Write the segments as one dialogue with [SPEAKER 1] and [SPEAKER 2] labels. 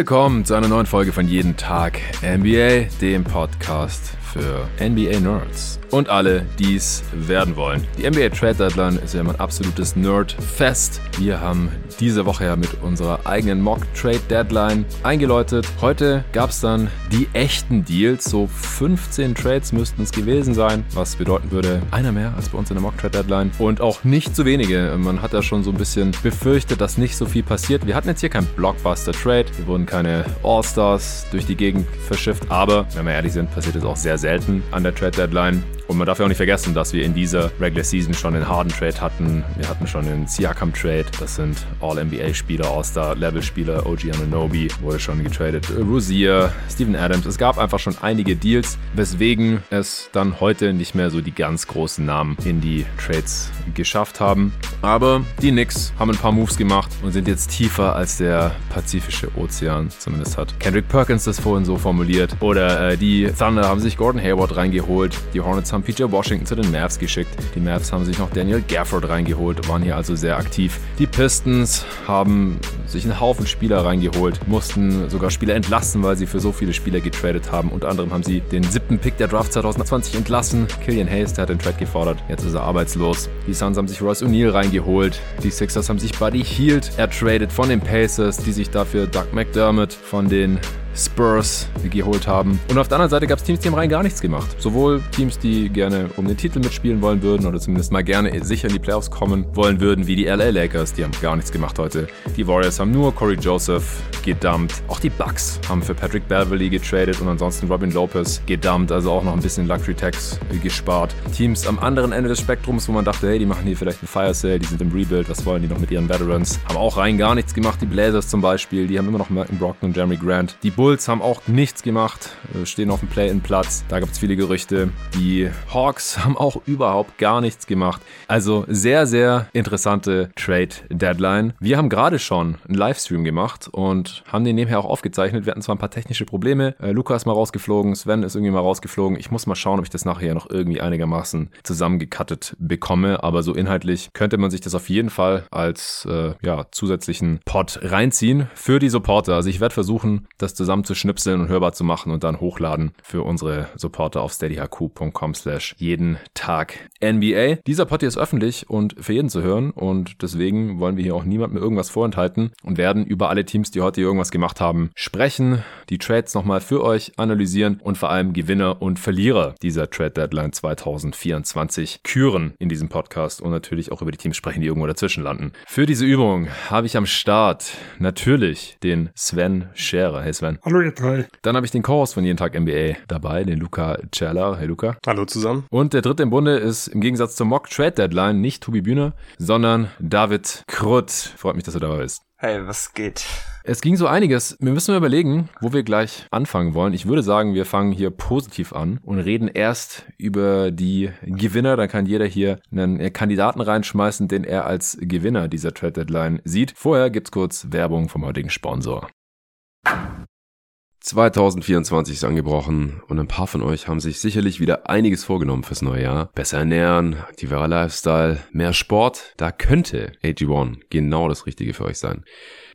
[SPEAKER 1] Willkommen zu einer neuen Folge von Jeden Tag NBA, dem Podcast für NBA-Nerds und alle, die es werden wollen. Die NBA Trade Deadline ist ja mein absolutes Nerd-Fest. Wir haben diese Woche ja mit unserer eigenen Mock Trade Deadline eingeläutet. Heute gab es dann die echten Deals. So 15 Trades müssten es gewesen sein, was bedeuten würde, einer mehr als bei uns in der Mock Trade Deadline. Und auch nicht zu wenige. Man hat ja schon so ein bisschen befürchtet, dass nicht so viel passiert. Wir hatten jetzt hier keinen Blockbuster Trade. Wir wurden keine All-Stars durch die Gegend verschifft. Aber, wenn wir ehrlich sind, passiert es auch sehr selten an der Trade Deadline. Und man darf ja auch nicht vergessen, dass wir in dieser Regular Season schon den Harden Trade hatten. Wir hatten schon den Siakam Trade. Das sind All-NBA-Spieler, All-Star-Level-Spieler. OG Ananobi wurde schon getradet. Rosier, Steven Adams. Es gab einfach schon einige Deals, weswegen es dann heute nicht mehr so die ganz großen Namen in die Trades geschafft haben. Aber die Knicks haben ein paar Moves gemacht und sind jetzt tiefer als der Pazifische Ozean. Zumindest hat Kendrick Perkins das vorhin so formuliert. Oder äh, die Thunder haben sich Gordon Hayward reingeholt. Die Hornets haben haben PJ Washington zu den Mavs geschickt. Die Mavs haben sich noch Daniel Gafford reingeholt, waren hier also sehr aktiv. Die Pistons haben sich einen Haufen Spieler reingeholt, mussten sogar Spieler entlassen, weil sie für so viele Spieler getradet haben. Unter anderem haben sie den siebten Pick der Draft 2020 entlassen. Killian Hayes, der hat den Trade gefordert. Jetzt ist er arbeitslos. Die Suns haben sich Royce O'Neal reingeholt. Die Sixers haben sich Buddy Hield ertradet von den Pacers, die sich dafür Doug McDermott von den Spurs geholt haben. Und auf der anderen Seite gab es Teams, die haben rein gar nichts gemacht. Sowohl Teams, die gerne um den Titel mitspielen wollen würden oder zumindest mal gerne sicher in die Playoffs kommen wollen würden, wie die LA Lakers, die haben gar nichts gemacht heute. Die Warriors haben nur Corey Joseph gedumpt. Auch die Bucks haben für Patrick Beverly getradet und ansonsten Robin Lopez gedumpt, also auch noch ein bisschen Luxury Tax gespart. Teams am anderen Ende des Spektrums, wo man dachte, hey, die machen hier vielleicht einen Fire Sale, die sind im Rebuild, was wollen die noch mit ihren Veterans? Haben auch rein gar nichts gemacht. Die Blazers zum Beispiel, die haben immer noch Malcolm Brockton und Jeremy Grant. Die Bulls haben auch nichts gemacht, äh, stehen auf dem Play-in-Platz. Da gibt es viele Gerüchte. Die Hawks haben auch überhaupt gar nichts gemacht. Also sehr, sehr interessante Trade-Deadline. Wir haben gerade schon einen Livestream gemacht und haben den nebenher auch aufgezeichnet. Wir hatten zwar ein paar technische Probleme. Äh, Luca ist mal rausgeflogen, Sven ist irgendwie mal rausgeflogen. Ich muss mal schauen, ob ich das nachher noch irgendwie einigermaßen zusammengekattet bekomme. Aber so inhaltlich könnte man sich das auf jeden Fall als äh, ja, zusätzlichen Pod reinziehen für die Supporter. Also ich werde versuchen, das zusammenzuschneiden schnipseln und hörbar zu machen und dann hochladen für unsere Supporter auf steadyhq.com slash jeden Tag NBA. Dieser Pod hier ist öffentlich und für jeden zu hören und deswegen wollen wir hier auch niemandem irgendwas vorenthalten und werden über alle Teams, die heute irgendwas gemacht haben, sprechen, die Trades nochmal für euch analysieren und vor allem Gewinner und Verlierer dieser Trade Deadline 2024 küren in diesem Podcast und natürlich auch über die Teams sprechen, die irgendwo dazwischen landen. Für diese Übung habe ich am Start natürlich den Sven Scherer. Hey Sven.
[SPEAKER 2] Hallo ihr drei.
[SPEAKER 1] Dann habe ich den Co-Host von Jeden Tag NBA dabei, den Luca Celler. Hey Luca.
[SPEAKER 3] Hallo zusammen.
[SPEAKER 1] Und der dritte im Bunde ist im Gegensatz zur Mock Trade Deadline nicht Tobi Bühne, sondern David Krutt. Freut mich, dass du dabei bist.
[SPEAKER 4] Hey, was geht?
[SPEAKER 1] Es ging so einiges. Wir müssen überlegen, wo wir gleich anfangen wollen. Ich würde sagen, wir fangen hier positiv an und reden erst über die Gewinner. Dann kann jeder hier einen Kandidaten reinschmeißen, den er als Gewinner dieser Trade Deadline sieht. Vorher gibt's kurz Werbung vom heutigen Sponsor. 2024 ist angebrochen und ein paar von euch haben sich sicherlich wieder einiges vorgenommen fürs neue Jahr. Besser ernähren, aktiverer Lifestyle, mehr Sport. Da könnte AG1 genau das Richtige für euch sein.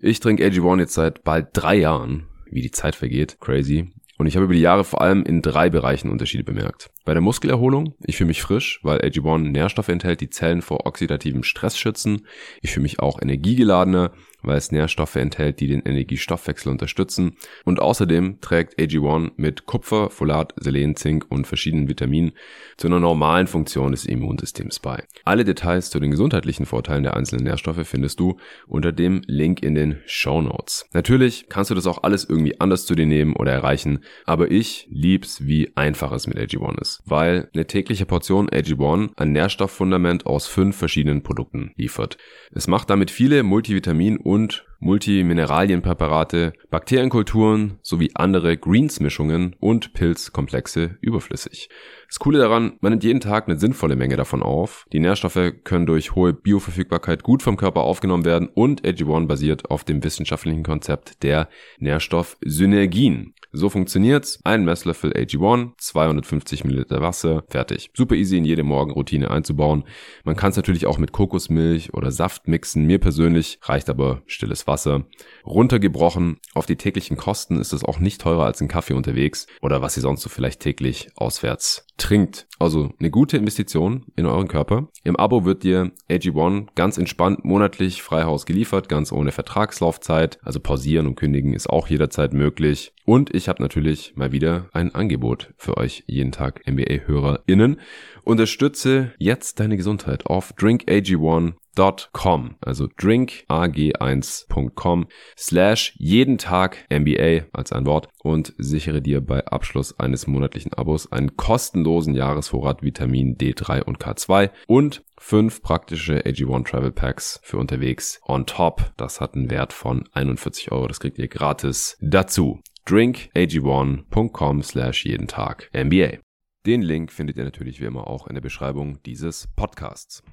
[SPEAKER 1] Ich trinke AG1 jetzt seit bald drei Jahren. Wie die Zeit vergeht. Crazy. Und ich habe über die Jahre vor allem in drei Bereichen Unterschiede bemerkt. Bei der Muskelerholung, ich fühle mich frisch, weil AG1 Nährstoffe enthält, die Zellen vor oxidativem Stress schützen. Ich fühle mich auch energiegeladener, weil es Nährstoffe enthält, die den Energiestoffwechsel unterstützen. Und außerdem trägt AG1 mit Kupfer, Folat, Selen, Zink und verschiedenen Vitaminen zu einer normalen Funktion des Immunsystems bei. Alle Details zu den gesundheitlichen Vorteilen der einzelnen Nährstoffe findest du unter dem Link in den Show Notes. Natürlich kannst du das auch alles irgendwie anders zu dir nehmen oder erreichen, aber ich lieb's, wie einfach es mit AG1 ist, weil eine tägliche Portion AG1 ein Nährstofffundament aus fünf verschiedenen Produkten liefert. Es macht damit viele Multivitamin- und Multimineralienpräparate, Bakterienkulturen sowie andere Greens-Mischungen und Pilzkomplexe überflüssig. Das Coole daran, man nimmt jeden Tag eine sinnvolle Menge davon auf. Die Nährstoffe können durch hohe Bioverfügbarkeit gut vom Körper aufgenommen werden und AG1 basiert auf dem wissenschaftlichen Konzept der Nährstoffsynergien. So funktioniert's. Ein Messlöffel AG1, 250 Milliliter Wasser, fertig. Super easy in jede Morgenroutine einzubauen. Man kann es natürlich auch mit Kokosmilch oder Saft mixen. Mir persönlich reicht aber stilles Wasser. Runtergebrochen auf die täglichen Kosten ist es auch nicht teurer als ein Kaffee unterwegs oder was ihr sonst so vielleicht täglich auswärts trinkt. Also eine gute Investition in euren Körper. Im Abo wird dir AG1 ganz entspannt monatlich Freihaus geliefert, ganz ohne Vertragslaufzeit. Also pausieren und kündigen ist auch jederzeit möglich. Und ich habe natürlich mal wieder ein Angebot für euch jeden Tag NBA-HörerInnen. Unterstütze jetzt deine Gesundheit auf drinkag1.com, also drinkag1.com slash jeden Tag NBA als ein Wort und sichere dir bei Abschluss eines monatlichen Abos einen kostenlosen Jahresvorrat Vitamin D3 und K2 und fünf praktische AG1 Travel Packs für unterwegs on top. Das hat einen Wert von 41 Euro. Das kriegt ihr gratis dazu drinkag1.com slash jeden Tag NBA. Den Link findet ihr natürlich wie immer auch in der Beschreibung dieses Podcasts.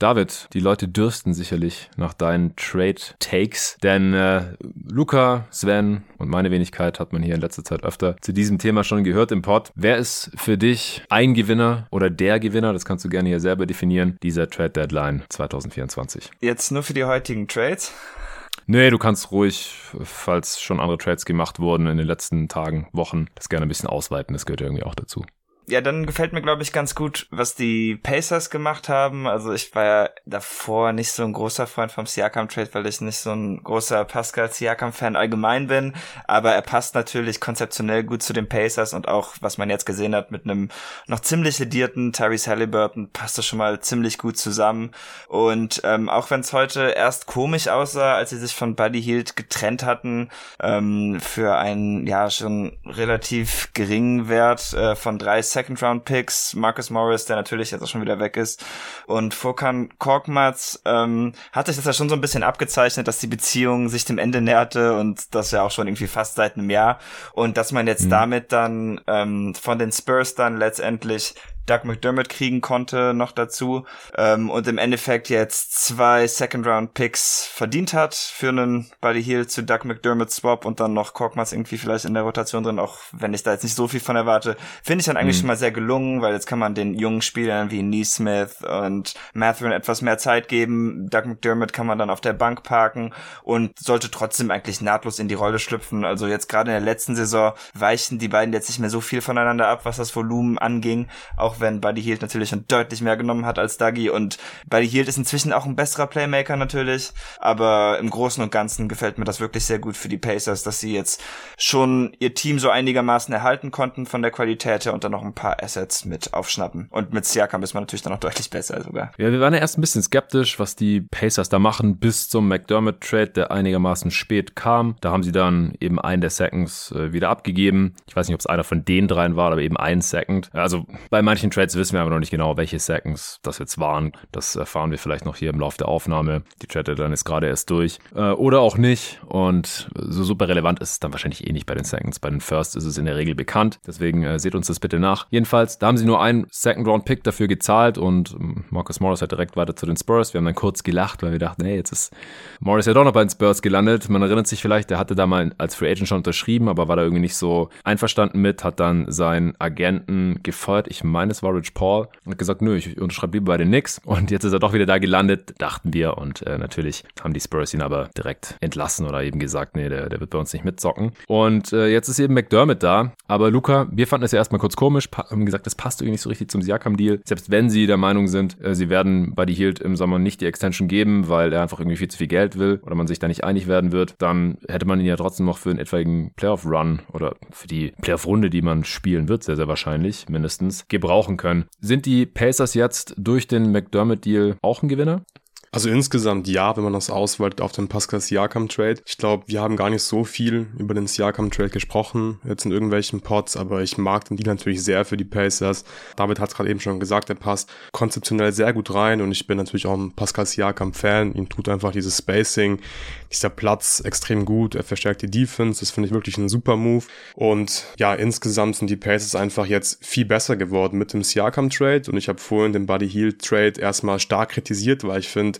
[SPEAKER 1] David, die Leute dürsten sicherlich nach deinen Trade-Takes, denn äh, Luca, Sven und meine Wenigkeit hat man hier in letzter Zeit öfter zu diesem Thema schon gehört im Pod. Wer ist für dich ein Gewinner oder der Gewinner, das kannst du gerne hier selber definieren, dieser Trade-Deadline 2024?
[SPEAKER 2] Jetzt nur für die heutigen Trades?
[SPEAKER 1] Nee, du kannst ruhig, falls schon andere Trades gemacht wurden in den letzten Tagen, Wochen, das gerne ein bisschen ausweiten. Das gehört irgendwie auch dazu
[SPEAKER 2] ja, dann gefällt mir, glaube ich, ganz gut, was die Pacers gemacht haben. Also ich war ja davor nicht so ein großer Freund vom Siakam-Trade, weil ich nicht so ein großer Pascal Siakam-Fan allgemein bin. Aber er passt natürlich konzeptionell gut zu den Pacers und auch, was man jetzt gesehen hat, mit einem noch ziemlich ledierten Tyrese Halliburton passt das schon mal ziemlich gut zusammen. Und ähm, auch wenn es heute erst komisch aussah, als sie sich von Buddy Hield getrennt hatten, ähm, für einen ja schon relativ geringen Wert äh, von drei Second-Round-Picks, Marcus Morris, der natürlich jetzt auch schon wieder weg ist, und Furkan Korkmaz, ähm, hat sich das ja schon so ein bisschen abgezeichnet, dass die Beziehung sich dem Ende näherte und das ja auch schon irgendwie fast seit einem Jahr. Und dass man jetzt mhm. damit dann ähm, von den Spurs dann letztendlich Doug McDermott kriegen konnte noch dazu ähm, und im Endeffekt jetzt zwei Second-Round-Picks verdient hat für einen Buddy Hill zu Doug McDermott Swap und dann noch Korkmaz irgendwie vielleicht in der Rotation drin, auch wenn ich da jetzt nicht so viel von erwarte, finde ich dann eigentlich mhm. schon mal sehr gelungen, weil jetzt kann man den jungen Spielern wie Neesmith und Matherin etwas mehr Zeit geben. Doug McDermott kann man dann auf der Bank parken und sollte trotzdem eigentlich nahtlos in die Rolle schlüpfen. Also jetzt gerade in der letzten Saison weichen die beiden jetzt nicht mehr so viel voneinander ab, was das Volumen anging, auch wenn Buddy Hield natürlich schon deutlich mehr genommen hat als Dougie und Buddy Hield ist inzwischen auch ein besserer Playmaker natürlich, aber im Großen und Ganzen gefällt mir das wirklich sehr gut für die Pacers, dass sie jetzt schon ihr Team so einigermaßen erhalten konnten von der Qualität her und dann noch ein paar Assets mit aufschnappen. Und mit Siakam ist man natürlich dann noch deutlich besser sogar.
[SPEAKER 1] Ja, wir waren ja erst ein bisschen skeptisch, was die Pacers da machen bis zum McDermott-Trade, der einigermaßen spät kam. Da haben sie dann eben einen der Seconds äh, wieder abgegeben. Ich weiß nicht, ob es einer von den dreien war, aber eben ein Second. Also bei manchen manchen Trades wissen wir aber noch nicht genau, welche Seconds das jetzt waren. Das erfahren wir vielleicht noch hier im Laufe der Aufnahme. Die Trade dann ist gerade erst durch. Äh, oder auch nicht. Und so super relevant ist es dann wahrscheinlich eh nicht bei den Seconds. Bei den First ist es in der Regel bekannt. Deswegen äh, seht uns das bitte nach. Jedenfalls, da haben sie nur einen Second-Round-Pick dafür gezahlt und ähm, Marcus Morris hat direkt weiter zu den Spurs. Wir haben dann kurz gelacht, weil wir dachten, hey, jetzt ist Morris ja doch noch bei den Spurs gelandet. Man erinnert sich vielleicht, der hatte da mal als Free Agent schon unterschrieben, aber war da irgendwie nicht so einverstanden mit, hat dann seinen Agenten gefeuert. Ich meine, es war Rich Paul und hat gesagt, nö, ich unterschreibe lieber bei den Knicks. Und jetzt ist er doch wieder da gelandet, dachten wir. Und äh, natürlich haben die Spurs ihn aber direkt entlassen oder eben gesagt, nee, der, der wird bei uns nicht mitzocken. Und äh, jetzt ist eben McDermott da. Aber Luca, wir fanden es ja erstmal kurz komisch, haben gesagt, das passt irgendwie nicht so richtig zum Siakam-Deal. Selbst wenn sie der Meinung sind, äh, sie werden Buddy Hield im Sommer nicht die Extension geben, weil er einfach irgendwie viel zu viel Geld will oder man sich da nicht einig werden wird, dann hätte man ihn ja trotzdem noch für einen etwaigen Playoff-Run oder für die Playoff-Runde, die man spielen wird, sehr, sehr wahrscheinlich mindestens, gebrauchen können. Sind die Pacers jetzt durch den McDermott-Deal auch ein Gewinner?
[SPEAKER 3] Also insgesamt ja, wenn man das ausweitet auf den Pascal Siakam Trade. Ich glaube, wir haben gar nicht so viel über den Siakam Trade gesprochen, jetzt in irgendwelchen Pods, aber ich mag den Deal natürlich sehr für die Pacers. David hat es gerade eben schon gesagt, er passt konzeptionell sehr gut rein und ich bin natürlich auch ein Pascal Siakam Fan. Ihm tut einfach dieses Spacing, dieser Platz extrem gut. Er verstärkt die Defense. Das finde ich wirklich ein super Move. Und ja, insgesamt sind die Pacers einfach jetzt viel besser geworden mit dem Siakam Trade und ich habe vorhin den Buddy Hield Trade erstmal stark kritisiert, weil ich finde,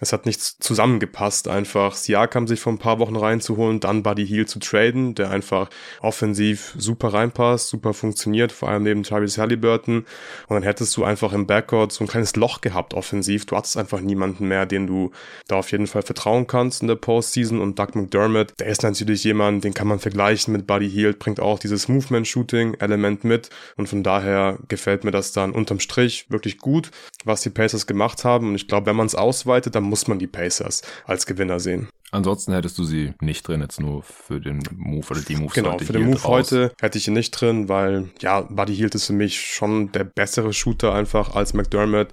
[SPEAKER 3] es hat nichts zusammengepasst, einfach Siakam sich vor ein paar Wochen reinzuholen, dann Buddy Heel zu traden, der einfach offensiv super reinpasst, super funktioniert, vor allem neben Tyrese Halliburton. Und dann hättest du einfach im Backcourt so ein kleines Loch gehabt offensiv. Du hattest einfach niemanden mehr, den du da auf jeden Fall vertrauen kannst in der Postseason. Und Doug McDermott, der ist natürlich jemand, den kann man vergleichen mit Buddy Hield, bringt auch dieses Movement-Shooting-Element mit. Und von daher gefällt mir das dann unterm Strich wirklich gut, was die Pacers gemacht haben. Und ich glaube, wenn man es ausweitet, dann muss man die Pacers als Gewinner sehen.
[SPEAKER 1] Ansonsten hättest du sie nicht drin, jetzt nur für den Move oder die Moves
[SPEAKER 3] Genau, für den Move raus. heute hätte ich ihn nicht drin, weil, ja, Buddy Hield ist für mich schon der bessere Shooter einfach als McDermott.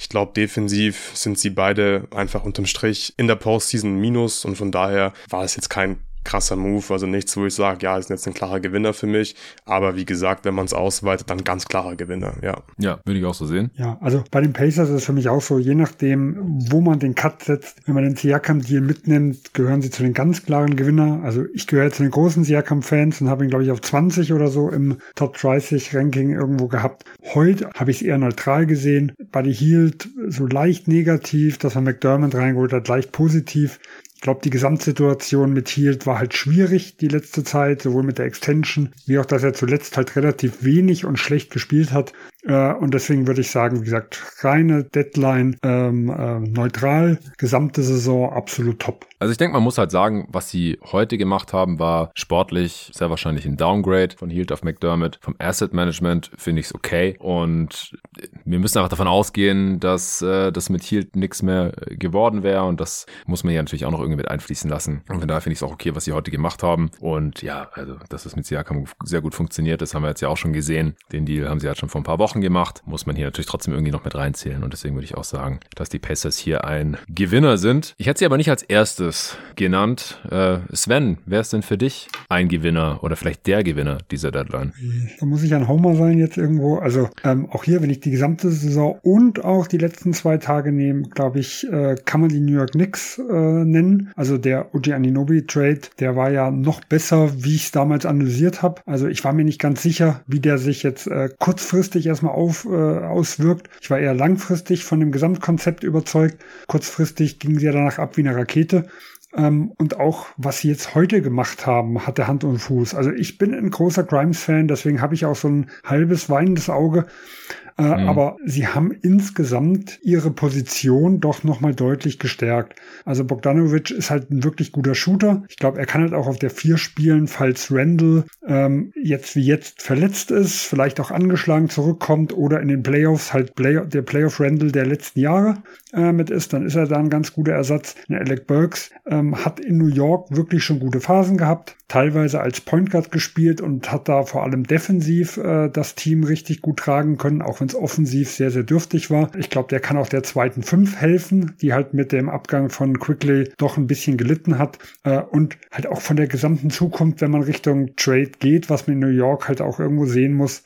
[SPEAKER 3] Ich glaube, defensiv sind sie beide einfach unterm Strich in der Postseason minus und von daher war es jetzt kein krasser Move, also nichts, wo ich sage, ja, ist jetzt ein klarer Gewinner für mich. Aber wie gesagt, wenn man es ausweitet, dann ganz klarer Gewinner, ja.
[SPEAKER 1] Ja, würde ich auch so sehen.
[SPEAKER 4] Ja, also bei den Pacers ist es für mich auch so, je nachdem, wo man den Cut setzt, wenn man den Siakam-Deal mitnimmt, gehören sie zu den ganz klaren Gewinner. Also ich gehöre zu den großen Siakam-Fans und habe ihn, glaube ich, auf 20 oder so im Top 30 Ranking irgendwo gehabt. Heute habe ich es eher neutral gesehen. Buddy Hield so leicht negativ, dass man McDermott reingeholt hat, leicht positiv. Ich glaube, die Gesamtsituation mit Hield war halt schwierig die letzte Zeit, sowohl mit der Extension, wie auch, dass er zuletzt halt relativ wenig und schlecht gespielt hat. Äh, und deswegen würde ich sagen, wie gesagt, reine Deadline, ähm, äh, neutral, gesamte Saison absolut top.
[SPEAKER 1] Also ich denke, man muss halt sagen, was sie heute gemacht haben, war sportlich sehr wahrscheinlich ein Downgrade von Hield auf McDermott. Vom Asset Management finde ich es okay. Und wir müssen einfach davon ausgehen, dass äh, das mit Hield nichts mehr geworden wäre. Und das muss man ja natürlich auch noch irgendwie mit einfließen lassen. Und von daher finde ich es auch okay, was sie heute gemacht haben. Und ja, also dass es mit Siakam sehr gut funktioniert, das haben wir jetzt ja auch schon gesehen. Den Deal haben sie halt schon vor ein paar Wochen gemacht. Muss man hier natürlich trotzdem irgendwie noch mit reinzählen. Und deswegen würde ich auch sagen, dass die Pacers hier ein Gewinner sind. Ich hätte sie aber nicht als erstes genannt. Äh, Sven, wer ist denn für dich ein Gewinner oder vielleicht der Gewinner dieser Deadline?
[SPEAKER 4] Da muss ich ein Homer sein jetzt irgendwo. Also ähm, auch hier, wenn ich die gesamte Saison und auch die letzten zwei Tage nehme, glaube ich, äh, kann man die New York Knicks äh, nennen. Also der Uji Aninobi Trade, der war ja noch besser, wie ich es damals analysiert habe. Also ich war mir nicht ganz sicher, wie der sich jetzt äh, kurzfristig erstmal auf, äh, auswirkt. Ich war eher langfristig von dem Gesamtkonzept überzeugt. Kurzfristig ging sie ja danach ab wie eine Rakete. Ähm, und auch, was sie jetzt heute gemacht haben, hatte Hand und Fuß. Also ich bin ein großer Grimes-Fan, deswegen habe ich auch so ein halbes weinendes Auge. Äh, mhm. Aber sie haben insgesamt ihre Position doch nochmal deutlich gestärkt. Also Bogdanovic ist halt ein wirklich guter Shooter. Ich glaube, er kann halt auch auf der vier spielen, falls Randall ähm, jetzt wie jetzt verletzt ist, vielleicht auch angeschlagen zurückkommt oder in den Playoffs halt Play der Playoff Randall der letzten Jahre äh, mit ist, dann ist er da ein ganz guter Ersatz. Alec Burks ähm, hat in New York wirklich schon gute Phasen gehabt, teilweise als Point Guard gespielt und hat da vor allem defensiv äh, das Team richtig gut tragen können, auch wenn es offensiv sehr, sehr dürftig war. Ich glaube, der kann auch der zweiten Fünf helfen, die halt mit dem Abgang von Quickly doch ein bisschen gelitten hat äh, und halt auch von der gesamten Zukunft, wenn man Richtung Trade geht, was man in New York halt auch irgendwo sehen muss,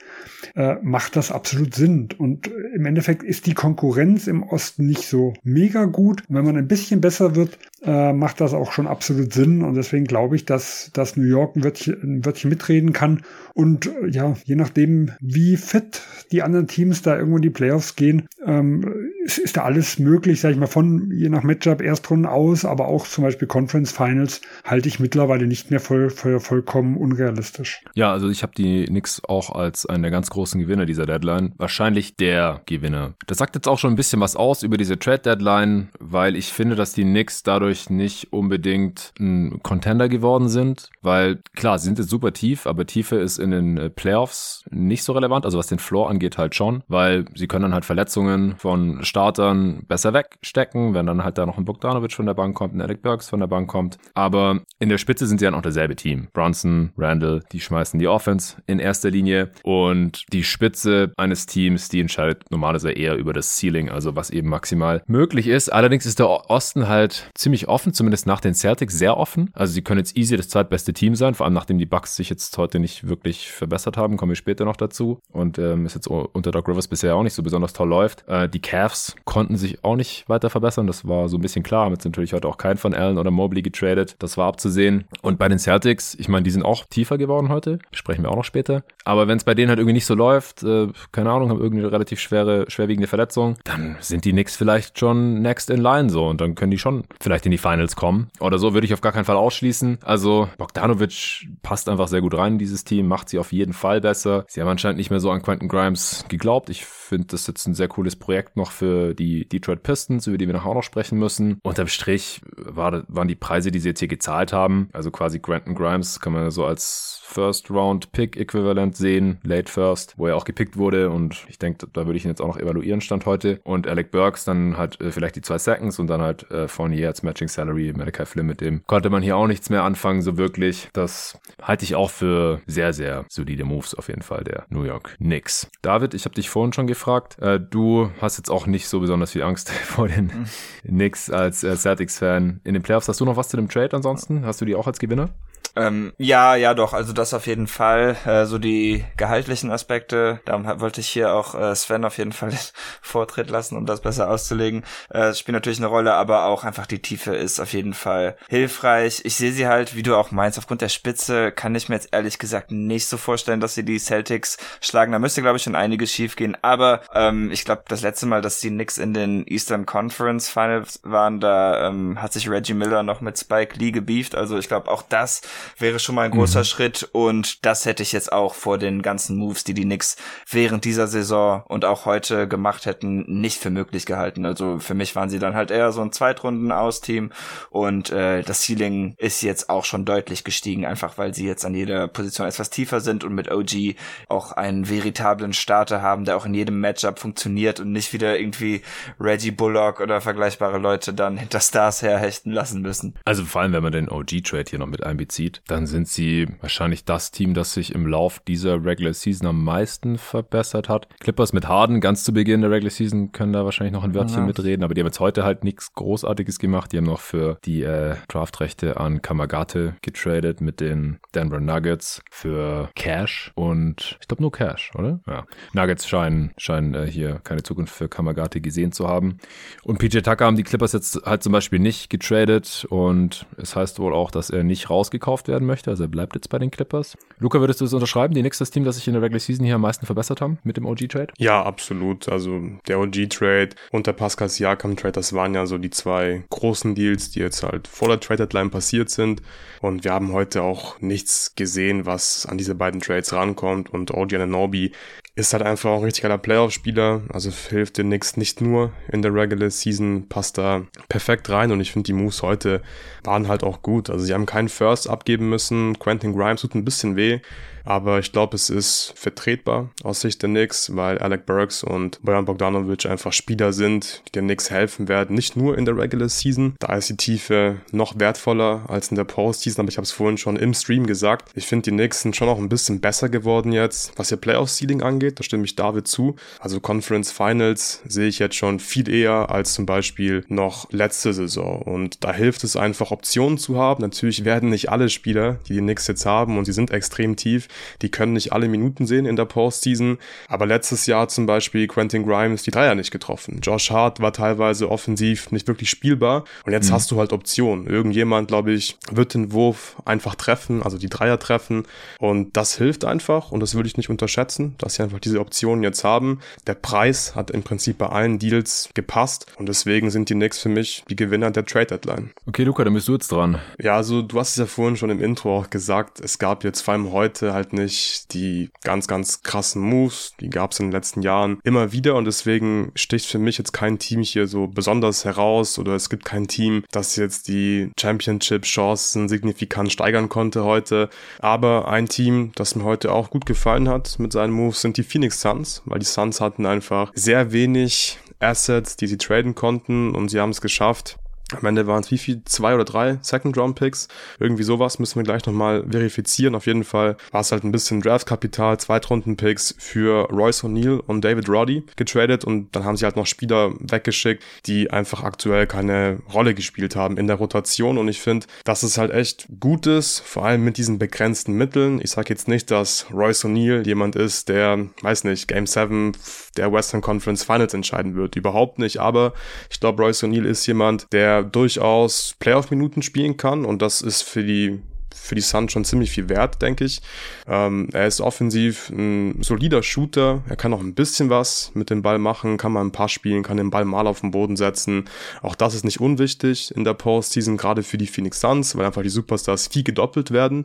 [SPEAKER 4] äh, macht das absolut Sinn. Und im Endeffekt ist die Konkurrenz im Osten nicht so mega gut. Wenn man ein bisschen besser wird, äh, macht das auch schon absolut Sinn. Und deswegen glaube ich, dass, dass New York ein Wörtchen, ein Wörtchen mitreden kann. Und äh, ja, je nachdem, wie fit die anderen Teams da irgendwo in die Playoffs gehen, ähm, ist, ist da alles möglich, sage ich mal, von je nach Matchup Erstrunden aus, aber auch zum Beispiel Conference Finals halte ich mittlerweile nicht mehr voll, voll, vollkommen unrealistisch.
[SPEAKER 1] Ja, also ich habe die Knicks auch als einen der ganz großen Gewinner dieser Deadline. Wahrscheinlich der Gewinner. Das sagt jetzt auch schon ein bisschen was aus über diese Trade Deadline, weil ich finde, dass die Knicks dadurch nicht unbedingt ein Contender geworden sind, weil klar, sie sind jetzt super tief, aber Tiefe ist in den äh, Playoffs nicht so relevant, also was den Floor angeht halt schon, weil sie können dann halt Verletzungen von Startern besser wegstecken, wenn dann halt da noch ein Bogdanovic von der Bank kommt, ein Alec Burks von der Bank kommt, aber in der Spitze sind sie ja noch dasselbe Team. Brunson, Randall, die schmeißen die Offense in erster Linie und die Spitze eines Teams, die entscheidet normalerweise eher über das Ceiling, also was eben maximal möglich ist. Allerdings ist der Osten halt ziemlich ziemlich offen, zumindest nach den Celtics sehr offen. Also sie können jetzt easy das zweitbeste Team sein, vor allem nachdem die Bucks sich jetzt heute nicht wirklich verbessert haben, kommen wir später noch dazu. Und ähm, ist jetzt unter Doc Rivers bisher auch nicht so besonders toll läuft. Äh, die Cavs konnten sich auch nicht weiter verbessern, das war so ein bisschen klar. Haben jetzt natürlich heute auch keinen von Allen oder Mobley getradet, das war abzusehen. Und bei den Celtics, ich meine, die sind auch tiefer geworden heute, sprechen wir auch noch später. Aber wenn es bei denen halt irgendwie nicht so läuft, äh, keine Ahnung, haben irgendwie eine relativ schwere, schwerwiegende Verletzung, dann sind die Knicks vielleicht schon next in line so und dann können die schon vielleicht in die Finals kommen. Oder so würde ich auf gar keinen Fall ausschließen. Also Bogdanovic passt einfach sehr gut rein in dieses Team, macht sie auf jeden Fall besser. Sie haben anscheinend nicht mehr so an Quentin Grimes geglaubt. Ich finde das jetzt ein sehr cooles Projekt noch für die Detroit Pistons, über die wir nachher auch noch sprechen müssen. Unterm Strich war, waren die Preise, die sie jetzt hier gezahlt haben, also quasi Quentin Grimes kann man so als First Round Pick Äquivalent sehen, Late First, wo er auch gepickt wurde und ich denke, da würde ich ihn jetzt auch noch evaluieren Stand heute und Alec Burks dann halt äh, vielleicht die zwei Seconds und dann halt äh, Fournier als Matching Salary, Malachi Flynn mit dem konnte man hier auch nichts mehr anfangen so wirklich. Das halte ich auch für sehr, sehr solide Moves auf jeden Fall der New York Knicks. David, ich habe dich vorhin schon gefragt, äh, du hast jetzt auch nicht so besonders viel Angst vor den mhm. Knicks als äh, Celtics-Fan in den Playoffs. Hast du noch was zu dem Trade ansonsten? Hast du die auch als Gewinner?
[SPEAKER 2] Ähm, ja, ja, doch. Also das auf jeden Fall. Äh, so die gehaltlichen Aspekte. Da wollte ich hier auch äh, Sven auf jeden Fall den Vortritt lassen, um das besser auszulegen. Äh, spielt natürlich eine Rolle, aber auch einfach die Tiefe ist auf jeden Fall hilfreich. Ich sehe sie halt, wie du auch meinst, aufgrund der Spitze kann ich mir jetzt ehrlich gesagt nicht so vorstellen, dass sie die Celtics schlagen. Da müsste, glaube ich, schon einiges schief gehen. Aber ähm, ich glaube, das letzte Mal, dass die Knicks in den Eastern Conference Finals waren, da ähm, hat sich Reggie Miller noch mit Spike Lee gebieft. Also ich glaube, auch das wäre schon mal ein großer mhm. Schritt und das hätte ich jetzt auch vor den ganzen Moves, die die Knicks während dieser Saison und auch heute gemacht hätten, nicht für möglich gehalten. Also für mich waren sie dann halt eher so ein Zweitrunden-Aus-Team und äh, das Ceiling ist jetzt auch schon deutlich gestiegen, einfach weil sie jetzt an jeder Position etwas tiefer sind und mit OG auch einen veritablen Starter haben, der auch in jedem Matchup funktioniert und nicht wieder irgendwie Reggie Bullock oder vergleichbare Leute dann hinter Stars herhechten lassen müssen.
[SPEAKER 1] Also vor allem, wenn man den OG-Trade hier noch mit einbezieht, sieht, dann sind sie wahrscheinlich das Team, das sich im Lauf dieser Regular Season am meisten verbessert hat. Clippers mit Harden ganz zu Beginn der Regular Season können da wahrscheinlich noch ein Wörtchen ja. mitreden, aber die haben jetzt heute halt nichts Großartiges gemacht. Die haben noch für die äh, Draftrechte an Kamagate getradet mit den Denver Nuggets für Cash und ich glaube nur Cash, oder? Ja. Nuggets scheinen, scheinen äh, hier keine Zukunft für Kamagate gesehen zu haben. Und PJ Tucker haben die Clippers jetzt halt zum Beispiel nicht getradet und es heißt wohl auch, dass er nicht rausgekauft verkauft werden möchte. Also er bleibt jetzt bei den Clippers. Luca, würdest du das unterschreiben? Die nächste Team, das sich in der Regular Season hier am meisten verbessert haben mit dem OG-Trade?
[SPEAKER 3] Ja, absolut. Also der OG-Trade und der Pascal Siakam-Trade, das waren ja so die zwei großen Deals, die jetzt halt vor der Trade-Deadline passiert sind. Und wir haben heute auch nichts gesehen, was an diese beiden Trades rankommt. Und OG Ananobi ist halt einfach auch ein richtig geiler Playoff-Spieler. Also hilft den Knicks nicht nur in der Regular Season, passt da perfekt rein. Und ich finde, die Moves heute waren halt auch gut. Also sie haben keinen First abgeben müssen. Quentin Grimes tut ein bisschen weh. Aber ich glaube, es ist vertretbar aus Sicht der Knicks, weil Alec Burks und Bojan Bogdanovic einfach Spieler sind, die den Knicks helfen werden. Nicht nur in der Regular Season. Da ist die Tiefe noch wertvoller als in der Postseason. Aber ich habe es vorhin schon im Stream gesagt. Ich finde, die Knicks sind schon auch ein bisschen besser geworden jetzt, was ihr Playoff-Seeding angeht. Da stimme ich David zu. Also Conference Finals sehe ich jetzt schon viel eher als zum Beispiel noch letzte Saison. Und da hilft es einfach, Optionen zu haben. Natürlich werden nicht alle Spieler, die die Knicks jetzt haben, und sie sind extrem tief, die können nicht alle Minuten sehen in der Postseason. Aber letztes Jahr zum Beispiel Quentin Grimes die Dreier nicht getroffen. Josh Hart war teilweise offensiv nicht wirklich spielbar. Und jetzt mhm. hast du halt Optionen. Irgendjemand, glaube ich, wird den Wurf einfach treffen, also die Dreier treffen. Und das hilft einfach. Und das würde ich nicht unterschätzen, dass sie einfach diese Optionen jetzt haben. Der Preis hat im Prinzip bei allen Deals gepasst. Und deswegen sind die Knicks für mich die Gewinner der Trade Deadline.
[SPEAKER 1] Okay, Luca, dann bist du jetzt dran.
[SPEAKER 3] Ja, also du hast es ja vorhin schon im Intro auch gesagt. Es gab jetzt vor allem heute halt halt nicht die ganz, ganz krassen Moves. Die gab es in den letzten Jahren immer wieder und deswegen sticht für mich jetzt kein Team hier so besonders heraus oder es gibt kein Team, das jetzt die Championship-Chancen signifikant steigern konnte heute. Aber ein Team, das mir heute auch gut gefallen hat mit seinen Moves, sind die Phoenix Suns, weil die Suns hatten einfach sehr wenig Assets, die sie traden konnten und sie haben es geschafft, Am Ende waren es wie viel? Zwei oder drei Second-Round-Picks? Irgendwie sowas müssen wir gleich nochmal verifizieren. Auf jeden Fall war es halt ein bisschen Draft-Kapital, Zweitrunden-Picks für Royce O'Neill und David Roddy getradet und dann haben sie halt noch Spieler weggeschickt, die einfach aktuell keine Rolle gespielt haben in der Rotation und ich finde, dass es halt echt gut ist, vor allem mit diesen begrenzten Mitteln. Ich sage jetzt nicht, dass Royce O'Neill jemand ist, der, weiß nicht, Game 7 der Western Conference Finals entscheiden wird. Überhaupt nicht, aber ich glaube, Royce O'Neill ist jemand, der durchaus Playoff-Minuten spielen kann. Und das ist für die für die Suns schon ziemlich viel wert, denke ich. Ähm, er ist offensiv ein solider Shooter. Er kann auch ein bisschen was mit dem Ball machen, kann mal ein paar spielen, kann den Ball mal auf den Boden setzen. Auch das ist nicht unwichtig in der Postseason, gerade für die Phoenix Suns, weil einfach die Superstars viel gedoppelt werden.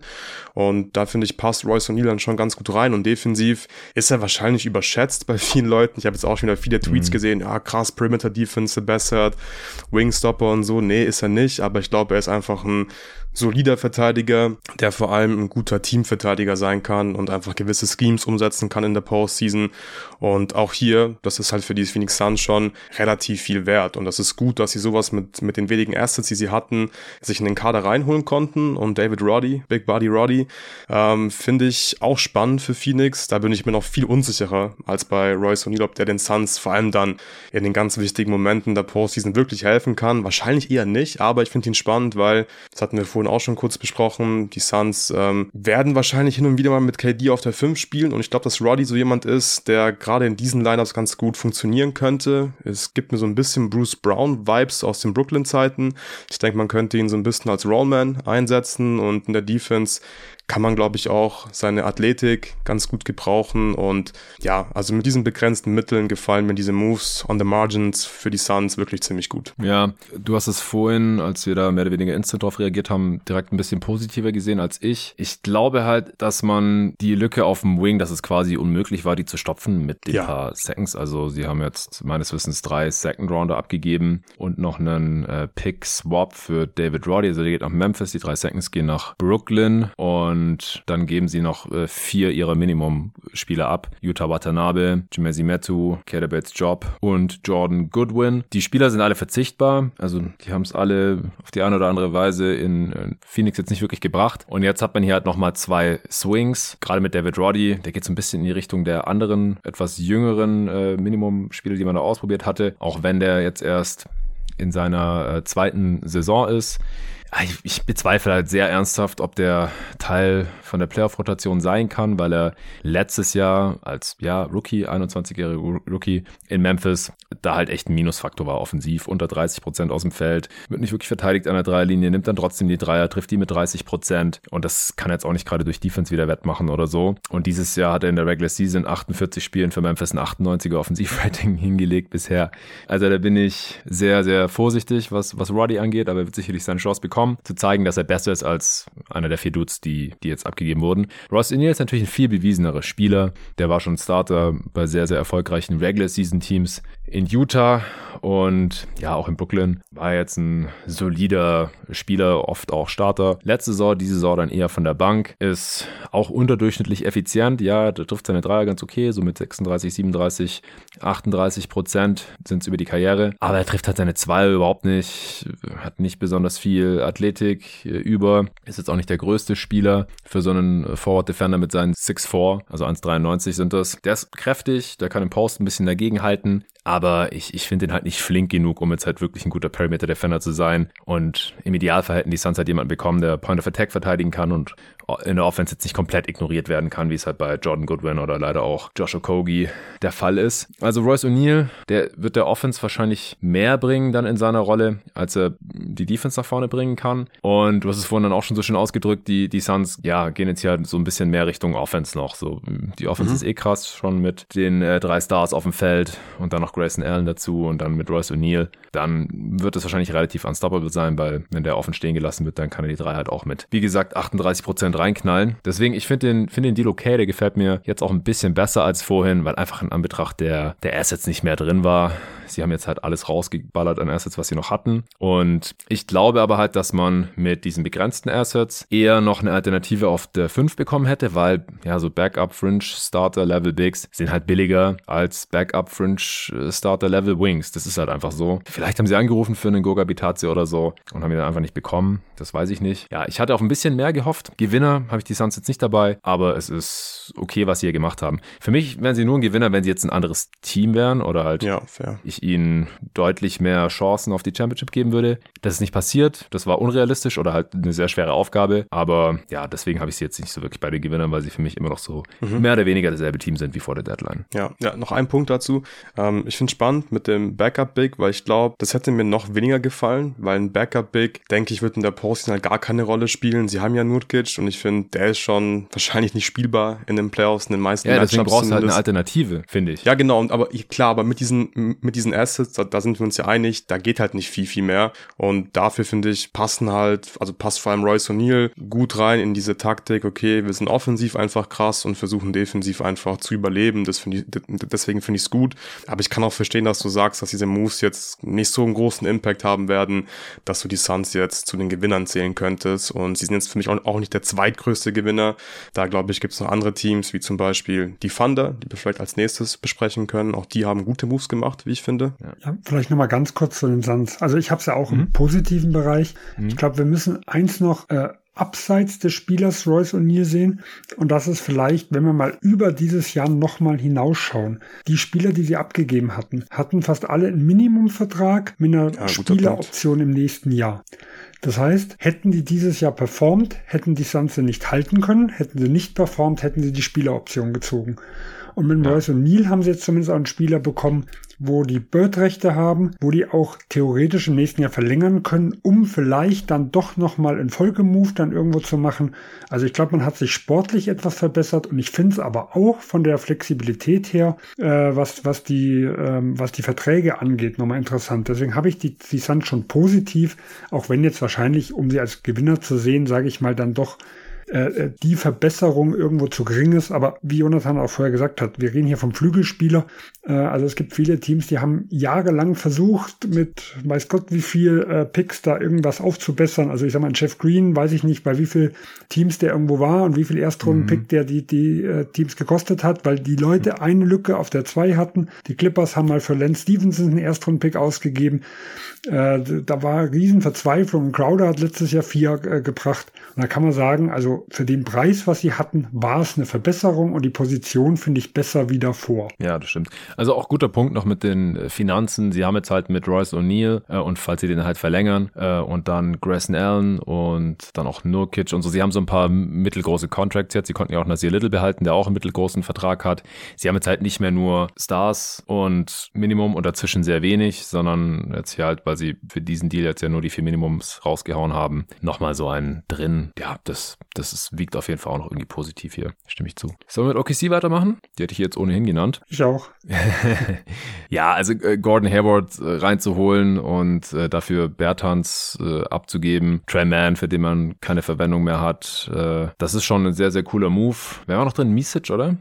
[SPEAKER 3] Und da finde ich, passt Royce O'Neal dann schon ganz gut rein. Und defensiv ist er wahrscheinlich überschätzt bei vielen Leuten. Ich habe jetzt auch schon wieder viele Tweets mhm. gesehen, ja, krass, Perimeter Defense verbessert, Wingstopper und so. Nee, ist er nicht, aber ich glaube, er ist einfach ein solider Verteidiger, der vor allem ein guter Teamverteidiger sein kann und einfach gewisse Schemes umsetzen kann in der Postseason. Und auch hier, das ist halt für die Phoenix Suns schon relativ viel wert. Und das ist gut, dass sie sowas mit, mit den wenigen Assets, die sie hatten, sich in den Kader reinholen konnten. Und David Roddy, Big Body Roddy, ähm, finde ich auch spannend für Phoenix. Da bin ich mir noch viel unsicherer als bei Royce O'Neal, ob der den Suns vor allem dann in den ganz wichtigen Momenten der Postseason wirklich helfen kann. Wahrscheinlich eher nicht, aber ich finde ihn spannend, weil, das hatten wir vorhin auch schon kurz besprochen, die Suns ähm, werden wahrscheinlich hin und wieder mal mit KD auf der 5 spielen. Und ich glaube, dass Roddy so jemand ist, der gerade in diesen Lineups ganz gut funktionieren könnte. Es gibt mir so ein bisschen Bruce Brown Vibes aus den Brooklyn Zeiten. Ich denke, man könnte ihn so ein bisschen als Rollman einsetzen und in der Defense kann man, glaube ich, auch seine Athletik ganz gut gebrauchen. Und ja, also mit diesen begrenzten Mitteln gefallen mir diese Moves on the Margins für die Suns wirklich ziemlich gut.
[SPEAKER 1] Ja, du hast es vorhin, als wir da mehr oder weniger instant drauf reagiert haben, direkt ein bisschen positiver gesehen als ich. Ich glaube halt, dass man die Lücke auf dem Wing, dass es quasi unmöglich war, die zu stopfen mit den ja. paar Seconds. Also sie haben jetzt meines Wissens drei Second Rounder abgegeben und noch einen äh, Pick Swap für David Roddy. Also der geht nach Memphis, die drei Seconds gehen nach Brooklyn und und dann geben sie noch äh, vier ihrer Minimum-Spieler ab. Utah Watanabe, Jimezi Metu, Kerebets Job und Jordan Goodwin. Die Spieler sind alle verzichtbar. Also die haben es alle auf die eine oder andere Weise in, Phoenix jetzt nicht wirklich gebracht. Und jetzt hat man hier halt nochmal zwei Swings. Gerade mit David Roddy. Der geht so ein bisschen in die Richtung der anderen, etwas jüngeren äh, Minimum-Spieler, die man da ausprobiert hatte. Auch wenn der jetzt erst in seiner äh, zweiten Saison ist. Ah, ich, bezweifle halt sehr ernsthaft, ob der Teil von der Playoff-Rotation sein kann, weil er letztes Jahr als ja, Rookie, 21-jähriger Rookie in Memphis, da halt echt ein Minusfaktor war offensiv, unter 30 Prozent aus dem Feld, wird nicht wirklich verteidigt an der Dreierlinie, nimmt dann trotzdem die Dreier, trifft die mit 30 Prozent und das kann jetzt auch nicht gerade durch Defense wieder wettmachen oder so. Und dieses Jahr hat er in der Regular Season 48 Spielen für Memphis ein 98er Offensivrating hingelegt bisher. Also da bin ich sehr, sehr vorsichtig, was, was Roddy angeht, aber er wird sicherlich seine Chance bekommen bekommen, zu zeigen, dass er besser ist als einer der vier Dudes, die, die jetzt abgegeben wurden. Ross O'Neill ist natürlich ein viel bewiesenerer Spieler. Der war schon Starter bei sehr, sehr erfolgreichen Regular Season Teams in Utah und ja, auch in Brooklyn. War jetzt ein solider Spieler, oft auch Starter. Letzte Saison, diese Saison dann eher von der Bank. Ist auch unterdurchschnittlich effizient. Ja, der trifft seine Dreier ganz okay, so mit 36, 37, 38 Prozent sind es über die Karriere. Aber er trifft halt seine Zweier überhaupt nicht. Hat nicht besonders viel Athletik über. Ist jetzt auch nicht der größte Spieler für so einen Forward Defender mit seinen 6'4, also 1,93 sind das. Der ist kräftig, der kann im Post ein bisschen dagegenhalten. Aber ich, ich finde ihn halt nicht flink genug, um jetzt halt wirklich ein guter Perimeter-Defender zu sein. Und im Idealfall hätten die Suns halt jemanden bekommen, der Point of Attack verteidigen kann und in der Offense jetzt nicht komplett ignoriert werden kann, wie es halt bei Jordan Goodwin oder leider auch Josh Okogie der Fall ist. Also Royce O'Neal, der wird der Offense wahrscheinlich mehr bringen dann in seiner Rolle, als er die Defense nach vorne bringen kann. Und du hast es vorhin dann auch schon so schön ausgedrückt, die, die Suns, ja, gehen jetzt ja so ein bisschen mehr Richtung Offense noch. So, die Offense mhm. ist eh krass, schon mit den äh, drei Stars auf dem Feld und dann noch Grayson Allen dazu und dann mit Royce O'Neal. Dann wird es wahrscheinlich relativ unstoppable sein, weil wenn der offen stehen gelassen wird, dann kann er die drei halt auch mit, wie gesagt, 38% Hand reinknallen. Deswegen, ich finde den, finde den Deal okay, der gefällt mir jetzt auch ein bisschen besser als vorhin, weil einfach in Anbetracht der, der Assets nicht mehr drin war. Sie haben jetzt halt alles rausgeballert an Assets, was sie noch hatten. Und ich glaube aber halt, dass man mit diesen begrenzten Assets eher noch eine Alternative auf der 5 bekommen hätte, weil ja so Backup Fringe Starter Level Bigs sind halt billiger als Backup Fringe Starter Level Wings. Das ist halt einfach so. Vielleicht haben sie angerufen für einen Goga Bitazzi oder so und haben ihn dann einfach nicht bekommen. Das weiß ich nicht. Ja, ich hatte auch ein bisschen mehr gehofft. Gewinner habe ich die Suns jetzt nicht dabei, aber es ist okay, was sie hier gemacht haben. Für mich wären sie nur ein Gewinner, wenn sie jetzt ein anderes Team wären oder halt
[SPEAKER 3] Ja,
[SPEAKER 1] ich ihnen deutlich mehr Chancen auf die Championship geben würde. Das ist nicht passiert. Das war unrealistisch oder halt eine sehr schwere Aufgabe. Aber ja, deswegen habe ich sie jetzt nicht so wirklich bei den Gewinnern, weil sie für mich immer noch so mehr oder weniger dasselbe Team sind wie vor der Deadline.
[SPEAKER 3] Ja, ja, noch ein Punkt dazu. Ähm, ich finde spannend mit dem Backup Big, weil ich glaube, das hätte mir noch weniger gefallen, weil ein Backup Big, denke ich, wird in der Postseason halt gar keine Rolle spielen. Sie haben ja Nurkic und ich finde, der ist schon wahrscheinlich nicht spielbar in den Playoffs, in den meisten
[SPEAKER 1] Ja, deswegen brauchst du halt eine. Alternative, finde ich.
[SPEAKER 3] Ja, genau, und aber ich- klar, aber mit diesen, mit diesen Assets, da, da sind wir uns ja einig, da geht halt nicht viel, viel mehr. Und dafür finde ich, passen halt, also passt vor allem Royce O'Neal gut rein in diese Taktik, okay, wir sind offensiv einfach krass und versuchen defensiv einfach zu überleben. Das finde ich, deswegen finde ich es gut. Aber ich kann auch verstehen, dass du sagst, dass diese Moves jetzt nicht so einen großen Impact haben werden, dass du die Suns jetzt zu den Gewinnern zählen könntest. Und sie sind jetzt für mich auch, auch nicht der zweitgrößte Gewinner. Da glaube ich, gibt es noch andere Teams, wie zum Beispiel die Thunder, die wir vielleicht als nächstes besprechen können. Auch die haben gute Moves gemacht, wie ich finde.
[SPEAKER 4] Ja, vielleicht nochmal ganz kurz zu den Suns. Also ich habe es ja auch im positiven Bereich. Ich glaube, wir müssen eins noch äh, abseits des Spielers Royce O'Neal sehen. Und das ist vielleicht, wenn wir mal über dieses Jahr nochmal hinausschauen. Die Spieler, die sie abgegeben hatten, hatten fast alle einen Minimumvertrag mit einer
[SPEAKER 3] guter
[SPEAKER 4] Spieleroption im nächsten Jahr. Das heißt, hätten die dieses Jahr performt, hätten die Suns sie nicht halten können. Hätten sie nicht performt, hätten sie die Spieleroption gezogen. Und mit Royce O'Neal haben sie jetzt zumindest auch einen Spieler bekommen, wo die Bird-Rechte haben, wo die auch theoretisch im nächsten Jahr verlängern können, um vielleicht dann doch nochmal einen Folgemove dann irgendwo zu machen. Also ich glaube, man hat sich sportlich etwas verbessert und ich finde es aber auch von der Flexibilität her, äh, was, was, die, ähm, was die Verträge angeht, nochmal interessant. Deswegen habe ich die, die Suns schon positiv, auch wenn jetzt wahrscheinlich, um sie als Gewinner zu sehen, sage ich mal, dann doch äh, die Verbesserung irgendwo zu gering ist. Aber wie Jonathan auch vorher gesagt hat, wir reden hier vom Flügelspieler. Äh, also es gibt viele Teams, die haben jahrelang versucht, mit weiß Gott wie viel äh, Picks da irgendwas aufzubessern. Also ich sag mal, Jeff Green, weiß ich nicht, bei wie viel Teams der irgendwo war und wie viel Erstrunden-Pick der die, die äh, Teams gekostet hat, weil die Leute eine Lücke auf der zwei hatten. Die Clippers haben mal für Lance Stevenson einen Erstrunden-Pick ausgegeben. Äh, da war riesen Verzweiflung. Crowder hat letztes Jahr vier äh, gebracht. Und da kann man sagen, also für den Preis, was sie hatten, war es eine Verbesserung und die Position finde ich besser wie davor.
[SPEAKER 1] Ja, das stimmt. Also auch guter Punkt noch mit den äh, Finanzen. Sie haben jetzt halt mit Royce O'Neal äh, und falls sie den halt verlängern äh, und dann Grayson Allen und dann auch Nurkic und so. Sie haben so ein paar mittelgroße Contracts jetzt. Sie konnten ja auch Nasir Little behalten, der auch einen mittelgroßen Vertrag hat. Sie haben jetzt halt nicht mehr nur Stars und Minimum und dazwischen sehr wenig, sondern jetzt hier halt, weil sie für diesen Deal jetzt ja nur die vier Minimums rausgehauen haben, nochmal so einen drin. Ja, das, das ist, wiegt auf jeden Fall auch noch irgendwie positiv hier. Stimme ich zu. Sollen wir mit OKC weitermachen? Die hätte ich jetzt ohnehin genannt.
[SPEAKER 4] Ich auch.
[SPEAKER 1] ja, also äh, Gordon Hayward äh, reinzuholen und äh, dafür Bertans äh, abzugeben, Trey Mann, für den man keine Verwendung mehr hat, äh, das ist schon ein sehr, sehr cooler Move. Wer war noch drin? Misic, oder?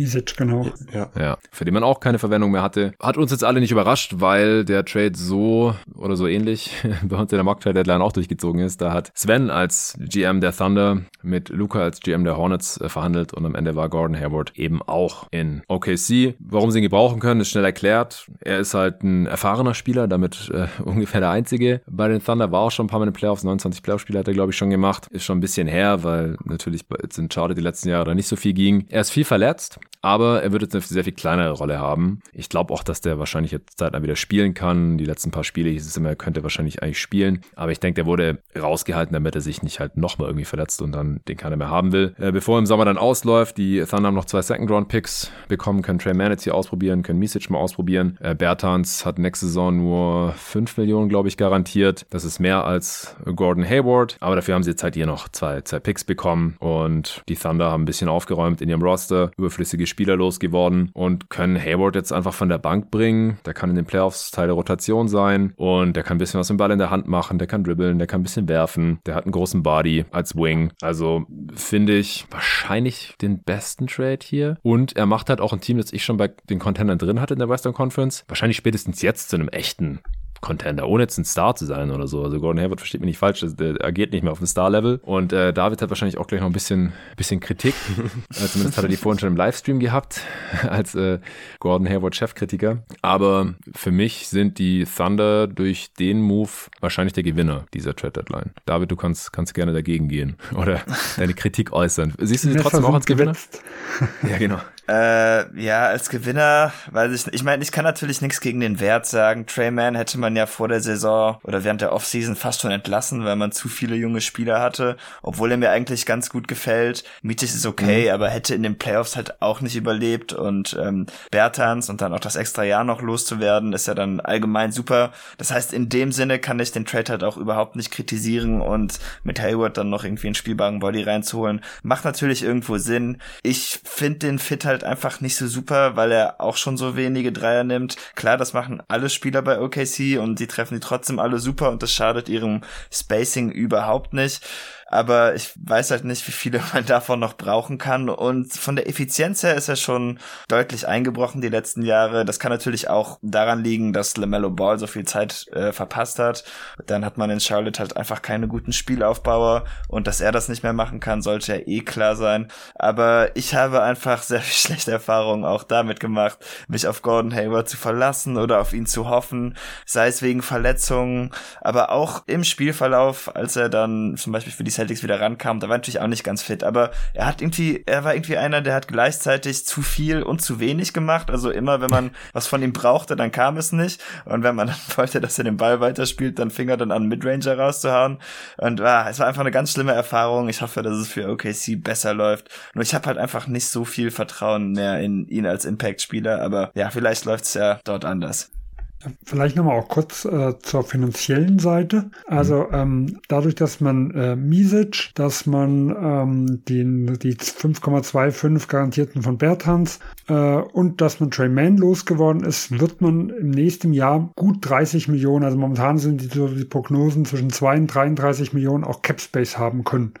[SPEAKER 4] Misic, genau.
[SPEAKER 3] Ja.
[SPEAKER 1] Ja, für den man auch keine Verwendung mehr hatte. Hat uns jetzt alle nicht überrascht, weil der Trade so oder so ähnlich bei uns in der Mock Trade Deadline auch durchgezogen ist. Da hat Sven als GM der Thunder mit Luca als GM der Hornets äh, verhandelt und am Ende war Gordon Hayward eben auch in OKC. Warum sie ihn gebrauchen können, ist schnell erklärt. Er ist halt ein erfahrener Spieler, damit äh, ungefähr der einzige. Bei den Thunder war auch schon ein paar Mal in den Playoffs, 29 Playoff-Spiele hat er glaube ich schon gemacht. Ist schon ein bisschen her, weil natürlich bei- jetzt in Charlotte die letzten Jahre da nicht so viel ging. Er ist viel verletzt. Aber er wird jetzt eine sehr viel kleinere Rolle haben. Ich glaube auch, dass der wahrscheinlich jetzt zeitnah wieder spielen kann. Die letzten paar Spiele hieß es immer, er könnte wahrscheinlich eigentlich spielen. Aber ich denke, der wurde rausgehalten, damit er sich nicht halt nochmal irgendwie verletzt und dann den keiner mehr haben will. Äh, bevor im Sommer dann ausläuft, die Thunder haben noch zwei Second-Round-Picks bekommen, können Trey hier ausprobieren, können Misic mal ausprobieren. Äh, Bertans hat nächste Saison nur 5 Millionen, glaube ich, garantiert. Das ist mehr als Gordon Hayward. Aber dafür haben sie jetzt halt hier noch zwei, zwei Picks bekommen und die Thunder haben ein bisschen aufgeräumt in ihrem Roster. Überflüssige Spieler losgeworden und können Hayward jetzt einfach von der Bank bringen. Der kann in den Playoffs Teil der Rotation sein und der kann ein bisschen was mit dem Ball in der Hand machen, der kann dribbeln, der kann ein bisschen werfen, der hat einen großen Body als Wing. Also finde ich wahrscheinlich den besten Trade hier. Und er macht halt auch ein Team, das ich schon bei den Contendern drin hatte in der Western Conference. Wahrscheinlich spätestens jetzt zu einem echten Contender, ohne jetzt ein Star zu sein oder so. Also Gordon Hayward versteht mich nicht falsch, der agiert nicht mehr auf dem Star-Level. Und äh, David hat wahrscheinlich auch gleich noch ein bisschen, bisschen Kritik. Äh, zumindest hat er die vorhin schon im Livestream gehabt, als äh, Gordon Hayward Chefkritiker. Aber für mich sind die Thunder durch den Move wahrscheinlich der Gewinner dieser Trade Deadline. David, du kannst, kannst gerne dagegen gehen oder deine Kritik äußern. Siehst du sie trotzdem auch als Gewinner?
[SPEAKER 2] ja, genau. Äh, ja, als Gewinner weiß ich nicht. Ich meine, ich kann natürlich nichts gegen den Wert sagen. Trayman hätte man ja vor der Saison oder während der Offseason fast schon entlassen, weil man zu viele junge Spieler hatte, obwohl er mir eigentlich ganz gut gefällt. Mietig ist okay, mhm. aber hätte in den Playoffs halt auch nicht überlebt und ähm, Bertans und dann auch das extra Jahr noch loszuwerden, ist ja dann allgemein super. Das heißt, in dem Sinne kann ich den Trade halt auch überhaupt nicht kritisieren und mit Hayward dann noch irgendwie einen spielbaren Body reinzuholen, macht natürlich irgendwo Sinn. Ich finde den Fit halt halt einfach nicht so super, weil er auch schon so wenige Dreier nimmt. Klar, das machen alle Spieler bei OKC und die treffen die trotzdem alle super und das schadet ihrem Spacing überhaupt nicht aber ich weiß halt nicht, wie viele man davon noch brauchen kann. Und von der Effizienz her ist er schon deutlich eingebrochen die letzten Jahre. Das kann natürlich auch daran liegen, dass LaMelo Ball so viel Zeit äh, verpasst hat. Dann hat man in Charlotte halt einfach keine guten Spielaufbauer und dass er das nicht mehr machen kann, sollte ja eh klar sein. Aber ich habe einfach sehr viel schlechte Erfahrungen auch damit gemacht, mich auf Gordon Hayward zu verlassen oder auf ihn zu hoffen, sei es wegen Verletzungen, aber auch im Spielverlauf, als er dann zum Beispiel für die Celtics wieder rankam, da war natürlich auch nicht ganz fit, aber er hat irgendwie, er war irgendwie einer, der hat gleichzeitig zu viel und zu wenig gemacht. Also immer, wenn man was von ihm brauchte, dann kam es nicht. Und wenn man dann wollte, dass er den Ball weiterspielt, dann fing er dann an, Midranger rauszuhauen. Und ah, es war einfach eine ganz schlimme Erfahrung. Ich hoffe, dass es für OKC besser läuft. Nur ich habe halt einfach nicht so viel Vertrauen mehr in ihn als Impact-Spieler, aber ja, vielleicht läuft's ja dort anders.
[SPEAKER 4] Vielleicht nochmal auch kurz äh, zur finanziellen Seite. Also mhm. ähm, dadurch, dass man äh, Misic, dass man ähm, den, die 5,25 garantierten von Berthans äh, und dass man Trey Mann losgeworden ist, wird man im nächsten Jahr gut 30 Millionen, also momentan sind die, so die Prognosen zwischen 2 und 33 Millionen auch Cap Space haben können.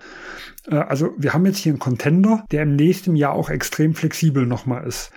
[SPEAKER 4] Äh, also wir haben jetzt hier einen Contender, der im nächsten Jahr auch extrem flexibel nochmal ist.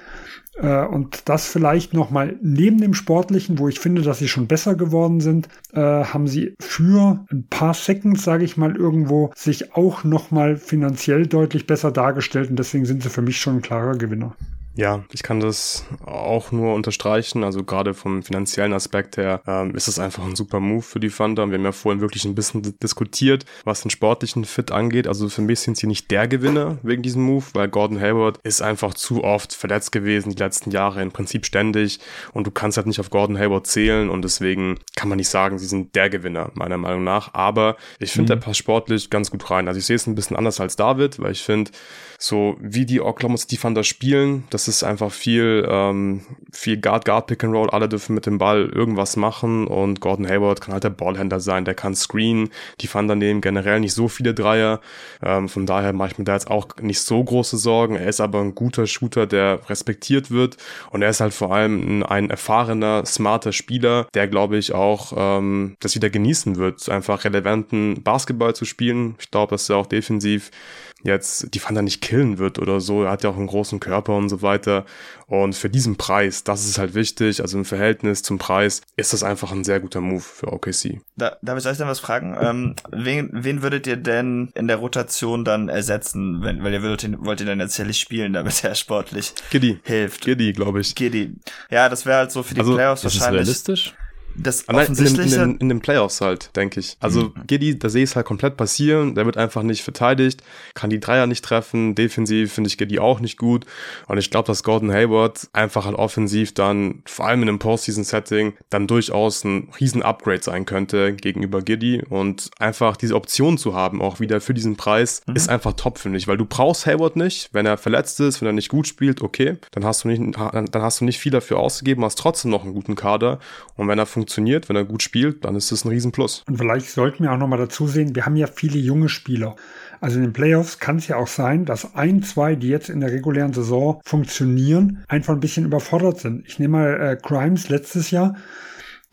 [SPEAKER 4] Äh, und das vielleicht nochmal neben dem Sportlichen, wo ich finde, dass sie schon besser geworden sind, äh, haben sie für ein paar Seconds, sage ich mal, irgendwo sich auch nochmal finanziell deutlich besser dargestellt und deswegen sind sie für mich schon ein klarer Gewinner.
[SPEAKER 3] Ja, ich kann das auch nur unterstreichen. Also gerade vom finanziellen Aspekt her ähm, ist es einfach ein super Move für die Thunder. Wir haben ja vorhin wirklich ein bisschen diskutiert, was den sportlichen Fit angeht. Also für mich sind sie nicht der Gewinner wegen diesem Move, weil Gordon Hayward ist einfach zu oft verletzt gewesen die letzten Jahre, im Prinzip ständig. Und du kannst halt nicht auf Gordon Hayward zählen und deswegen kann man nicht sagen, sie sind der Gewinner, meiner Meinung nach. Aber ich finde, mhm. der passt sportlich ganz gut rein. Also ich sehe es ein bisschen anders als David, weil ich finde, so wie die Oklahoma City Thunder spielen, das ist einfach viel, ähm, viel Guard, Guard, Pick and Roll, alle dürfen mit dem Ball irgendwas machen und Gordon Hayward kann halt der Ballhändler sein, der kann screen, die Thunder nehmen generell nicht so viele Dreier, ähm, von daher mache ich mir da jetzt auch nicht so große Sorgen, er ist aber ein guter Shooter, der respektiert wird. Und er ist halt vor allem ein, ein erfahrener, smarter Spieler, der glaube ich auch ähm, das wieder genießen wird, einfach relevanten Basketball zu spielen, ich glaube, dass er auch defensiv jetzt die Fanta nicht killen wird oder so. Er hat ja auch einen großen Körper und so weiter. Und für diesen Preis, das ist halt wichtig, also im Verhältnis zum Preis, ist das einfach ein sehr guter Move für OKC.
[SPEAKER 2] Da, darf ich euch dann was fragen? Ähm, wen, wen würdet ihr denn in der Rotation dann ersetzen, wenn, weil ihr würdet, wollt ihr dann erzählich spielen, damit er sportlich
[SPEAKER 3] Giddy.
[SPEAKER 2] hilft?
[SPEAKER 3] Giddy, glaube ich.
[SPEAKER 2] Giddy. Ja, das wäre halt so für die also, Playoffs
[SPEAKER 1] ist
[SPEAKER 2] wahrscheinlich.
[SPEAKER 1] Ist realistisch?
[SPEAKER 2] Das
[SPEAKER 3] Nein, offensichtliche... In, in, in, den Playoffs halt, denke ich. Also mhm. Giddy, da sehe ich es halt komplett passieren. Der wird einfach nicht verteidigt, kann die Dreier nicht treffen. Defensiv finde ich Giddy auch nicht gut. Und ich glaube, dass Gordon Hayward einfach halt offensiv dann, vor allem in einem Postseason-Setting, dann durchaus ein riesen Upgrade sein könnte gegenüber Giddy. Und einfach diese Option zu haben, auch wieder für diesen Preis, mhm. ist einfach top, finde ich. Weil du brauchst Hayward nicht. Wenn er verletzt ist, wenn er nicht gut spielt, okay, dann hast du nicht, dann hast du nicht viel dafür ausgegeben, hast trotzdem noch einen guten Kader. Und wenn er funktioniert, funktioniert, wenn er gut spielt, dann ist das ein Riesenplus.
[SPEAKER 4] Und vielleicht sollten wir auch nochmal dazu sehen, wir haben ja viele junge Spieler. Also in den Playoffs kann es ja auch sein, dass ein, zwei, die jetzt in der regulären Saison funktionieren, einfach ein bisschen überfordert sind. Ich nehme mal äh, Grimes letztes Jahr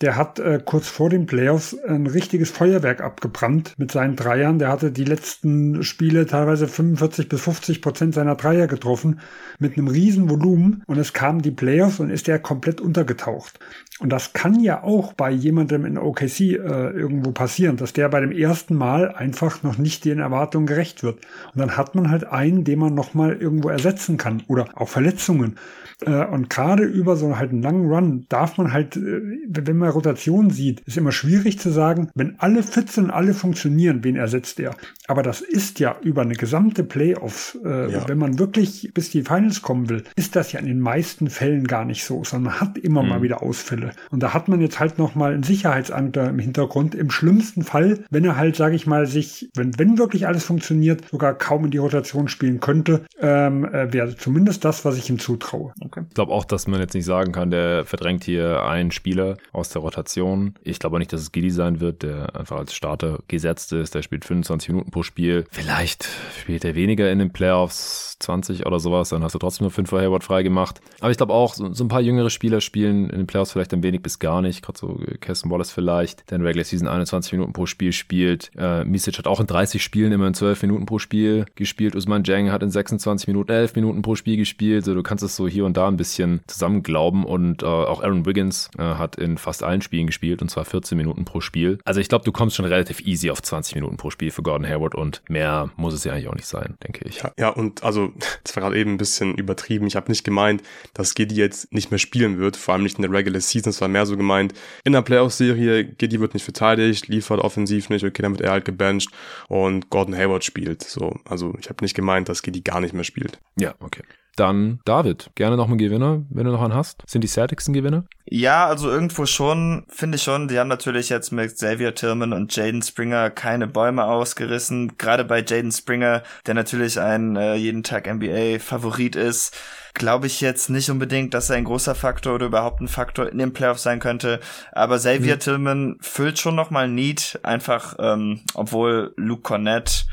[SPEAKER 4] der hat äh, kurz vor den Playoffs ein richtiges Feuerwerk abgebrannt mit seinen Dreiern. Der hatte die letzten Spiele teilweise 45 bis 50 Prozent seiner Dreier getroffen mit einem riesen Volumen und es kamen die Playoffs und ist der komplett untergetaucht. Und das kann ja auch bei jemandem in OKC äh, irgendwo passieren, dass der bei dem ersten Mal einfach noch nicht den Erwartungen gerecht wird. Und dann hat man halt einen, den man nochmal irgendwo ersetzen kann oder auch Verletzungen. Äh, und gerade über so halt einen langen Run darf man halt, äh, wenn man Rotation sieht, ist immer schwierig zu sagen, wenn alle fit sind, alle funktionieren, wen ersetzt er. Aber das ist ja über eine gesamte Playoffs, äh, ja. wenn man wirklich bis die Finals kommen will, ist das ja in den meisten Fällen gar nicht so, sondern man hat immer mhm. mal wieder Ausfälle. Und da hat man jetzt halt nochmal einen Sicherheitsanker im Hintergrund. Im schlimmsten Fall, wenn er halt, sage ich mal, sich, wenn, wenn wirklich alles funktioniert, sogar kaum in die Rotation spielen könnte, ähm, äh, wäre zumindest das, was ich ihm zutraue.
[SPEAKER 1] Okay. Ich glaube auch, dass man jetzt nicht sagen kann, der verdrängt hier einen Spieler aus der Rotation. Ich glaube nicht, dass es Giddy sein wird, der einfach als Starter gesetzt ist. Der spielt 25 Minuten pro Spiel. Vielleicht spielt er weniger in den Playoffs, 20 oder sowas, dann hast du trotzdem nur 5 für Hayward frei gemacht. Aber ich glaube auch, so, so, ein paar jüngere Spieler spielen in den Playoffs vielleicht ein wenig bis gar nicht. Gerade so Keston Wallace vielleicht, der in Regular Season 21 Minuten pro Spiel spielt. Äh, Misic hat auch in 30 Spielen immer in 12 Minuten pro Spiel gespielt. Usman Jang hat in 26 Minuten 11 Minuten pro Spiel gespielt. So, du kannst es so hier und da ein bisschen zusammenglauben. Und äh, auch Aaron Wiggins äh, hat in fast allen Spielen gespielt und zwar 14 Minuten pro Spiel. Also ich glaube, du kommst schon relativ easy auf 20 Minuten pro Spiel für Gordon Hayward und mehr muss es ja eigentlich auch nicht sein, denke ich.
[SPEAKER 3] Ja, ja und also, das war gerade eben ein bisschen übertrieben. Ich habe nicht gemeint, dass Giddy jetzt nicht mehr spielen wird, vor allem nicht in der Regular Season. Es war mehr so gemeint, in der Playoff-Serie, Giddy wird nicht verteidigt, liefert offensiv nicht, okay, dann wird er halt gebencht und Gordon Hayward spielt. So, also ich habe nicht gemeint, dass Giddy gar nicht mehr spielt.
[SPEAKER 1] Ja, okay. Dann David, gerne noch einen Gewinner, wenn du noch einen hast. Sind die Celtics ein Gewinner?
[SPEAKER 2] Ja, also irgendwo schon, finde ich schon. Die haben natürlich jetzt mit Xavier Tillman und Jaden Springer keine Bäume ausgerissen. Gerade bei Jaden Springer, der natürlich ein äh, jeden Tag NBA-Favorit ist, glaube ich jetzt nicht unbedingt, dass er ein großer Faktor oder überhaupt ein Faktor in den Playoffs sein könnte. Aber Xavier mhm. Tillman füllt schon noch mal Need, einfach, ähm, obwohl Luke Cornett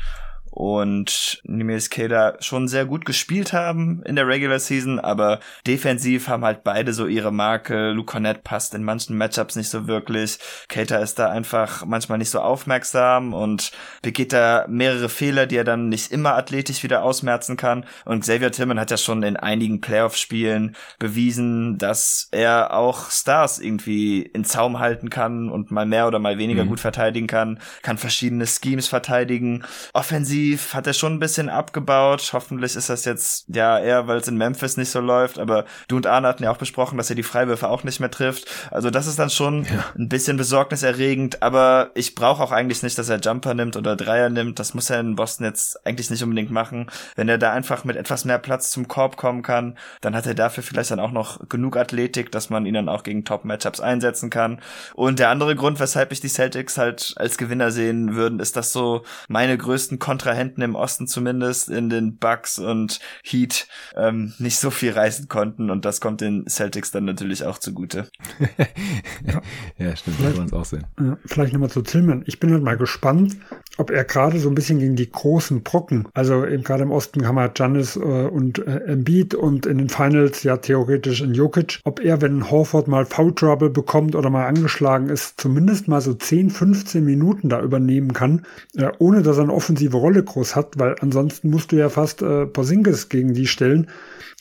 [SPEAKER 2] und Nimes Keda schon sehr gut gespielt haben in der Regular Season, aber defensiv haben halt beide so ihre Marke. Luke Cornett passt in manchen Matchups nicht so wirklich. Kater ist da einfach manchmal nicht so aufmerksam und begeht da mehrere Fehler, die er dann nicht immer athletisch wieder ausmerzen kann. Und Xavier Tillman hat ja schon in einigen Playoff-Spielen bewiesen, dass er auch Stars irgendwie in Zaum halten kann und mal mehr oder mal weniger mhm. gut verteidigen kann, kann verschiedene Schemes verteidigen. Offensiv offensiv hat er schon ein bisschen abgebaut. Hoffentlich ist das jetzt ja eher, weil es in Memphis nicht so läuft. Aber du und Arne hatten ja auch besprochen, dass er die Freiwürfe auch nicht mehr trifft. Also das ist dann schon ja. ein bisschen besorgniserregend. Aber ich brauche auch eigentlich nicht, dass er Jumper nimmt oder Dreier nimmt. Das muss er in Boston jetzt eigentlich nicht unbedingt machen. Wenn er da einfach mit etwas mehr Platz zum Korb kommen kann, dann hat er dafür vielleicht dann auch noch genug Athletik, dass man ihn dann auch gegen Top-Matchups einsetzen kann. Und der andere Grund, weshalb ich die Celtics halt als Gewinner sehen würden, ist, dass so meine größten Kontra Kontrahenten im Osten zumindest in den Bucks und Heat ähm, nicht so viel reißen konnten und das kommt den Celtics dann natürlich auch zugute.
[SPEAKER 1] ja. ja, stimmt, vielleicht, kann man es auch sehen.
[SPEAKER 4] Ja, vielleicht nochmal zu Tillman. Ich bin halt mal gespannt, ob er gerade so ein bisschen gegen die großen Brocken, also eben gerade im Osten haben wir Giannis äh, und äh, Embiid und in den Finals ja theoretisch in Jokic, ob er, wenn Horford mal Foul Trouble bekommt oder mal angeschlagen ist, zumindest mal so 10, 15 Minuten da übernehmen kann, äh, ohne dass er eine offensive Rolle groß hat, weil ansonsten musst du ja fast äh, Porzingis gegen die stellen.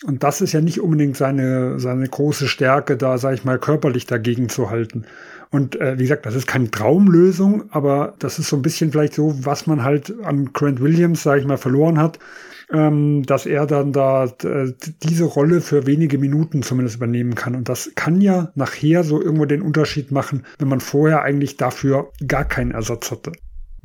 [SPEAKER 4] Und das ist ja nicht unbedingt seine, seine große Stärke, da, sag ich mal, körperlich dagegen zu halten. Und äh, wie gesagt, das ist keine Traumlösung, aber das ist so ein bisschen vielleicht so, was man halt an Grant Williams, sag ich mal, verloren hat, ähm, dass er dann da äh, diese Rolle für wenige Minuten zumindest übernehmen kann. Und das kann ja nachher so irgendwo den Unterschied machen, wenn man vorher eigentlich dafür gar keinen Ersatz hatte.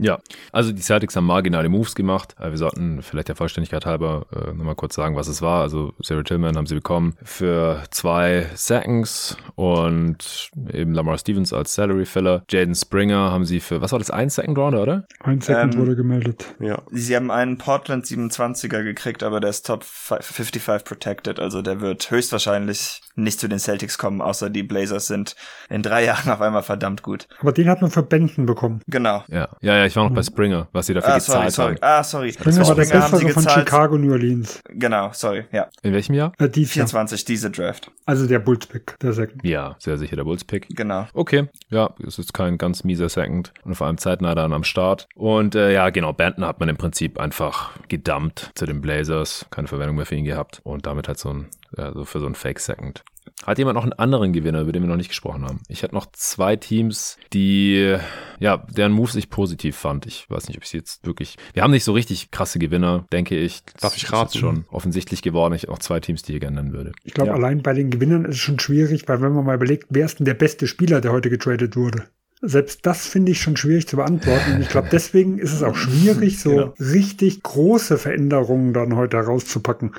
[SPEAKER 1] Ja, also die Celtics haben marginale Moves gemacht. Äh, wir sollten vielleicht der Vollständigkeit halber äh, nochmal kurz sagen, was es war. Also Sarah Tillman haben sie bekommen für zwei Seconds und eben Lamar Stevens als Salary Filler. Jaden Springer haben sie für, was war das, ein Second Rounder, oder?
[SPEAKER 4] Ein Second ähm, wurde gemeldet.
[SPEAKER 2] Ja. Sie haben einen Portland 27er gekriegt, aber der ist Top 55 protected. Also der wird höchstwahrscheinlich nicht zu den Celtics kommen, außer die Blazers sind in drei Jahren auf einmal verdammt gut.
[SPEAKER 4] Aber den hat man für Bänken bekommen.
[SPEAKER 2] Genau.
[SPEAKER 1] Ja, ja, ja ich war noch bei Springer, was sie dafür
[SPEAKER 2] ah, sorry,
[SPEAKER 1] gezahlt
[SPEAKER 2] sorry.
[SPEAKER 1] haben.
[SPEAKER 2] Ah, sorry.
[SPEAKER 4] Springer war der
[SPEAKER 2] Springer
[SPEAKER 4] bessere von. Chicago New Orleans.
[SPEAKER 2] Genau, sorry, ja.
[SPEAKER 1] In welchem Jahr?
[SPEAKER 4] Äh, dies Jahr.
[SPEAKER 2] 24, diese Draft.
[SPEAKER 4] Also der Bulls-Pick, der Second.
[SPEAKER 1] Ja, sehr sicher der Bulls-Pick.
[SPEAKER 2] Genau.
[SPEAKER 1] Okay, ja, es ist kein ganz mieser Second und vor allem zeitnah dann am Start. Und äh, ja, genau, Benton hat man im Prinzip einfach gedumpt zu den Blazers, keine Verwendung mehr für ihn gehabt und damit halt so ein, ja, so für so ein Fake Second. Hat jemand noch einen anderen Gewinner, über den wir noch nicht gesprochen haben? Ich hatte noch zwei Teams, die, ja, deren Moves ich positiv fand. Ich weiß nicht, ob ich sie jetzt wirklich. Wir haben nicht so richtig krasse Gewinner, denke ich. Das
[SPEAKER 3] Darf ich raten?
[SPEAKER 1] schon offensichtlich geworden. Ich habe noch zwei Teams, die ich gerne nennen würde.
[SPEAKER 4] Ich glaube,
[SPEAKER 3] Ja.
[SPEAKER 4] allein bei den Gewinnern ist es schon schwierig, weil wenn man mal überlegt, wer ist denn der beste Spieler, der heute getradet wurde? Selbst das finde ich schon schwierig zu beantworten. Und ich glaube, deswegen ist es auch schwierig, so
[SPEAKER 3] Genau.
[SPEAKER 4] richtig große Veränderungen dann heute herauszupacken.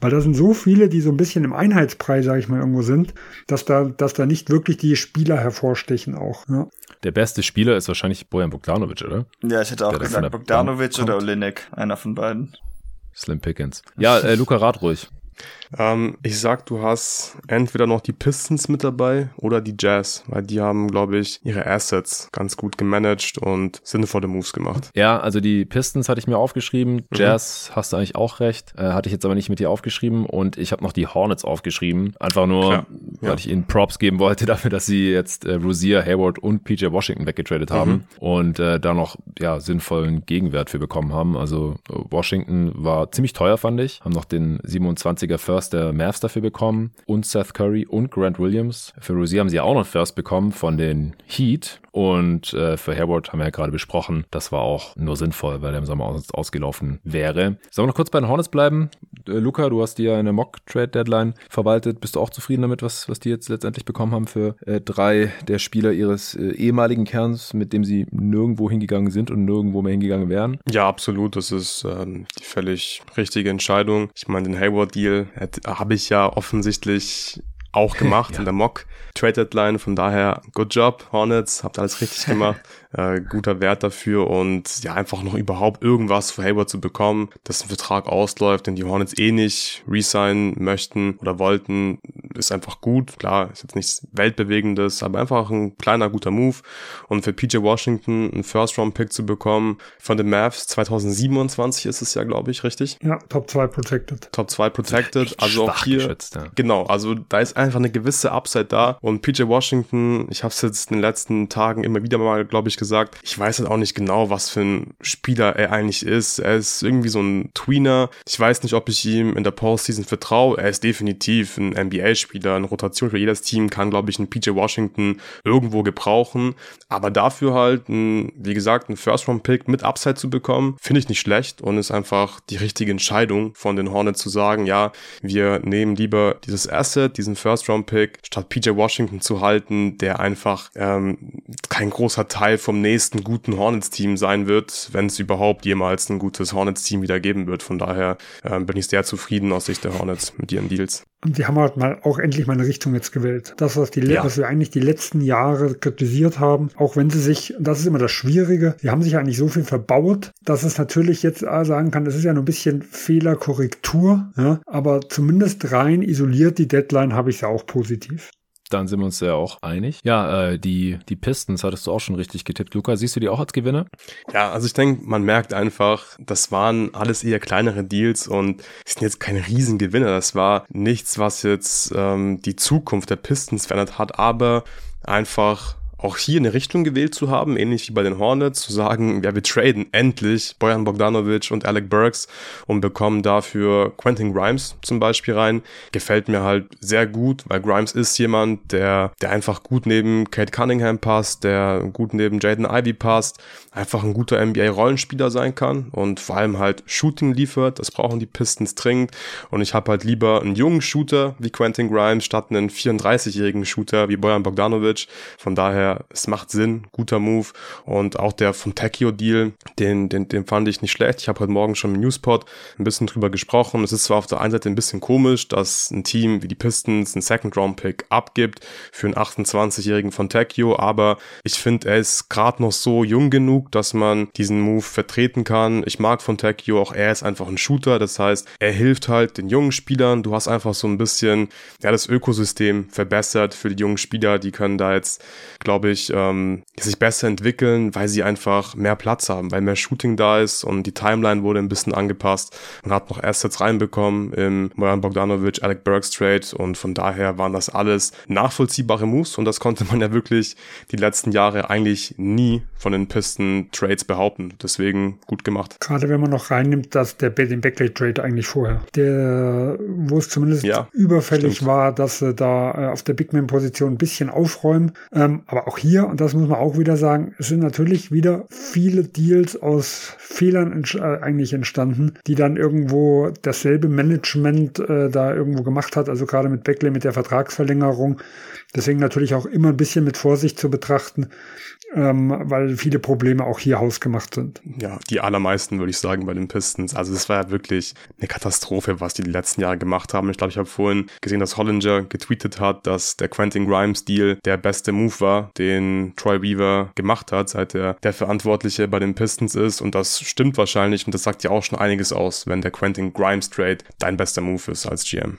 [SPEAKER 4] Weil da sind so viele, die so ein bisschen im Einheitspreis, sage ich mal, irgendwo sind, dass da, dass da nicht wirklich die Spieler hervorstechen auch. Ja.
[SPEAKER 1] Der beste Spieler ist wahrscheinlich Bojan Bogdanovic, oder?
[SPEAKER 2] Ja, ich hätte auch
[SPEAKER 1] Der
[SPEAKER 2] gesagt Bogdanovic oder. Olinik, einer von beiden.
[SPEAKER 1] Slim Pickens. Ja, äh, Luca rat ruhig.
[SPEAKER 3] Ähm, ich sag, du hast entweder noch die Pistons mit dabei oder die Jazz, weil die haben, glaube ich, ihre Assets ganz gut gemanagt und sinnvolle Moves gemacht.
[SPEAKER 1] Ja, also die Pistons hatte ich mir aufgeschrieben. Jazz hast du eigentlich auch recht. Äh, hatte ich jetzt aber nicht mit dir aufgeschrieben. Und ich habe noch die Hornets aufgeschrieben. Einfach nur,
[SPEAKER 3] Klar,
[SPEAKER 1] weil
[SPEAKER 3] ja.
[SPEAKER 1] ich ihnen Props geben wollte dafür, dass sie jetzt äh, Rozier, Hayward und PJ Washington weggetradet haben und äh, da noch ja sinnvollen Gegenwert für bekommen haben. Also äh, Washington war ziemlich teuer, fand ich. Haben noch den 27er First der Mavs dafür bekommen und Seth Curry und Grant Williams. Für Rozier haben sie auch noch First bekommen von den Heat. Und äh, für Hayward haben wir ja gerade besprochen, das war auch nur sinnvoll, weil er im Sommer aus, ausgelaufen wäre. Sollen wir noch kurz bei den Hornets bleiben? Äh, Luca, du hast ja eine Mock-Trade-Deadline verwaltet. Bist du auch zufrieden damit, was, was die jetzt letztendlich bekommen haben für äh, drei der Spieler ihres äh, ehemaligen Kerns, mit dem sie nirgendwo hingegangen sind und nirgendwo mehr hingegangen wären?
[SPEAKER 3] Ja, absolut. Das ist ähm, die völlig richtige Entscheidung. Ich meine, den Hayward-Deal hätte- habe ich ja offensichtlich auch gemacht
[SPEAKER 1] Ja.
[SPEAKER 3] in der Mock Trade Deadline. Von daher, good job, Hornets, habt alles richtig gemacht. äh, guter Wert dafür und ja, einfach noch überhaupt irgendwas für Hayward zu bekommen, dass ein Vertrag ausläuft, den die Hornets eh nicht resignen möchten oder wollten, ist einfach gut. Klar, ist jetzt nichts Weltbewegendes, aber einfach ein kleiner, guter Move. Und für PJ Washington einen First-Round-Pick zu bekommen von den Mavs 2027 ist es ja, glaube ich, richtig?
[SPEAKER 4] ja, Top 2 protected.
[SPEAKER 3] Top 2 protected, also auch hier
[SPEAKER 1] geschätzt, ja.
[SPEAKER 3] Genau, also da ist einfach eine gewisse Upside da. Und PJ Washington, ich habe es jetzt in den letzten Tagen immer wieder mal, glaube ich, gesagt, ich weiß halt auch nicht genau, was für ein Spieler er eigentlich ist. Er ist irgendwie so ein Tweener. Ich weiß nicht, ob ich ihm in der Postseason vertraue. Er ist definitiv ein NBA-Spieler, eine Rotation für jedes Team kann, glaube ich, einen PJ Washington irgendwo gebrauchen. Aber dafür halt, ein, wie gesagt, einen First-Round-Pick mit Upside zu bekommen, finde ich nicht schlecht und ist einfach die richtige Entscheidung von den Hornets zu sagen, ja, wir nehmen lieber dieses Asset, diesen First-Round-Pick, statt PJ Washington zu halten, der einfach ähm, kein großer Teil vom nächsten guten Hornets-Team sein wird, wenn es überhaupt jemals ein gutes Hornets-Team wieder geben wird. Von daher ähm, bin ich sehr zufrieden aus Sicht der Hornets mit ihren Deals.
[SPEAKER 4] Und sie haben halt mal auch endlich mal eine Richtung jetzt gewählt. Das, was, die,
[SPEAKER 3] Ja.
[SPEAKER 4] was wir eigentlich die letzten Jahre kritisiert haben, auch wenn sie sich, und das ist immer das Schwierige, sie haben sich eigentlich so viel verbaut, dass es natürlich jetzt äh, sagen kann, das ist ja nur ein bisschen Fehlerkorrektur, ja, aber zumindest rein isoliert die Deadline habe ich ja auch positiv.
[SPEAKER 1] Dann sind wir uns ja auch einig. Ja, äh, die, die Pistons hattest du auch schon richtig getippt. Luca, siehst du die auch als Gewinner?
[SPEAKER 3] Ja, also ich denke, man merkt einfach, das waren alles eher kleinere Deals und sind jetzt keine Riesengewinner. Das war nichts, was jetzt ähm, die Zukunft der Pistons verändert hat, aber einfach auch hier eine Richtung gewählt zu haben, ähnlich wie bei den Hornets, zu sagen, ja, wir traden endlich Bojan Bogdanovic und Alec Burks und bekommen dafür Quentin Grimes zum Beispiel rein. Gefällt mir halt sehr gut, weil Grimes ist jemand, der, der einfach gut neben Kate Cunningham passt, der gut neben Jaden Ivey passt, einfach ein guter NBA-Rollenspieler sein kann und vor allem halt Shooting liefert. Das brauchen die Pistons dringend. Und ich habe halt lieber einen jungen Shooter wie Quentin Grimes statt einen 34-jährigen Shooter wie Bojan Bogdanovic. Von daher, es macht Sinn, guter Move. Und auch der Fontecchio-Deal, den, den, den fand ich nicht schlecht. Ich habe heute Morgen schon im Newspot ein bisschen drüber gesprochen. Es ist zwar auf der einen Seite ein bisschen komisch, dass ein Team wie die Pistons einen Second-Round-Pick abgibt für einen 28-jährigen Fontecchio, aber ich finde, er ist gerade noch so jung genug, dass man diesen Move vertreten kann. Ich mag Fontecchio, auch er ist einfach ein Shooter, das heißt, er hilft halt den jungen Spielern. Du hast einfach so ein bisschen ja, das Ökosystem verbessert für die jungen Spieler. Die können da jetzt, glaube ich, ähm, sich besser entwickeln, weil sie einfach mehr Platz haben, weil mehr Shooting da ist und die Timeline wurde ein bisschen angepasst. Man hat noch Assets reinbekommen im Mojan Bogdanovic, Alec Burks Trade und von daher waren das alles nachvollziehbare Moves und das konnte man ja wirklich die letzten Jahre eigentlich nie von den Pisten Trades behaupten. Deswegen gut gemacht.
[SPEAKER 4] Gerade wenn man noch reinnimmt, dass der den Beckley Trade eigentlich vorher, der, wo es zumindest ja, überfällig stimmt. war, dass sie da äh, auf der Big Man Position ein bisschen aufräumen. Ähm, aber auch hier, und das muss man auch wieder sagen, es sind natürlich wieder viele Deals aus Fehlern ent äh, eigentlich entstanden, die dann irgendwo dasselbe Management äh, da irgendwo gemacht hat. Also gerade mit Beckley mit der Vertragsverlängerung. Deswegen natürlich auch immer ein bisschen mit Vorsicht zu betrachten ähm, weil viele Probleme auch hier hausgemacht sind.
[SPEAKER 3] Ja, die allermeisten würde ich sagen bei den Pistons. Also es war ja wirklich eine Katastrophe, was die die letzten Jahre gemacht haben. Ich glaube, ich habe vorhin gesehen, dass Hollinger getweetet hat, dass der Quentin Grimes Deal der beste Move war, den Troy Weaver gemacht hat, seit er der Verantwortliche bei den Pistons ist. Und das stimmt wahrscheinlich und das sagt ja auch schon einiges aus, wenn der Quentin Grimes Trade dein bester Move ist als GM.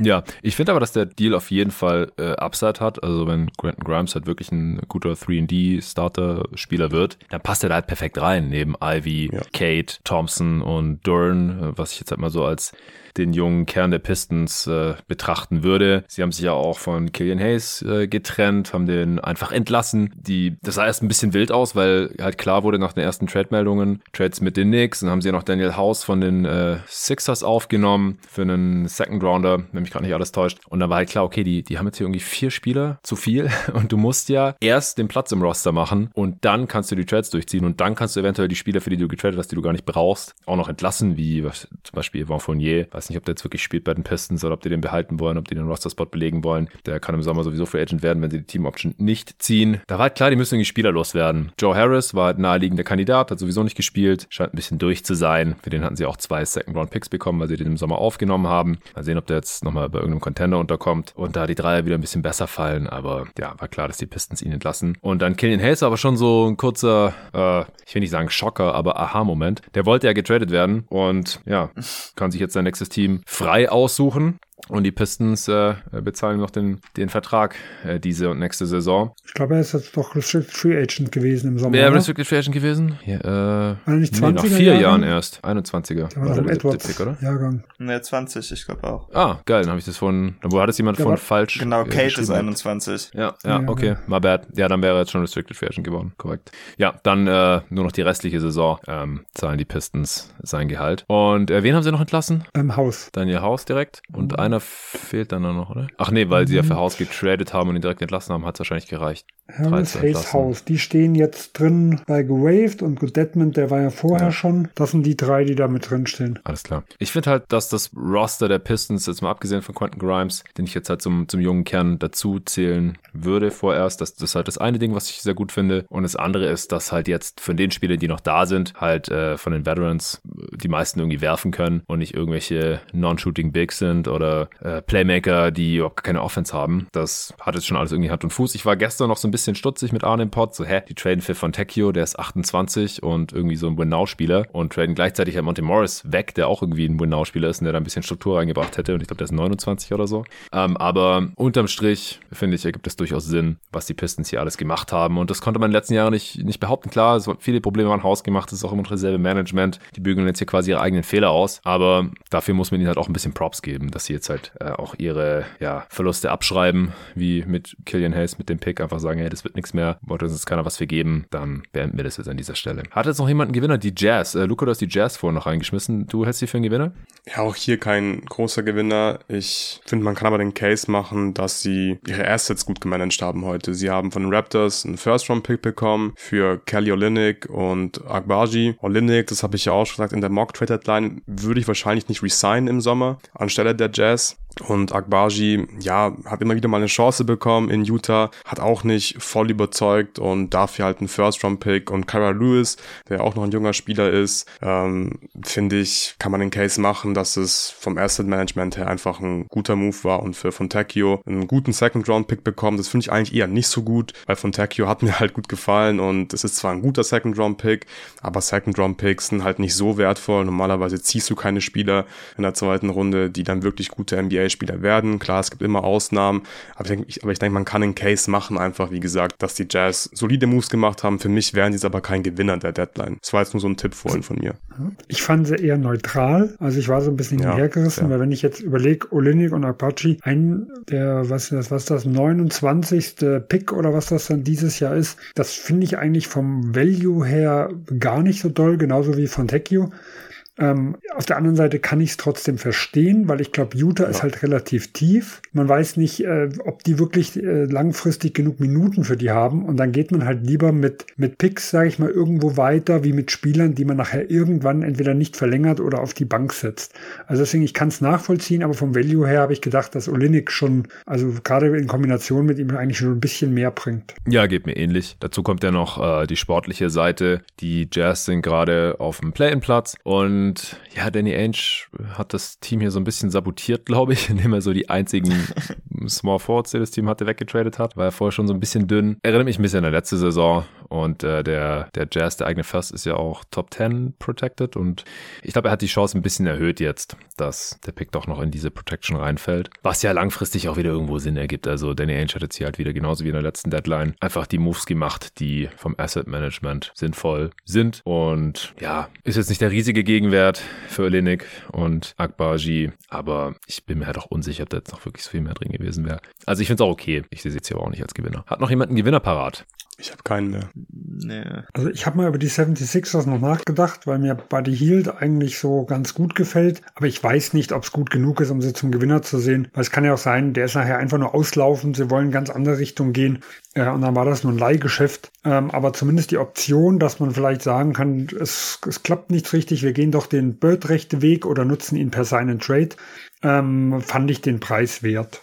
[SPEAKER 1] Ja, ich finde aber, dass der Deal auf jeden Fall äh, Upside hat. Also wenn Quentin Grimes halt wirklich ein guter 3D-Starter-Spieler wird, dann passt er da halt perfekt rein, neben Ivy, ja. Kate, Thompson und Duran, äh, was ich jetzt halt mal so als den jungen Kern der Pistons äh, betrachten würde. Sie haben sich ja auch von Killian Hayes äh, getrennt, haben den einfach entlassen. Die, das sah erst ein bisschen wild aus, weil halt klar wurde nach den ersten Trade-Meldungen, Trades mit den Knicks, dann haben sie ja noch Daniel House von den äh, Sixers aufgenommen für einen Second Rounder, wenn mich gerade nicht alles täuscht. Und dann war halt klar, okay, die, die haben jetzt hier irgendwie vier Spieler zu viel und du musst ja erst den Platz im Roster machen und dann kannst du die Trades durchziehen und dann kannst du eventuell die Spieler, für die du getradet hast, die du gar nicht brauchst, auch noch entlassen, wie was, zum Beispiel Yvonne Fournier, weiß nicht, ob der jetzt wirklich spielt bei den Pistons oder ob die den behalten wollen, ob die den Roster-Spot belegen wollen. Der kann im Sommer sowieso Free Agent werden, wenn sie die Team-Option nicht ziehen. Da war halt klar, die müssen irgendwie spielerlos werden. Joe Harris war halt naheliegender Kandidat, hat sowieso nicht gespielt, scheint ein bisschen durch zu sein. Für den hatten sie auch zwei Second-Round-Picks bekommen, weil sie den im Sommer aufgenommen haben. Mal sehen, ob der jetzt nochmal bei irgendeinem Contender unterkommt und da die Dreier wieder ein bisschen besser fallen. Aber ja, war klar, dass die Pistons ihn entlassen. Und dann Killian Hayes aber schon so ein kurzer, äh, ich will nicht sagen Schocker, aber Aha-Moment. Der wollte ja getradet werden und ja, kann sich jetzt sein nächstes Team frei aussuchen. Und die Pistons äh, bezahlen noch den, den Vertrag äh, diese und nächste Saison.
[SPEAKER 4] Ich glaube, er ist jetzt doch Restricted Free Agent gewesen im Sommer.
[SPEAKER 1] Wer Restricted Free Agent gewesen? Ja,
[SPEAKER 4] äh, nicht 20 nee,
[SPEAKER 1] nach vier Jahrgang? Jahren erst. 21er.
[SPEAKER 4] Der war, war der Edwards Pick, oder? Jahrgang.
[SPEAKER 2] Ne, 20, ich glaube auch.
[SPEAKER 1] Ah, geil, dann habe ich das von, wo hat es jemand der von falsch
[SPEAKER 2] Genau, äh, Kate ist 21.
[SPEAKER 1] Ja, ja, ja okay, my bad. Ja, dann wäre er jetzt schon Restricted Free Agent geworden, korrekt. Ja, dann äh, nur noch die restliche Saison ähm, zahlen die Pistons sein Gehalt. Und äh, wen haben sie noch entlassen?
[SPEAKER 4] Im Haus.
[SPEAKER 1] Daniel Haus direkt. Und mhm. Einer fehlt dann noch, oder? Ach nee, weil mhm. sie ja für Haus getradet haben und ihn direkt entlassen haben, hat es wahrscheinlich gereicht.
[SPEAKER 4] Harris, Hayes, House, die stehen jetzt drin bei Gewaved und Good Deadman, der war ja vorher ja. schon. Das sind die drei, die da mit drin stehen.
[SPEAKER 1] Alles klar. Ich finde halt, dass das Roster der Pistons, jetzt mal abgesehen von Quentin Grimes, den ich jetzt halt zum, zum jungen Kern dazu zählen würde vorerst, das, das ist halt das eine Ding, was ich sehr gut finde. Und das andere ist, dass halt jetzt von den Spielern, die noch da sind, halt äh, von den Veterans die meisten irgendwie werfen können und nicht irgendwelche Non-Shooting Bigs sind oder äh, Playmaker, die überhaupt keine Offense haben. Das hat jetzt schon alles irgendwie Hand und Fuß. Ich war gestern noch so ein bisschen stutzig mit Arne im Pod, so hä, die traden für Fontecchio, der ist 28 und irgendwie so ein Win-Now-Spieler und traden gleichzeitig halt Monte Morris weg, der auch irgendwie ein Win-Now-Spieler ist und der da ein bisschen Struktur reingebracht hätte und ich glaube, der ist 29 oder so. Ähm, aber unterm Strich, finde ich, ergibt es durchaus Sinn, was die Pistons hier alles gemacht haben und das konnte man in den letzten Jahren nicht, nicht behaupten. Klar, es viele Probleme waren hausgemacht, es ist auch immer dasselbe Management, die bügeln jetzt hier quasi ihre eigenen Fehler aus, aber dafür muss man ihnen halt auch ein bisschen Props geben, dass sie jetzt halt äh, auch ihre ja, Verluste abschreiben, wie mit Killian Hayes mit dem Pick, einfach sagen, hey, das wird nichts mehr, wollte uns jetzt keiner was für geben, dann beenden wir das jetzt an dieser Stelle. Hat jetzt noch jemand einen Gewinner? Die Jazz. Äh, Luca, du hast die Jazz vorhin noch reingeschmissen. Du hältst sie für einen Gewinner?
[SPEAKER 3] Ja, auch hier kein großer Gewinner. Ich finde, man kann aber den Case machen, dass sie ihre Assets gut gemanagt haben heute. Sie haben von den Raptors einen First-Round-Pick bekommen für Kelly Olynyk und Agbaji. Olynyk, das habe ich ja auch schon gesagt, in der Mock-Trade-Deadline würde ich wahrscheinlich nicht resignen im Sommer anstelle der Jazz. Und Akbaji, ja, hat immer wieder mal eine Chance bekommen in Utah, hat auch nicht voll überzeugt und dafür halt ein First-Round-Pick. Und Kyra Lewis, der auch noch ein junger Spieler ist, ähm, finde ich, kann man den Case machen, dass es vom Asset-Management her einfach ein guter Move war und für Fontecchio einen guten Second-Round-Pick bekommen. Das finde ich eigentlich eher nicht so gut, weil Fontecchio hat mir halt gut gefallen und es ist zwar ein guter Second-Round-Pick, aber Second-Round-Picks sind halt nicht so wertvoll. Normalerweise ziehst du keine Spieler in der zweiten Runde, die dann wirklich gute NBA NBA-Spieler werden. Klar, es gibt immer Ausnahmen, aber ich denke, ich, aber ich denke, man kann einen Case machen, einfach wie gesagt, dass die Jazz solide Moves gemacht haben. Für mich wären sie aber kein Gewinner der Deadline. Das war jetzt nur so ein Tipp vorhin von mir.
[SPEAKER 4] Ich fand sie eher neutral. Also ich war so ein bisschen ja, hinhergerissen, ja. weil wenn ich jetzt überlege, Olinik und Apache, ein der, was das, was das, 29. Pick oder was das dann dieses Jahr ist, das finde ich eigentlich vom Value her gar nicht so doll, genauso wie von Tecchio. Ähm, auf der anderen Seite kann ich es trotzdem verstehen, weil ich glaube, Utah ja. ist halt relativ tief. Man weiß nicht, äh, ob die wirklich äh, langfristig genug Minuten für die haben. Und dann geht man halt lieber mit, mit Picks, sage ich mal, irgendwo weiter, wie mit Spielern, die man nachher irgendwann entweder nicht verlängert oder auf die Bank setzt. Also deswegen, ich kann es nachvollziehen, aber vom Value her habe ich gedacht, dass Olinik schon, also gerade in Kombination mit ihm eigentlich schon ein bisschen mehr bringt.
[SPEAKER 1] Ja, geht mir ähnlich. Dazu kommt ja noch äh, die sportliche Seite. Die Jazz sind gerade auf dem Play-in-Platz und und ja, Danny Ainge hat das Team hier so ein bisschen sabotiert, glaube ich, indem er so die einzigen Small Forwards, die das Team hatte, weggetradet hat. War er vorher schon so ein bisschen dünn. Erinnert mich ein bisschen an der letzte Saison. Und äh, der, der Jazz, der eigene First, ist ja auch Top 10 protected. Und ich glaube, er hat die Chance ein bisschen erhöht jetzt, dass der Pick doch noch in diese Protection reinfällt. Was ja langfristig auch wieder irgendwo Sinn ergibt. Also Danny Ainge hat jetzt hier halt wieder genauso wie in der letzten Deadline einfach die Moves gemacht, die vom Asset Management sinnvoll sind. Und ja, ist jetzt nicht der riesige Gegenwert Wert für Olenek und Akbaji, aber ich bin mir halt auch unsicher, ob da jetzt noch wirklich so viel mehr drin gewesen wäre. Also ich finde es auch okay. Ich sehe es jetzt hier aber auch nicht als Gewinner. Hat noch jemand einen Gewinner parat?
[SPEAKER 3] Ich habe keinen mehr.
[SPEAKER 4] Nee. Also ich habe mal über die 76ers noch nachgedacht, weil mir Buddy Hield eigentlich so ganz gut gefällt. Aber ich weiß nicht, ob es gut genug ist, um sie zum Gewinner zu sehen. Weil es kann ja auch sein, der ist nachher einfach nur auslaufen, sie wollen in ganz andere Richtung gehen. Äh, und dann war das nur ein Leihgeschäft. Ähm, aber zumindest die Option, dass man vielleicht sagen kann, es, es klappt nicht richtig, wir gehen doch den Bird-rechte-Weg oder nutzen ihn per seinen Trade, ähm, fand ich den Preis wert.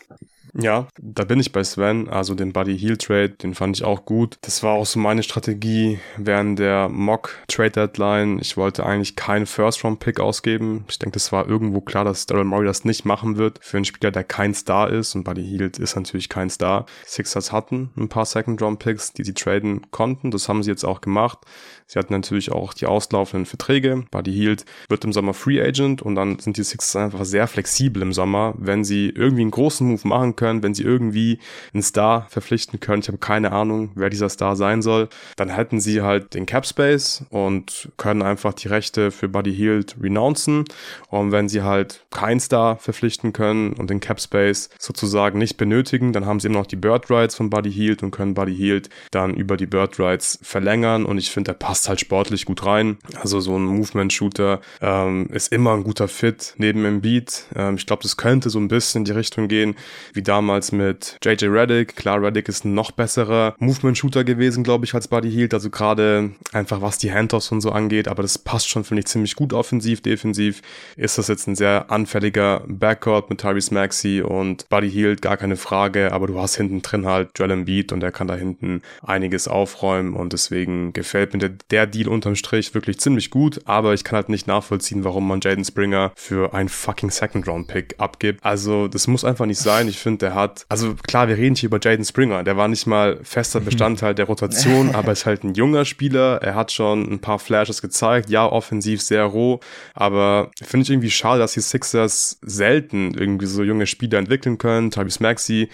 [SPEAKER 3] Ja, da bin ich bei Sven. Also den Buddy Heel Trade, den fand ich auch gut. Das war auch so meine Strategie während der Mock Trade Deadline. Ich wollte eigentlich keinen First Round Pick ausgeben. Ich denke, das war irgendwo klar, dass Daryl Morey das nicht machen wird für einen Spieler, der kein Star ist. Und Buddy Hield ist natürlich kein Star. Sixers hatten ein paar Second Round Picks, die sie traden konnten. Das haben sie jetzt auch gemacht. Sie hatten natürlich auch die auslaufenden Verträge. Buddy Hield wird im Sommer Free Agent und dann sind die Sixers einfach sehr flexibel im Sommer, wenn sie irgendwie einen großen Move machen können, wenn sie irgendwie einen Star verpflichten können. Ich habe keine Ahnung, wer dieser Star sein soll. Dann hätten sie halt den Cap Space und können einfach die Rechte für Buddy Hield renouncen. Und wenn sie halt keinen Star verpflichten können und den Cap Space sozusagen nicht benötigen, dann haben sie immer noch die Bird Rights von Buddy Hield und können Buddy Hield dann über die Bird Rights verlängern. Und ich finde, der passt halt sportlich gut rein. Also so ein Movement-Shooter ähm, ist immer ein guter Fit neben Embiid. Ähm, ich glaube, das könnte so ein bisschen in die Richtung gehen, wie damals mit JJ Reddick. Klar, Reddick ist ein noch besserer Movement-Shooter gewesen, glaube ich, als Buddy Hield. Also gerade einfach was die Handoffs und so angeht. Aber das passt schon, finde ich, ziemlich gut offensiv, defensiv. Ist das jetzt ein sehr anfälliger Backcourt mit Tyrese Maxey und Buddy Hield, gar keine Frage. Aber du hast hinten drin halt Joel Embiid und der kann da hinten einiges aufräumen und deswegen gefällt mir der der Deal unterm Strich wirklich ziemlich gut, aber ich kann halt nicht nachvollziehen, warum man Jaden Springer für einen fucking Second-Round-Pick abgibt. Also, das muss einfach nicht sein. Ich finde, der hat, also klar, wir reden hier über Jaden Springer. Der war nicht mal fester Bestandteil der Rotation, aber ist halt ein junger Spieler. Er hat schon ein paar Flashes gezeigt. Ja, offensiv sehr roh, aber finde ich irgendwie schade, dass die Sixers selten irgendwie so junge Spieler entwickeln können. Travis Maxi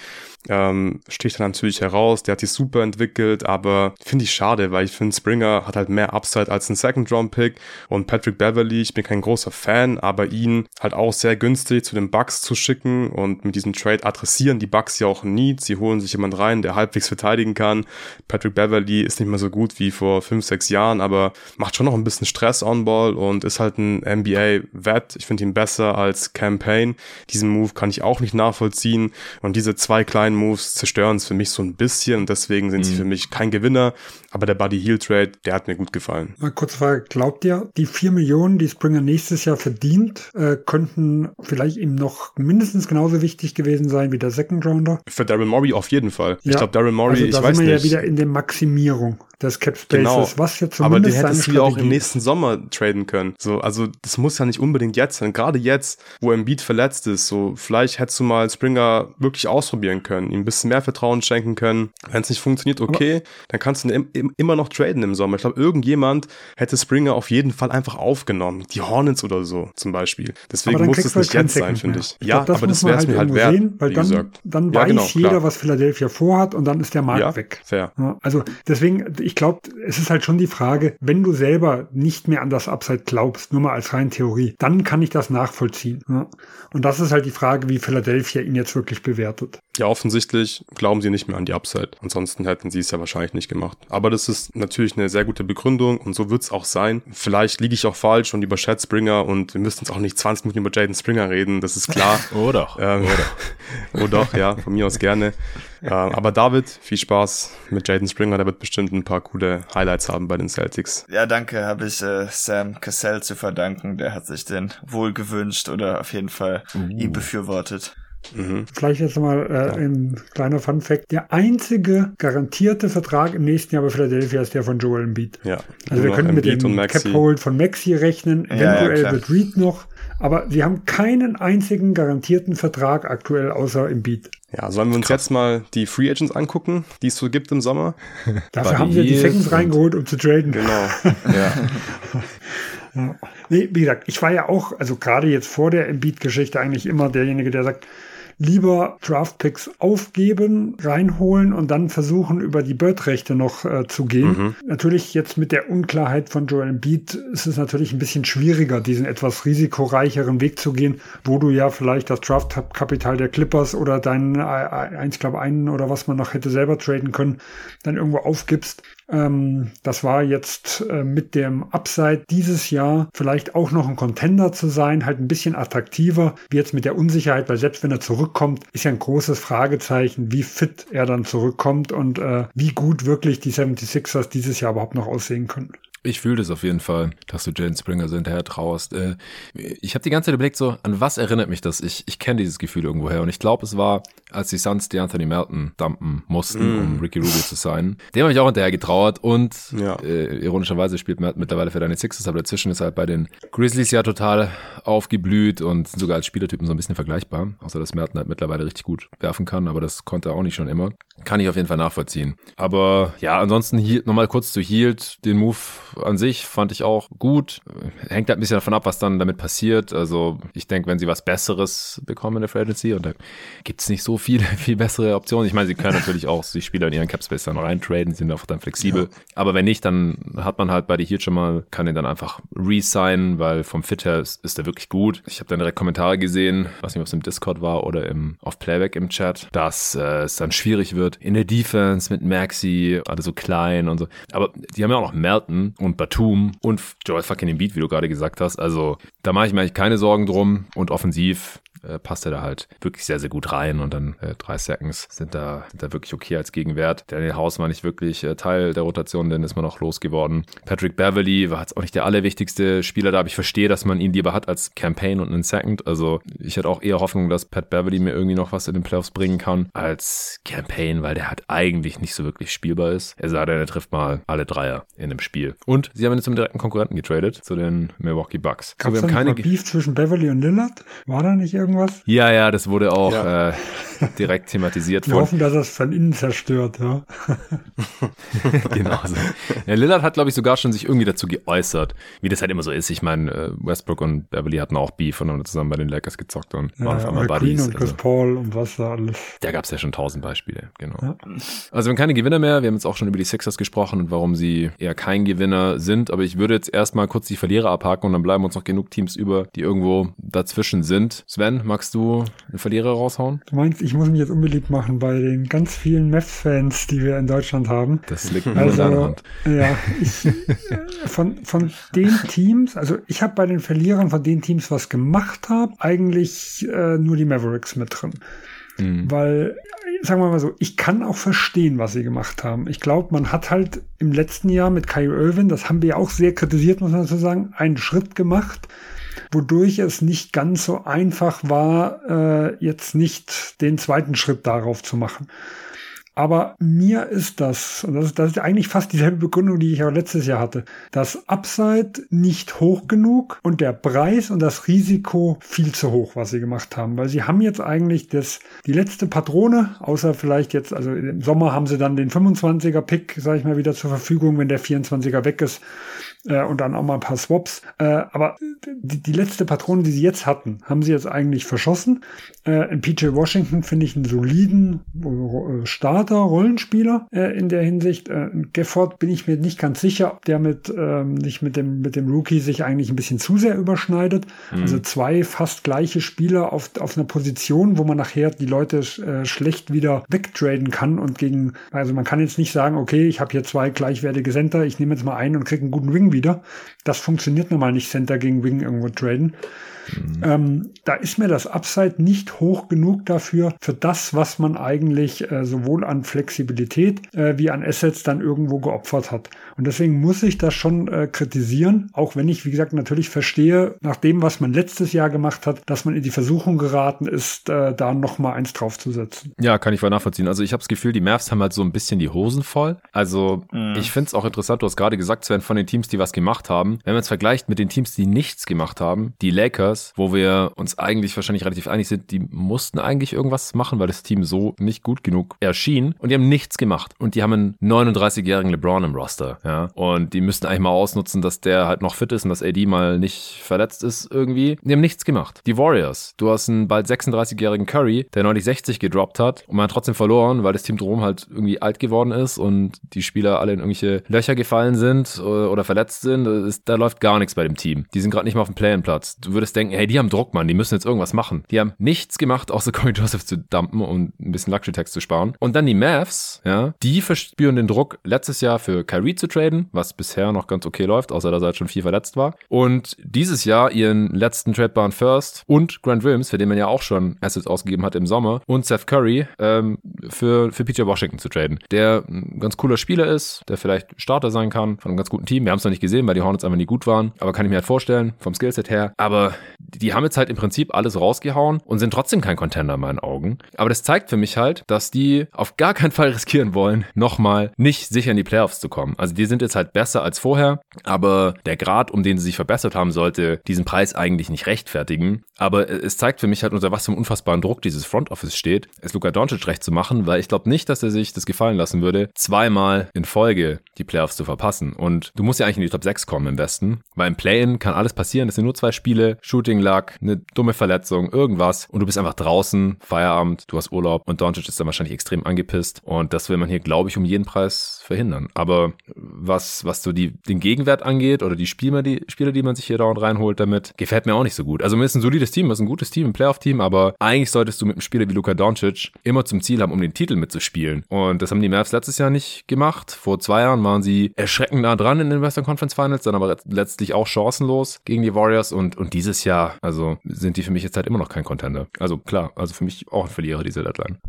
[SPEAKER 3] ähm, sticht dann natürlich heraus. Der hat sich super entwickelt, aber finde ich schade, weil ich finde, Springer hat halt mehr Upside als ein Second-Round-Pick und Patrick Beverly, ich bin kein großer Fan, aber ihn halt auch sehr günstig zu den Bucks zu schicken und mit diesem Trade adressieren die Bucks ja auch nie. Sie holen sich jemand rein, der halbwegs verteidigen kann. Patrick Beverly ist nicht mehr so gut wie vor fünf, sechs Jahren, aber macht schon noch ein bisschen Stress on Ball und ist halt ein NBA-Vet. Ich finde ihn besser als Campaign. Diesen Move kann ich auch nicht nachvollziehen und diese zwei kleinen kleinen Moves zerstören es für mich so ein bisschen und deswegen sind mhm. sie für mich kein Gewinner. Aber der Buddy Heel Trade, der hat mir gut gefallen.
[SPEAKER 4] Mal kurz Frage, glaubt ihr, die vier Millionen, die Springer nächstes Jahr verdient, äh, könnten vielleicht ihm noch mindestens genauso wichtig gewesen sein wie der Second Rounder?
[SPEAKER 3] Für Daryl Morey auf jeden Fall. Ja, ich glaube, Daryl Morey,
[SPEAKER 4] also
[SPEAKER 3] ich
[SPEAKER 4] da
[SPEAKER 3] weiß
[SPEAKER 4] sind wir
[SPEAKER 3] nicht.
[SPEAKER 4] ja wieder in der Maximierung. Des Cap Spaces,
[SPEAKER 3] Genau.
[SPEAKER 4] was ja zumindest
[SPEAKER 3] Aber
[SPEAKER 4] seine
[SPEAKER 3] hättest du ja auch im nächsten Sommer traden können. So, also das muss ja nicht unbedingt jetzt sein. Gerade jetzt, wo Embiid verletzt ist, so vielleicht hättest du mal Springer wirklich ausprobieren können, ihm ein bisschen mehr Vertrauen schenken können. Wenn es nicht funktioniert, okay, dann kannst du ihn im, im, immer noch traden im Sommer. Ich glaube, irgendjemand hätte Springer auf jeden Fall einfach aufgenommen. Die Hornets oder so zum Beispiel. Deswegen muss es
[SPEAKER 4] halt
[SPEAKER 3] nicht jetzt sein, finde ich.
[SPEAKER 4] Ich
[SPEAKER 3] Ja,
[SPEAKER 4] glaub,
[SPEAKER 3] aber das
[SPEAKER 4] muss man
[SPEAKER 3] wäre es mir halt wert.
[SPEAKER 4] sehen, weil dann, dann
[SPEAKER 3] Ja,
[SPEAKER 4] weiß
[SPEAKER 3] genau,
[SPEAKER 4] jeder,
[SPEAKER 3] klar.
[SPEAKER 4] was Philadelphia vorhat und dann ist der Markt
[SPEAKER 3] Ja,
[SPEAKER 4] weg.
[SPEAKER 3] fair.
[SPEAKER 4] Also deswegen, ich glaube, es ist halt schon die Frage, wenn du selber nicht mehr an das Upside glaubst, nur mal als rein Theorie, dann kann ich das nachvollziehen. Ja. Und das ist halt die Frage, wie Philadelphia ihn jetzt wirklich bewertet.
[SPEAKER 3] Ja, offensichtlich glauben sie nicht mehr an die Upside. Ansonsten hätten sie es ja wahrscheinlich nicht gemacht. Aber das ist natürlich eine sehr gute Begründung und so wird es auch sein. Vielleicht liege ich auch falsch und überschätze Springer und wir müssen jetzt auch nicht 20 Minuten über Jaden Springer reden, das ist klar.
[SPEAKER 1] Oh doch.
[SPEAKER 3] ähm, oh doch, ja, von mir aus gerne. Ähm, aber David, viel Spaß mit Jaden Springer, der wird bestimmt ein paar coole Highlights haben bei den Celtics.
[SPEAKER 2] Ja, danke, habe ich äh, Sam Cassell zu verdanken. Der hat sich den wohl gewünscht oder auf jeden Fall ihn befürwortet.
[SPEAKER 3] Mhm.
[SPEAKER 4] Vielleicht jetzt mal äh, ein kleiner Fun Fact. Der einzige garantierte Vertrag im nächsten Jahr bei Philadelphia ist der von Joel Embiid.
[SPEAKER 3] Ja.
[SPEAKER 4] Also wir können mit
[SPEAKER 3] Embiid
[SPEAKER 4] dem. Cap Hold von Maxi rechnen,
[SPEAKER 2] Ja, ja,
[SPEAKER 4] eventuell
[SPEAKER 2] klar.
[SPEAKER 4] wird Reed noch, aber sie haben keinen einzigen garantierten Vertrag aktuell außer Embiid.
[SPEAKER 3] Ja, sollen wir uns jetzt mal die Free Agents angucken, die es so gibt im Sommer?
[SPEAKER 4] Dafür
[SPEAKER 1] Buddy
[SPEAKER 4] haben wir die Seconds reingeholt, um zu traden.
[SPEAKER 3] Genau.
[SPEAKER 1] Ja.
[SPEAKER 4] Ja. Nee, wie gesagt, ich war ja auch, also gerade jetzt vor der Embiid-Geschichte eigentlich immer derjenige, der sagt, lieber Draftpicks aufgeben, reinholen und dann versuchen, über die Bird-Rechte noch äh, zu gehen. Natürlich jetzt mit der Unklarheit von Joel Embiid ist es natürlich ein bisschen schwieriger, diesen etwas risikoreicheren Weg zu gehen, wo du ja vielleicht das Draftkapital der Clippers oder deinen, äh, eins glaube einen oder was man noch hätte selber traden können, dann irgendwo aufgibst. Ähm, das war jetzt äh, mit dem Upside dieses Jahr vielleicht auch noch ein Contender zu sein, halt ein bisschen attraktiver, wie jetzt mit der Unsicherheit, weil selbst wenn er zurückkommt, ist ja ein großes Fragezeichen, wie fit er dann zurückkommt und äh, wie gut wirklich die 76ers dieses Jahr überhaupt noch aussehen können.
[SPEAKER 1] Ich fühle das auf jeden Fall, dass du Jalen Springer so hinterher traust. Äh, Ich habe die ganze Zeit überlegt, so, an was erinnert mich das? Ich, ich kenne dieses Gefühl irgendwoher. Und ich glaube, es war, als die Suns die Anthony Melton dumpen mussten, um Ricky Rubio zu sein. Dem habe ich auch hinterher getrauert. Und
[SPEAKER 3] Ja.
[SPEAKER 1] äh, ironischerweise spielt Melton mittlerweile für deine Sixers, aber dazwischen ist halt bei den Grizzlies ja total aufgeblüht und sind sogar als Spielertypen so ein bisschen vergleichbar. Außer dass Melton halt mittlerweile richtig gut werfen kann, aber das konnte er auch nicht schon immer. Kann ich auf jeden Fall nachvollziehen. Aber ja, ansonsten Hield, nochmal kurz zu Hield. Den Move an sich fand ich auch gut. Hängt halt ein bisschen davon ab, was dann damit passiert. Also ich denke, wenn sie was Besseres bekommen in der Free Agency und da gibt's nicht so viele, viel bessere Optionen. Ich meine, sie können natürlich auch die Spieler in ihren Capspace dann reintraden, sind einfach dann flexibel. Aber wenn nicht, dann hat man halt bei die Hield schon mal, kann den dann einfach resignen, weil vom Fit her ist, ist er wirklich gut. Ich habe dann direkt Kommentare gesehen, weiß nicht, ob es im Discord war oder im auf Playback im Chat, dass äh, es dann schwierig wird in der Defense mit Maxi, alle so klein und so. Aber die haben ja auch noch Melton und Batum und Joel fucking Embiid, wie du gerade gesagt hast. Also da mache ich mir eigentlich keine Sorgen drum und offensiv äh, passt er da halt wirklich sehr, sehr gut rein und dann äh, drei Seconds sind da, sind da wirklich okay als Gegenwert. Daniel House war nicht wirklich äh, Teil der Rotation, denn ist man auch losgeworden. Patrick Beverly war jetzt auch nicht der allerwichtigste Spieler da, aber ich verstehe, dass man ihn lieber hat als Campaign und einen Second. Also ich hätte auch eher Hoffnung, dass Pat Beverly mir irgendwie noch was in den Playoffs bringen kann als Campaign, weil der halt eigentlich nicht so wirklich spielbar ist. Er denn, er trifft mal alle Dreier in dem Spiel. Und sie haben ihn zum direkten Konkurrenten getradet, zu den Milwaukee Bucks.
[SPEAKER 4] Gab
[SPEAKER 1] wir
[SPEAKER 4] es
[SPEAKER 1] haben
[SPEAKER 4] da
[SPEAKER 1] keine
[SPEAKER 4] Beef zwischen Beverly und Lillard? War da nicht irgendwas?
[SPEAKER 1] Ja, ja, das wurde auch
[SPEAKER 3] Ja.
[SPEAKER 1] äh, direkt thematisiert
[SPEAKER 4] Wir
[SPEAKER 1] von.
[SPEAKER 4] hoffen, dass das von innen zerstört, ja.
[SPEAKER 1] genau so. Ja, Lillard hat, glaube ich, sogar schon sich irgendwie dazu geäußert, wie das halt immer so ist. Ich meine, äh, Westbrook und Beverly hatten auch Beef und haben zusammen bei den Lakers gezockt und waren auf
[SPEAKER 4] ja
[SPEAKER 1] einmal Buddies.
[SPEAKER 4] und Chris
[SPEAKER 1] Also,
[SPEAKER 4] Paul und was da alles.
[SPEAKER 1] da gab es ja schon tausend Beispiele, genau.
[SPEAKER 4] Ja.
[SPEAKER 1] Also wir haben keine Gewinner mehr. Wir haben jetzt auch schon über die Sixers gesprochen und warum sie eher kein Gewinner sind. Aber ich würde jetzt erstmal kurz die Verlierer abhaken und dann bleiben uns noch genug Teams über, die irgendwo dazwischen sind. Sven, magst du einen Verlierer raushauen?
[SPEAKER 4] Du meinst, ich muss mich jetzt unbeliebt machen bei den ganz vielen Mavs-Fans, die wir in Deutschland haben.
[SPEAKER 1] Das liegt nur in deiner
[SPEAKER 4] Also,
[SPEAKER 1] Hand.
[SPEAKER 4] ja, ich, äh, von, von den Teams, also ich habe bei den Verlierern von den Teams, was gemacht habe, eigentlich äh, nur die Mavericks mit drin.
[SPEAKER 1] Mhm.
[SPEAKER 4] Weil, sagen wir mal so, ich kann auch verstehen, was sie gemacht haben. Ich glaube, man hat halt im letzten Jahr mit Kyrie Irvin, das haben wir ja auch sehr kritisiert, muss man dazu sagen, einen Schritt gemacht, wodurch es nicht ganz so einfach war, äh, jetzt nicht den zweiten Schritt darauf zu machen. Aber mir ist das, und das ist, das ist eigentlich fast dieselbe Begründung, die ich auch letztes Jahr hatte, das Upside nicht hoch genug und der Preis und das Risiko viel zu hoch, was sie gemacht haben. Weil sie haben jetzt eigentlich das, die letzte Patrone, außer vielleicht jetzt, also im Sommer haben sie dann den 25er Pick, sage ich mal, wieder zur Verfügung, wenn der 24er weg ist äh, und dann auch mal ein paar Swaps. Äh, aber die, die letzte Patrone, die sie jetzt hatten, haben sie jetzt eigentlich verschossen. Äh, in PJ Washington finde ich einen soliden äh, Starter, Rollenspieler äh, in der Hinsicht. Äh, Gafford bin ich mir nicht ganz sicher, ob der mit ähm, nicht mit dem mit dem Rookie sich eigentlich ein bisschen zu sehr überschneidet. Mhm. Also zwei fast gleiche Spieler auf, auf einer Position, wo man nachher die Leute schlecht wieder wegtraden kann und gegen, also man kann jetzt nicht sagen, okay, ich habe hier zwei gleichwertige Center, ich nehme jetzt mal einen und kriege einen guten Wing wieder. Das funktioniert normal nicht, Center gegen Wing irgendwo traden. Mhm. Ähm, da ist mir das Upside nicht hoch genug dafür, für das, was man eigentlich äh, sowohl an Flexibilität äh, wie an Assets dann irgendwo geopfert hat. Und deswegen muss ich das schon äh, kritisieren, auch wenn ich, wie gesagt, natürlich verstehe, nach dem, was man letztes Jahr gemacht hat, dass man in die Versuchung geraten ist, äh, da noch mal eins draufzusetzen.
[SPEAKER 1] Ja, kann ich voll nachvollziehen. Also ich habe das Gefühl, die Mavs haben halt so ein bisschen die Hosen voll. Also mhm. ich finde es auch interessant, du hast gerade gesagt, Sven, von den Teams, die was gemacht haben. Wenn man es vergleicht mit den Teams, die nichts gemacht haben, die Lakers, wo wir uns eigentlich wahrscheinlich relativ einig sind, die mussten eigentlich irgendwas machen, weil das Team so nicht gut genug erschien und die haben nichts gemacht. Und die haben einen 39-jährigen LeBron im Roster, ja. Und die müssten eigentlich mal ausnutzen, dass der halt noch fit ist und dass AD mal nicht verletzt ist irgendwie. Die haben nichts gemacht. Die Warriors. Du hast einen bald 36-jährigen Curry, der neulich 60 gedroppt hat und man hat trotzdem verloren, weil das Team drum halt irgendwie alt geworden ist und die Spieler alle in irgendwelche Löcher gefallen sind oder verletzt sind. da läuft gar nichts bei dem Team. Die sind gerade nicht mal auf dem Play-In-Platz. Du würdest denken, hey, die haben Druck, Mann, die müssen jetzt irgendwas machen. Die haben nichts gemacht, außer Corey Joseph zu dumpen und ein bisschen Luxury-Tax zu sparen. Und dann die Mavs, ja, die verspüren den Druck, letztes Jahr für Kyrie zu traden, was bisher noch ganz okay läuft, außer dass er halt schon viel verletzt war. Und dieses Jahr ihren letzten tradebaren First und Grant Williams, für den man ja auch schon Assets ausgegeben hat im Sommer, und Seth Curry ähm, für, für PJ Washington zu traden, der ein ganz cooler Spieler ist, der vielleicht Starter sein kann von einem ganz guten Team. Wir haben es noch nicht gesehen, weil die Hornets einfach nie gut waren, aber kann ich mir halt vorstellen, vom Skillset her. Aber die haben jetzt halt im Prinzip alles rausgehauen und sind trotzdem kein Contender in meinen Augen. Aber das zeigt für mich halt, dass die auf gar keinen Fall riskieren wollen, nochmal nicht sicher in die Playoffs zu kommen. Also die sind jetzt halt besser als vorher, aber der Grad, um den sie sich verbessert haben, sollte diesen Preis eigentlich nicht rechtfertigen. Aber es zeigt für mich halt, unter was für einem unfassbaren Druck dieses Front Office steht, es Luka Doncic recht zu machen, weil ich glaube nicht, dass er sich das gefallen lassen würde, zweimal in Folge die Playoffs zu verpassen. Und du musst ja eigentlich in die Top 6 kommen im Westen, weil im Play-In kann alles passieren. Das sind nur zwei Spiele, Shooting Luck, eine dumme Verletzung, irgendwas und du bist einfach draußen, Feierabend, du hast Urlaub und Doncic ist dann wahrscheinlich extrem angepisst und das will man hier, glaube ich, um jeden Preis verhindern. Aber was, was so die, den Gegenwert angeht oder die Spieler, die Spieler, die man sich hier dauernd reinholt damit, gefällt mir auch nicht so gut. Also mir ist ein solides Team, ist ein gutes Team, ein Playoff-Team, aber eigentlich solltest du mit einem Spieler wie Luka Doncic immer zum Ziel haben, um den Titel mitzuspielen. Und das haben die Mavs letztes Jahr nicht gemacht. Vor zwei Jahren waren sie erschreckend nah dran in den Western Conference Finals, dann aber letztlich auch chancenlos gegen die Warriors und, und dieses Jahr, also sind die für mich jetzt halt immer noch kein Contender. Also klar, also für mich auch ein Verlierer, diese Deadline.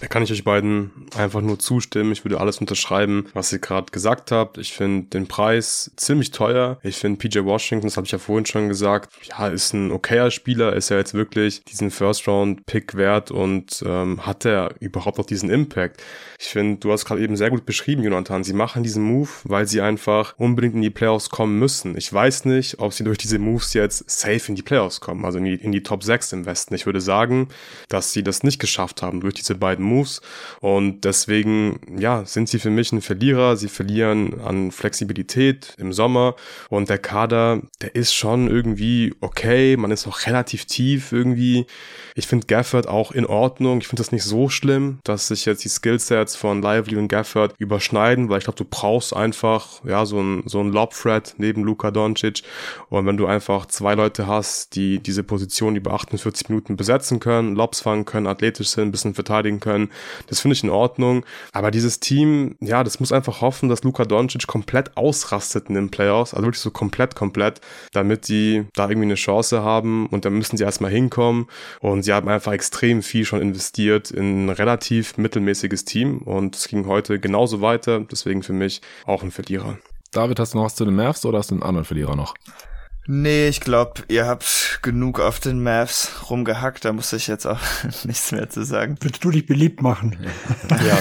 [SPEAKER 3] Da kann ich euch beiden einfach nur zustimmen. Ich würde alles unterschreiben, was ihr gerade gesagt habt. Ich finde den Preis ziemlich teuer. Ich finde PJ Washington, das habe ich ja vorhin schon gesagt, ja, ist ein okayer Spieler, ist ja jetzt wirklich diesen First-Round-Pick wert und ähm, hat er überhaupt noch diesen Impact? Ich finde, du hast gerade eben sehr gut beschrieben, Jonathan. Sie machen diesen Move, weil sie einfach unbedingt in die Playoffs kommen müssen. Ich weiß nicht, ob sie durch diese Moves jetzt safe in die Playoffs kommen, also in die, in die Top 6 im Westen. Ich würde sagen, dass sie das nicht geschafft haben durch diese beiden Moves. Und deswegen, ja, sind sie für mich ein Verlierer. Sie verlieren an Flexibilität im Sommer. Und der Kader, der ist schon irgendwie okay. Man ist auch relativ tief irgendwie. Ich finde Gafford auch in Ordnung. Ich finde das nicht so schlimm, dass sich jetzt die Skillsets von Lively und Gafford überschneiden, weil ich glaube, du brauchst einfach, ja, so ein, so ein Lob-Thread neben Luka Doncic. Und wenn du einfach zwei Leute hast, die diese Position über 48 Minuten besetzen können, Lobs fangen können, athletisch sind, ein bisschen verteidigen können, können. Das finde ich in Ordnung. Aber dieses Team, ja, das muss einfach hoffen, dass Luka Doncic komplett ausrastet in den Playoffs. Also wirklich so komplett, komplett, damit die da irgendwie eine Chance haben. Und dann müssen sie erstmal hinkommen. Und sie haben einfach extrem viel schon investiert in ein relativ mittelmäßiges Team. Und es ging heute genauso weiter. Deswegen für mich auch ein Verlierer.
[SPEAKER 1] David, hast du noch was zu den Mavs oder hast du einen anderen Verlierer noch?
[SPEAKER 2] Nee, ich glaube, ihr habt genug auf den Mavs rumgehackt, da muss ich jetzt auch nichts mehr zu sagen.
[SPEAKER 4] Willst du dich beliebt machen?
[SPEAKER 3] Ja,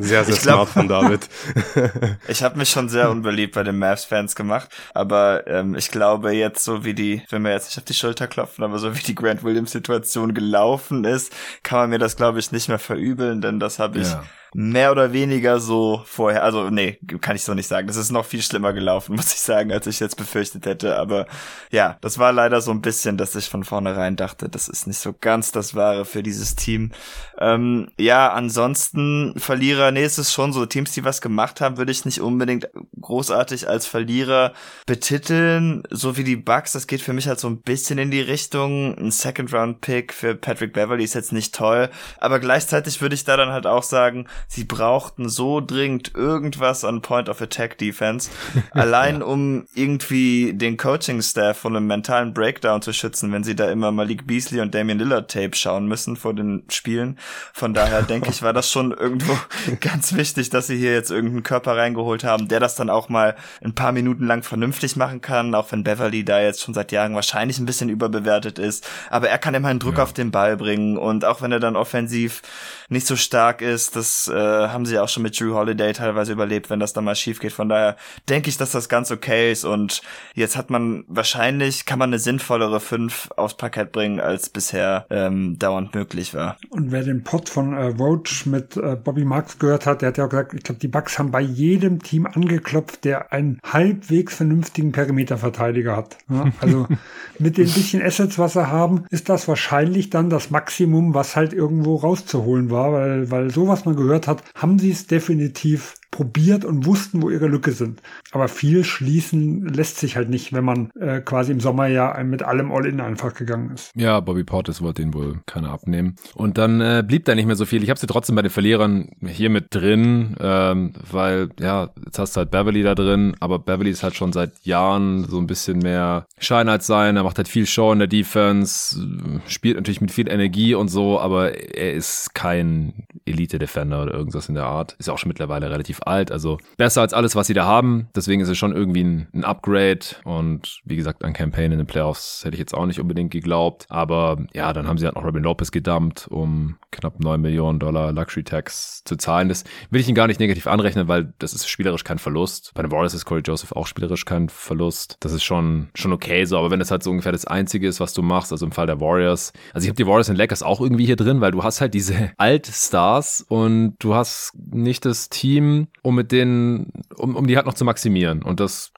[SPEAKER 3] sehr, sehr glaub, smart von David.
[SPEAKER 2] ich habe mich schon sehr unbeliebt bei den Mavs-Fans gemacht, aber ähm, ich glaube jetzt so wie die, wenn wir jetzt nicht auf die Schulter klopfen, aber so wie die Grant Williams-Situation gelaufen ist, kann man mir das glaube ich nicht mehr verübeln, denn das habe ich ja mehr oder weniger so vorher, also nee, kann ich so nicht sagen. Das ist noch viel schlimmer gelaufen, muss ich sagen, als ich jetzt befürchtet hätte. Aber ja, das war leider so ein bisschen, dass ich von vornherein dachte, das ist nicht so ganz das Wahre für dieses Team. Ähm, ja, ansonsten Verlierer, nee, es ist schon so, Teams, die was gemacht haben, würde ich nicht unbedingt großartig als Verlierer betiteln. So wie die Bucks, das geht für mich halt so ein bisschen in die Richtung. Ein Second-Round-Pick für Patrick Beverly ist jetzt nicht toll, aber gleichzeitig würde ich da dann halt auch sagen, sie brauchten so dringend irgendwas an Point of Attack Defense, allein ja. um irgendwie den Coaching Staff von einem mentalen Breakdown zu schützen, wenn sie da immer Malik Beasley und Damian Lillard Tape schauen müssen vor den Spielen. Von daher denke ich, war das schon irgendwo ganz wichtig, dass sie hier jetzt irgendeinen Körper reingeholt haben, der das dann auch mal ein paar Minuten lang vernünftig machen kann, auch wenn Beverly da jetzt schon seit Jahren wahrscheinlich ein bisschen überbewertet ist, aber er kann immer einen Druck ja. auf den Ball bringen und auch wenn er dann offensiv nicht so stark ist, das äh, haben sie auch schon mit Drew Holiday teilweise überlebt, wenn das dann mal schief geht. Von daher denke ich, dass das ganz okay ist und jetzt hat man wahrscheinlich, kann man eine sinnvollere 5 aufs Parkett bringen, als bisher ähm, dauernd möglich war.
[SPEAKER 4] Und wer den Pod von äh, Roach mit äh, Bobby Marks gehört hat, der hat ja auch gesagt, ich glaube, die Bucks haben bei jedem Team angeklopft, der einen halbwegs vernünftigen Perimeterverteidiger hat. Ja, also mit den bisschen Assets, was sie haben, ist das wahrscheinlich dann das Maximum, was halt irgendwo rauszuholen war, weil, weil so was man gehört hat, haben sie es definitiv probiert und wussten, wo ihre Lücke sind. Aber viel schließen lässt sich halt nicht, wenn man äh, quasi im Sommer ja mit allem All-In einfach gegangen ist.
[SPEAKER 1] Ja, Bobby Portis wollte den wohl keiner abnehmen. Und dann äh, blieb da nicht mehr so viel. Ich habe sie trotzdem bei den Verlierern hier mit drin, ähm, weil, ja, jetzt hast du halt Beverly da drin, aber Beverly ist halt schon seit Jahren so ein bisschen mehr Schein als sein. Er macht halt viel Show in der Defense, spielt natürlich mit viel Energie und so, aber er ist kein Elite-Defender oder irgendwas in der Art. Ist auch schon mittlerweile relativ relativ alt, also besser als alles, was sie da haben. Deswegen ist es schon irgendwie ein, ein Upgrade und wie gesagt, an Campaign in den Playoffs hätte ich jetzt auch nicht unbedingt geglaubt. Aber ja, dann haben sie halt noch Robin Lopez gedumpt, um knapp 9 Millionen Dollar Luxury Tax zu zahlen. Das will ich ihn gar nicht negativ anrechnen, weil das ist spielerisch kein Verlust. Bei den Warriors ist Corey Joseph auch spielerisch kein Verlust. Das ist schon, schon okay so, aber wenn das halt so ungefähr das Einzige ist, was du machst, also im Fall der Warriors, also ich habe die Warriors und Lakers auch irgendwie hier drin, weil du hast halt diese Alt-Stars und du hast nicht das Team, um mit denen, um, um die halt noch zu maximieren. Und das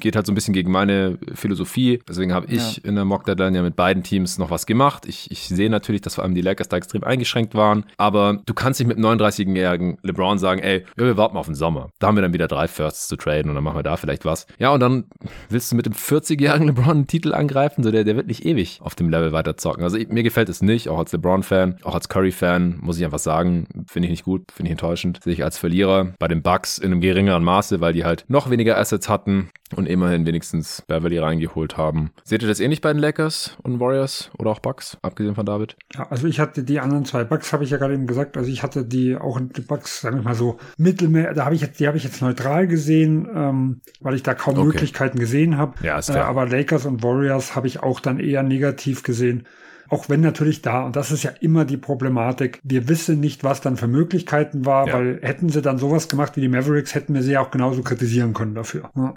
[SPEAKER 1] geht halt so ein bisschen gegen meine Philosophie. Deswegen habe ich ja. in der Mock Deadline ja mit beiden Teams noch was gemacht. Ich, ich sehe natürlich, dass vor allem die Lakers da extrem eingeschränkt waren. Aber du kannst nicht mit 39-jährigen LeBron sagen, ey, ja, wir warten mal auf den Sommer. Da haben wir dann wieder drei Firsts zu traden und dann machen wir da vielleicht was. Ja, und dann willst du mit dem 40-jährigen LeBron einen Titel angreifen? So, der, der wird nicht ewig auf dem Level weiter zocken. Also ich, mir gefällt es nicht, auch als LeBron-Fan, auch als Curry-Fan, muss ich einfach sagen, finde ich nicht gut, finde ich enttäuschend. Sehe ich als Verlierer. Bei den Bucks in einem geringeren Maße, weil die halt noch weniger Assets hatten und immerhin wenigstens Beverly reingeholt haben. Seht ihr das ähnlich bei den Lakers und Warriors oder auch Bucks, abgesehen von David?
[SPEAKER 4] Ja, also ich hatte die anderen zwei Bucks, habe ich ja gerade eben gesagt. Also ich hatte die auch die Bucks, sagen wir mal so, mittelmeer, da habe ich jetzt, die habe ich jetzt neutral gesehen, ähm, weil ich da kaum okay. Möglichkeiten gesehen habe. Ja, ist klar. Äh, aber Lakers und Warriors habe ich auch dann eher negativ gesehen. Auch wenn natürlich da, und das ist ja immer die Problematik, wir wissen nicht, was dann für Möglichkeiten war, ja. weil hätten sie dann sowas gemacht wie die Mavericks, hätten wir sie ja auch genauso kritisieren können dafür. Ja.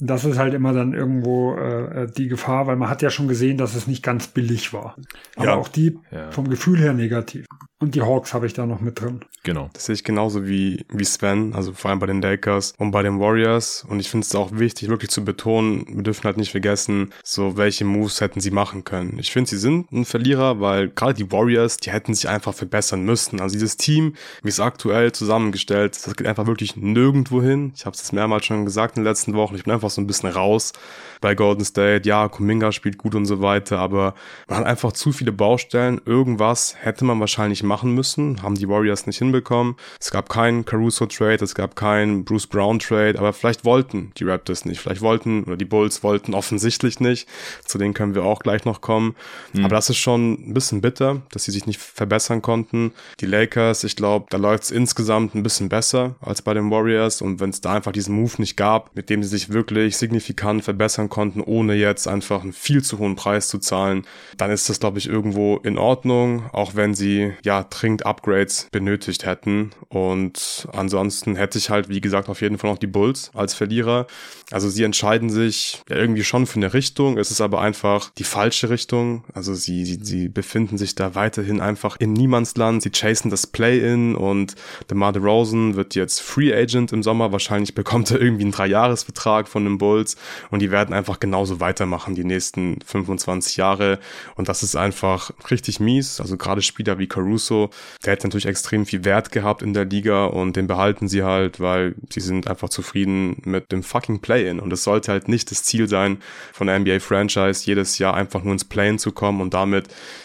[SPEAKER 4] Das ist halt immer dann irgendwo äh, die Gefahr, weil man hat ja schon gesehen, dass es nicht ganz billig war. Aber ja. auch die vom Gefühl her negativ. Und die Hawks habe ich da noch mit drin.
[SPEAKER 3] Genau. Das sehe ich genauso wie, wie Sven, also vor allem bei den Lakers und bei den Warriors. Und ich finde es auch wichtig, wirklich zu betonen, wir dürfen halt nicht vergessen, so welche Moves hätten sie machen können. Ich finde, sie sind ein Verlierer, weil gerade die Warriors, die hätten sich einfach verbessern müssen. Also dieses Team, wie es aktuell zusammengestellt, das geht einfach wirklich nirgendwo hin. Ich habe es mehrmals schon gesagt in den letzten Wochen. Ich bin einfach so ein bisschen raus bei Golden State. Ja, Kuminga spielt gut und so weiter, aber man hat einfach zu viele Baustellen. Irgendwas hätte man wahrscheinlich machen machen müssen, haben die Warriors nicht hinbekommen. Es gab keinen Caruso-Trade, es gab keinen Bruce Brown-Trade, aber vielleicht wollten die Raptors nicht, vielleicht wollten, oder die Bulls wollten offensichtlich nicht. Zu denen können wir auch gleich noch kommen. Mhm. Aber das ist schon ein bisschen bitter, dass sie sich nicht verbessern konnten. Die Lakers, ich glaube, da läuft es insgesamt ein bisschen besser als bei den Warriors. Und wenn es da einfach diesen Move nicht gab, mit dem sie sich wirklich signifikant verbessern konnten, ohne jetzt einfach einen viel zu hohen Preis zu zahlen, dann ist das, glaube ich, irgendwo in Ordnung, auch wenn sie ja dringend Upgrades benötigt hätten. Und ansonsten hätte ich halt, wie gesagt, auf jeden Fall noch die Bulls als Verlierer. Also sie entscheiden sich ja irgendwie schon für eine Richtung. Es ist aber einfach die falsche Richtung. Also sie, sie, sie befinden sich da weiterhin einfach in Niemandsland. Sie chasen das Play-In und DeMar DeRozan wird jetzt Free Agent im Sommer. Wahrscheinlich bekommt er irgendwie einen Dreijahresvertrag von den Bulls und die werden einfach genauso weitermachen die nächsten 25 Jahre. Und das ist einfach richtig mies. Also gerade Spieler wie Caruso, der hätte natürlich extrem viel Wert gehabt in der Liga und den behalten sie halt, weil sie sind einfach zufrieden mit dem fucking Play-In. Und es sollte halt nicht das Ziel sein von der NBA-Franchise, jedes Jahr einfach nur ins Play-In zu kommen und damit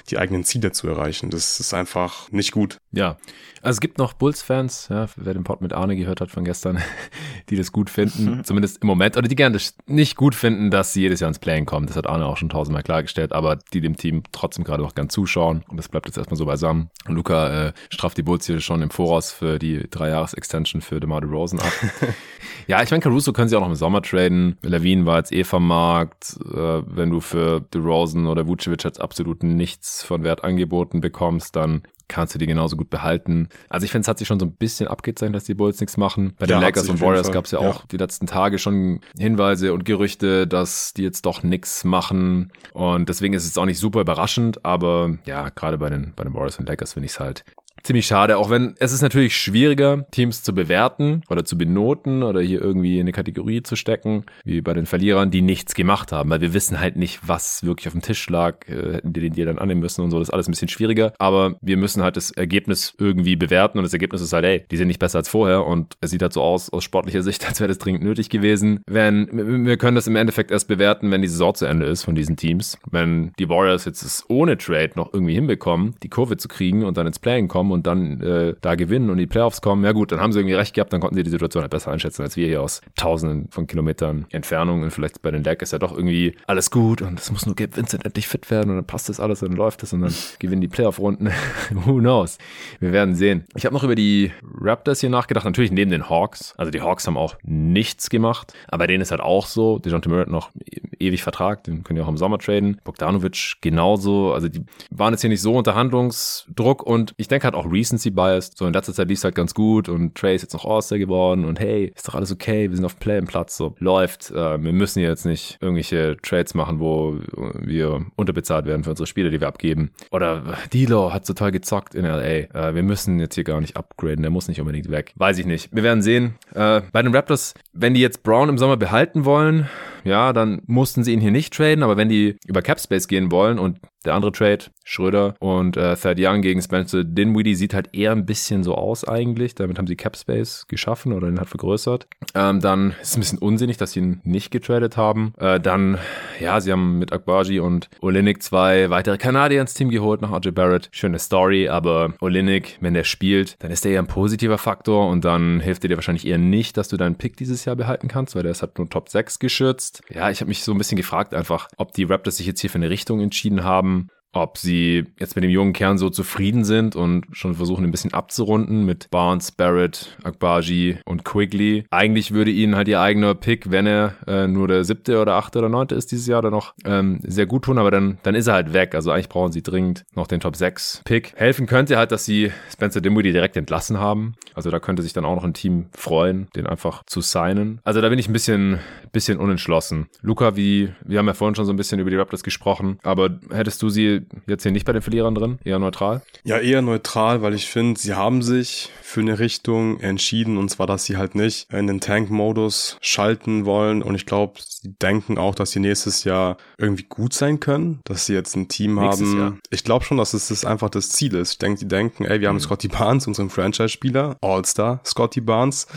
[SPEAKER 3] die eigenen Ziele zu erreichen. Das ist einfach nicht gut.
[SPEAKER 1] Ja, also es gibt noch Bulls-Fans, ja, wer den Pod mit Arne gehört hat von gestern, die das gut finden, mhm. zumindest im Moment, oder die gerne nicht gut finden, dass sie jedes Jahr ins Play-In kommen. Das hat Arne auch schon tausendmal klargestellt, aber die dem Team trotzdem gerade auch gern zuschauen. Und das bleibt jetzt erstmal so beisammen. Und Luca äh, straft die Bulls hier schon im Voraus für die Drei-Jahres-Extension für DeMar DeRozan ab. ja, ich meine, Caruso können sie auch noch im Sommer traden. Levine war jetzt eh vom Markt. Äh, wenn du für DeRozan oder Vucevic jetzt absolut nichts von Wert angeboten bekommst, dann kannst du die genauso gut behalten. Also ich finde, es hat sich schon so ein bisschen abgezeichnet, dass die Bulls nichts machen. Bei den ja, Lakers und Warriors gab es ja, ja auch die letzten Tage schon Hinweise und Gerüchte, dass die jetzt doch nichts machen. Und deswegen ist es auch nicht super überraschend, aber ja, gerade bei den, bei den Warriors und Lakers finde ich es halt ziemlich schade, auch wenn es ist natürlich schwieriger, Teams zu bewerten oder zu benoten oder hier irgendwie in eine Kategorie zu stecken, wie bei den Verlierern, die nichts gemacht haben, weil wir wissen halt nicht, was wirklich auf dem Tisch lag, äh, hätten die den Deal dann annehmen müssen und so, das ist alles ein bisschen schwieriger, aber wir müssen halt das Ergebnis irgendwie bewerten und das Ergebnis ist halt, ey, die sind nicht besser als vorher und es sieht halt so aus, aus sportlicher Sicht, als wäre das dringend nötig gewesen. Wenn, wir können das im Endeffekt erst bewerten, wenn die Saison zu Ende ist von diesen Teams. Wenn die Warriors jetzt es ohne Trade noch irgendwie hinbekommen, die Kurve zu kriegen und dann ins Playing kommen kommen und dann äh, da gewinnen und in die Playoffs kommen, ja gut, dann haben sie irgendwie recht gehabt, dann konnten sie die Situation halt besser einschätzen als wir hier aus tausenden von Kilometern Entfernung und vielleicht bei den Deck ist ja doch irgendwie alles gut und es muss nur Gabe Vincent endlich fit werden und dann passt das alles und dann läuft es und dann gewinnen die Playoff-Runden. Who knows? Wir werden sehen. Ich habe noch über die Raptors hier nachgedacht, natürlich neben den Hawks. Also die Hawks haben auch nichts gemacht, aber denen ist halt auch so, DeJounte Murray noch ewig Vertrag, den können die auch im Sommer traden. Bogdanovic genauso, also die waren jetzt hier nicht so unter Handlungsdruck und ich denke halt auch Recency Bias. So in letzter Zeit lief es halt ganz gut und Trey ist jetzt noch All-Star geworden und hey, ist doch alles okay, wir sind auf dem Play-Platz, so läuft. Äh, wir müssen jetzt nicht irgendwelche Trades machen, wo wir unterbezahlt werden für unsere Spiele, die wir abgeben. Oder Dilo hat total gezockt in LA. Äh, wir müssen jetzt hier gar nicht upgraden, der muss nicht unbedingt weg. Weiß ich nicht. Wir werden sehen. Äh, bei den Raptors, wenn die jetzt Brown im Sommer behalten wollen, ja, dann mussten sie ihn hier nicht traden, aber wenn die über Capspace gehen wollen und der andere Trade, Schröder und äh, Thad Young gegen Spencer Dinwiddie, sieht halt eher ein bisschen so aus eigentlich. Damit haben sie Capspace geschaffen oder ihn halt vergrößert. Ähm, dann ist es ein bisschen unsinnig, dass sie ihn nicht getradet haben. Äh, dann, ja, sie haben mit Akbaji und Olinik zwei weitere Kanadier ins Team geholt nach RJ Barrett. Schöne Story, aber Olinik, wenn der spielt, dann ist der eher ein positiver Faktor und dann hilft er dir wahrscheinlich eher nicht, dass du deinen Pick dieses Jahr behalten kannst, weil der ist halt nur Top 6 geschützt. Ja, ich habe mich so ein bisschen gefragt einfach, ob die Raptors sich jetzt hier für eine Richtung entschieden haben, haben ob sie jetzt mit dem jungen Kern so zufrieden sind und schon versuchen, ein bisschen abzurunden mit Barnes, Barrett, Akbaji und Quigley. Eigentlich würde ihnen halt ihr eigener Pick, wenn er äh, nur der siebte oder achte oder neunte ist dieses Jahr, dann noch ähm, sehr gut tun, aber dann, dann ist er halt weg. Also eigentlich brauchen sie dringend noch den Top 6 Pick. Helfen könnte halt, dass sie Spencer Dinwiddie direkt entlassen haben. Also da könnte sich dann auch noch ein Team freuen, den einfach zu signen. Also da bin ich ein bisschen, bisschen unentschlossen. Luca, wie, wir haben ja vorhin schon so ein bisschen über die Raptors gesprochen, aber hättest du sie jetzt hier nicht bei den Verlierern drin? Eher neutral?
[SPEAKER 3] Ja, eher neutral, weil ich finde, sie haben sich für eine Richtung entschieden und zwar, dass sie halt nicht in den Tank-Modus schalten wollen und ich glaube, sie denken auch, dass sie nächstes Jahr irgendwie gut sein können, dass sie jetzt ein Team nächstes haben. Jahr. Ich glaube schon, dass es das einfach das Ziel ist. Ich denke, die denken, ey, wir haben mhm. Scotty Barnes, unseren Franchise-Spieler, All-Star Scotty Barnes.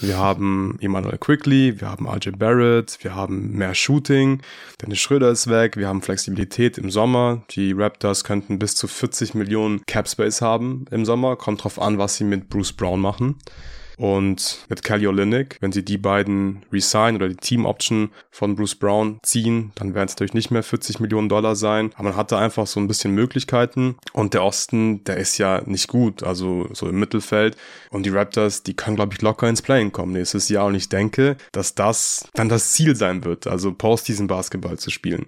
[SPEAKER 3] Wir haben Emmanuel Quickly, wir haben RJ Barrett, wir haben mehr Shooting, Dennis Schröder ist weg, wir haben Flexibilität im Sommer Die Raptors könnten bis zu 40 Millionen Cap Space haben im Sommer. Kommt drauf an, was sie mit Bruce Brown machen. Und mit Kelly Olynyk, wenn sie die beiden resign oder die Team Option von Bruce Brown ziehen, dann werden es natürlich nicht mehr 40 Millionen Dollar sein. Aber man hatte einfach so ein bisschen Möglichkeiten. Und der Osten, der ist ja nicht gut, also so im Mittelfeld. Und die Raptors, die können, glaube ich, locker ins Playing kommen nächstes Jahr. Und ich denke, dass das dann das Ziel sein wird, also Postseason Basketball zu spielen.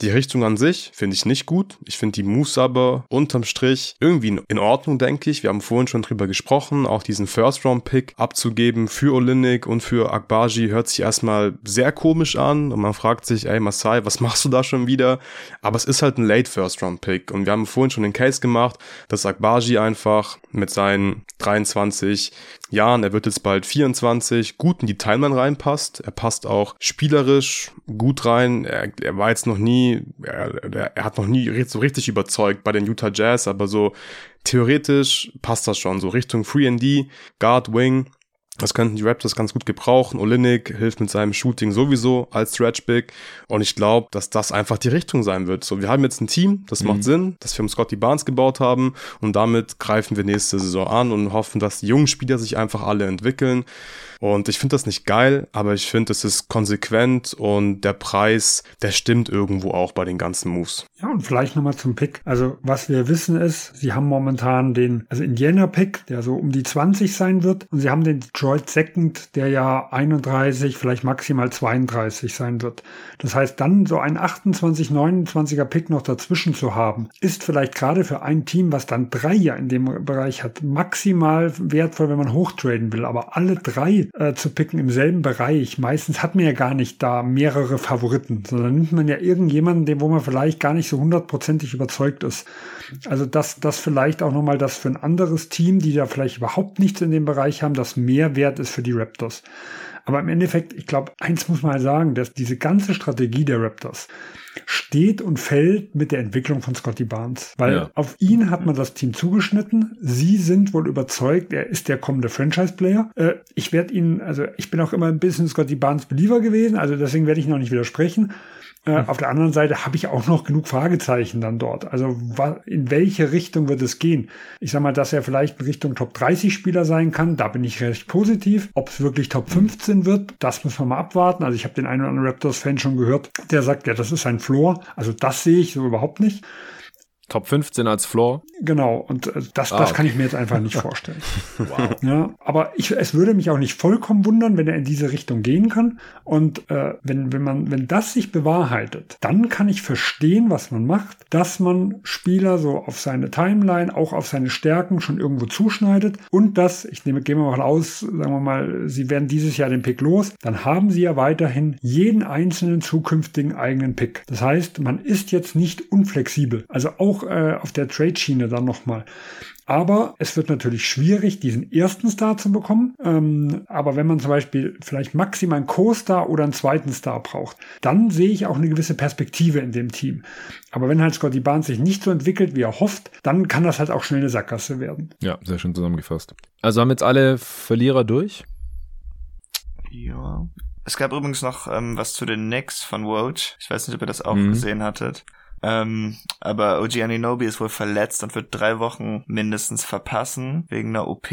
[SPEAKER 3] Die Richtung an sich finde ich nicht gut. Ich finde die Moves aber unterm Strich irgendwie in Ordnung, denke ich. Wir haben vorhin schon drüber gesprochen, auch diesen First-Round-Pick Pick abzugeben für Olinik und für Akbaji hört sich erstmal sehr komisch an und man fragt sich, ey Masai, was machst du da schon wieder? Aber es ist halt ein Late First Round Pick und wir haben vorhin schon den Case gemacht, dass Akbaji einfach mit seinen 23 Jahren, er wird jetzt bald 24, gut in die Timeline reinpasst. Er passt auch spielerisch gut rein. Er, er war jetzt noch nie, er, er hat noch nie so richtig überzeugt bei den Utah Jazz, aber so theoretisch passt das schon. So Richtung Free D, Guard, Wing. Das könnten die Raptors ganz gut gebrauchen. Olinik hilft mit seinem Shooting sowieso als Stretch Big. Und ich glaube, dass das einfach die Richtung sein wird. So, wir haben jetzt ein Team, das mhm. macht Sinn, dass wir um Scotty Barnes gebaut haben. Und damit greifen wir nächste Saison an und hoffen, dass die jungen Spieler sich einfach alle entwickeln. Und ich finde das nicht geil, aber ich finde, es ist konsequent und der Preis, der stimmt irgendwo auch bei den ganzen Moves.
[SPEAKER 4] Ja, und vielleicht nochmal zum Pick. Also, was wir wissen ist, sie haben momentan den, also Indiana-Pick, der so um die 20 sein wird. Und sie haben den Detroit Second, der ja 31, vielleicht maximal 32 sein wird. Das heißt, dann so ein 28, 29er Pick noch dazwischen zu haben, ist vielleicht gerade für ein Team, was dann drei ja in dem Bereich hat, maximal wertvoll, wenn man hochtraden will. Aber alle drei äh, zu picken im selben Bereich. Meistens hat man ja gar nicht da mehrere Favoriten, sondern nimmt man ja irgendjemanden, den, wo man vielleicht gar nicht so hundertprozentig überzeugt ist. Also das, das vielleicht auch nochmal das für ein anderes Team, die da vielleicht überhaupt nichts in dem Bereich haben, das mehr wert ist für die Raptors. Aber im Endeffekt, ich glaube, eins muss man halt sagen, dass diese ganze Strategie der Raptors steht und fällt mit der Entwicklung von Scotty Barnes. Weil ja. auf ihn hat man das Team zugeschnitten. Sie sind wohl überzeugt, er ist der kommende Franchise-Player. Äh, ich werde ihn, also ich bin auch immer ein bisschen Scotty Barnes Believer gewesen, also deswegen werde ich noch nicht widersprechen. Äh, hm. Auf der anderen Seite habe ich auch noch genug Fragezeichen dann dort. Also in welche Richtung wird es gehen? Ich sage mal, dass er vielleicht in Richtung Top 30 Spieler sein kann, da bin ich recht positiv. Ob es wirklich Top 15 wird, das muss man mal abwarten. Also ich habe den einen oder anderen Raptors-Fan schon gehört, der sagt, ja, das ist ein Floor. Also das sehe ich so überhaupt nicht.
[SPEAKER 1] Top 15 als Floor.
[SPEAKER 4] Genau, und äh, das, ah, das okay. kann ich mir jetzt einfach nicht vorstellen. wow. Ja, aber ich, es würde mich auch nicht vollkommen wundern, wenn er in diese Richtung gehen kann. Und äh, wenn, wenn man, wenn das sich bewahrheitet, dann kann ich verstehen, was man macht, dass man Spieler so auf seine Timeline, auch auf seine Stärken schon irgendwo zuschneidet und dass, ich nehme, gehen wir mal aus, sagen wir mal, sie werden dieses Jahr den Pick los, dann haben sie ja weiterhin jeden einzelnen zukünftigen eigenen Pick. Das heißt, man ist jetzt nicht unflexibel. Also auch äh, auf der Trade-Schiene dann nochmal. Aber es wird natürlich schwierig, diesen ersten Star zu bekommen. Ähm, aber wenn man zum Beispiel vielleicht maximal einen Co-Star oder einen zweiten Star braucht, dann sehe ich auch eine gewisse Perspektive in dem Team. Aber wenn halt Scotty Barnes sich nicht so entwickelt, wie er hofft, dann kann das halt auch schnell eine Sackgasse werden.
[SPEAKER 1] Ja, sehr schön zusammengefasst. Also haben jetzt alle Verlierer durch?
[SPEAKER 2] Ja. Es gab übrigens noch ähm, was zu den Knicks von Woj. Ich weiß nicht, ob ihr das auch mhm. gesehen hattet. Ähm, aber OG Aninobi ist wohl verletzt und wird drei Wochen mindestens verpassen wegen einer OP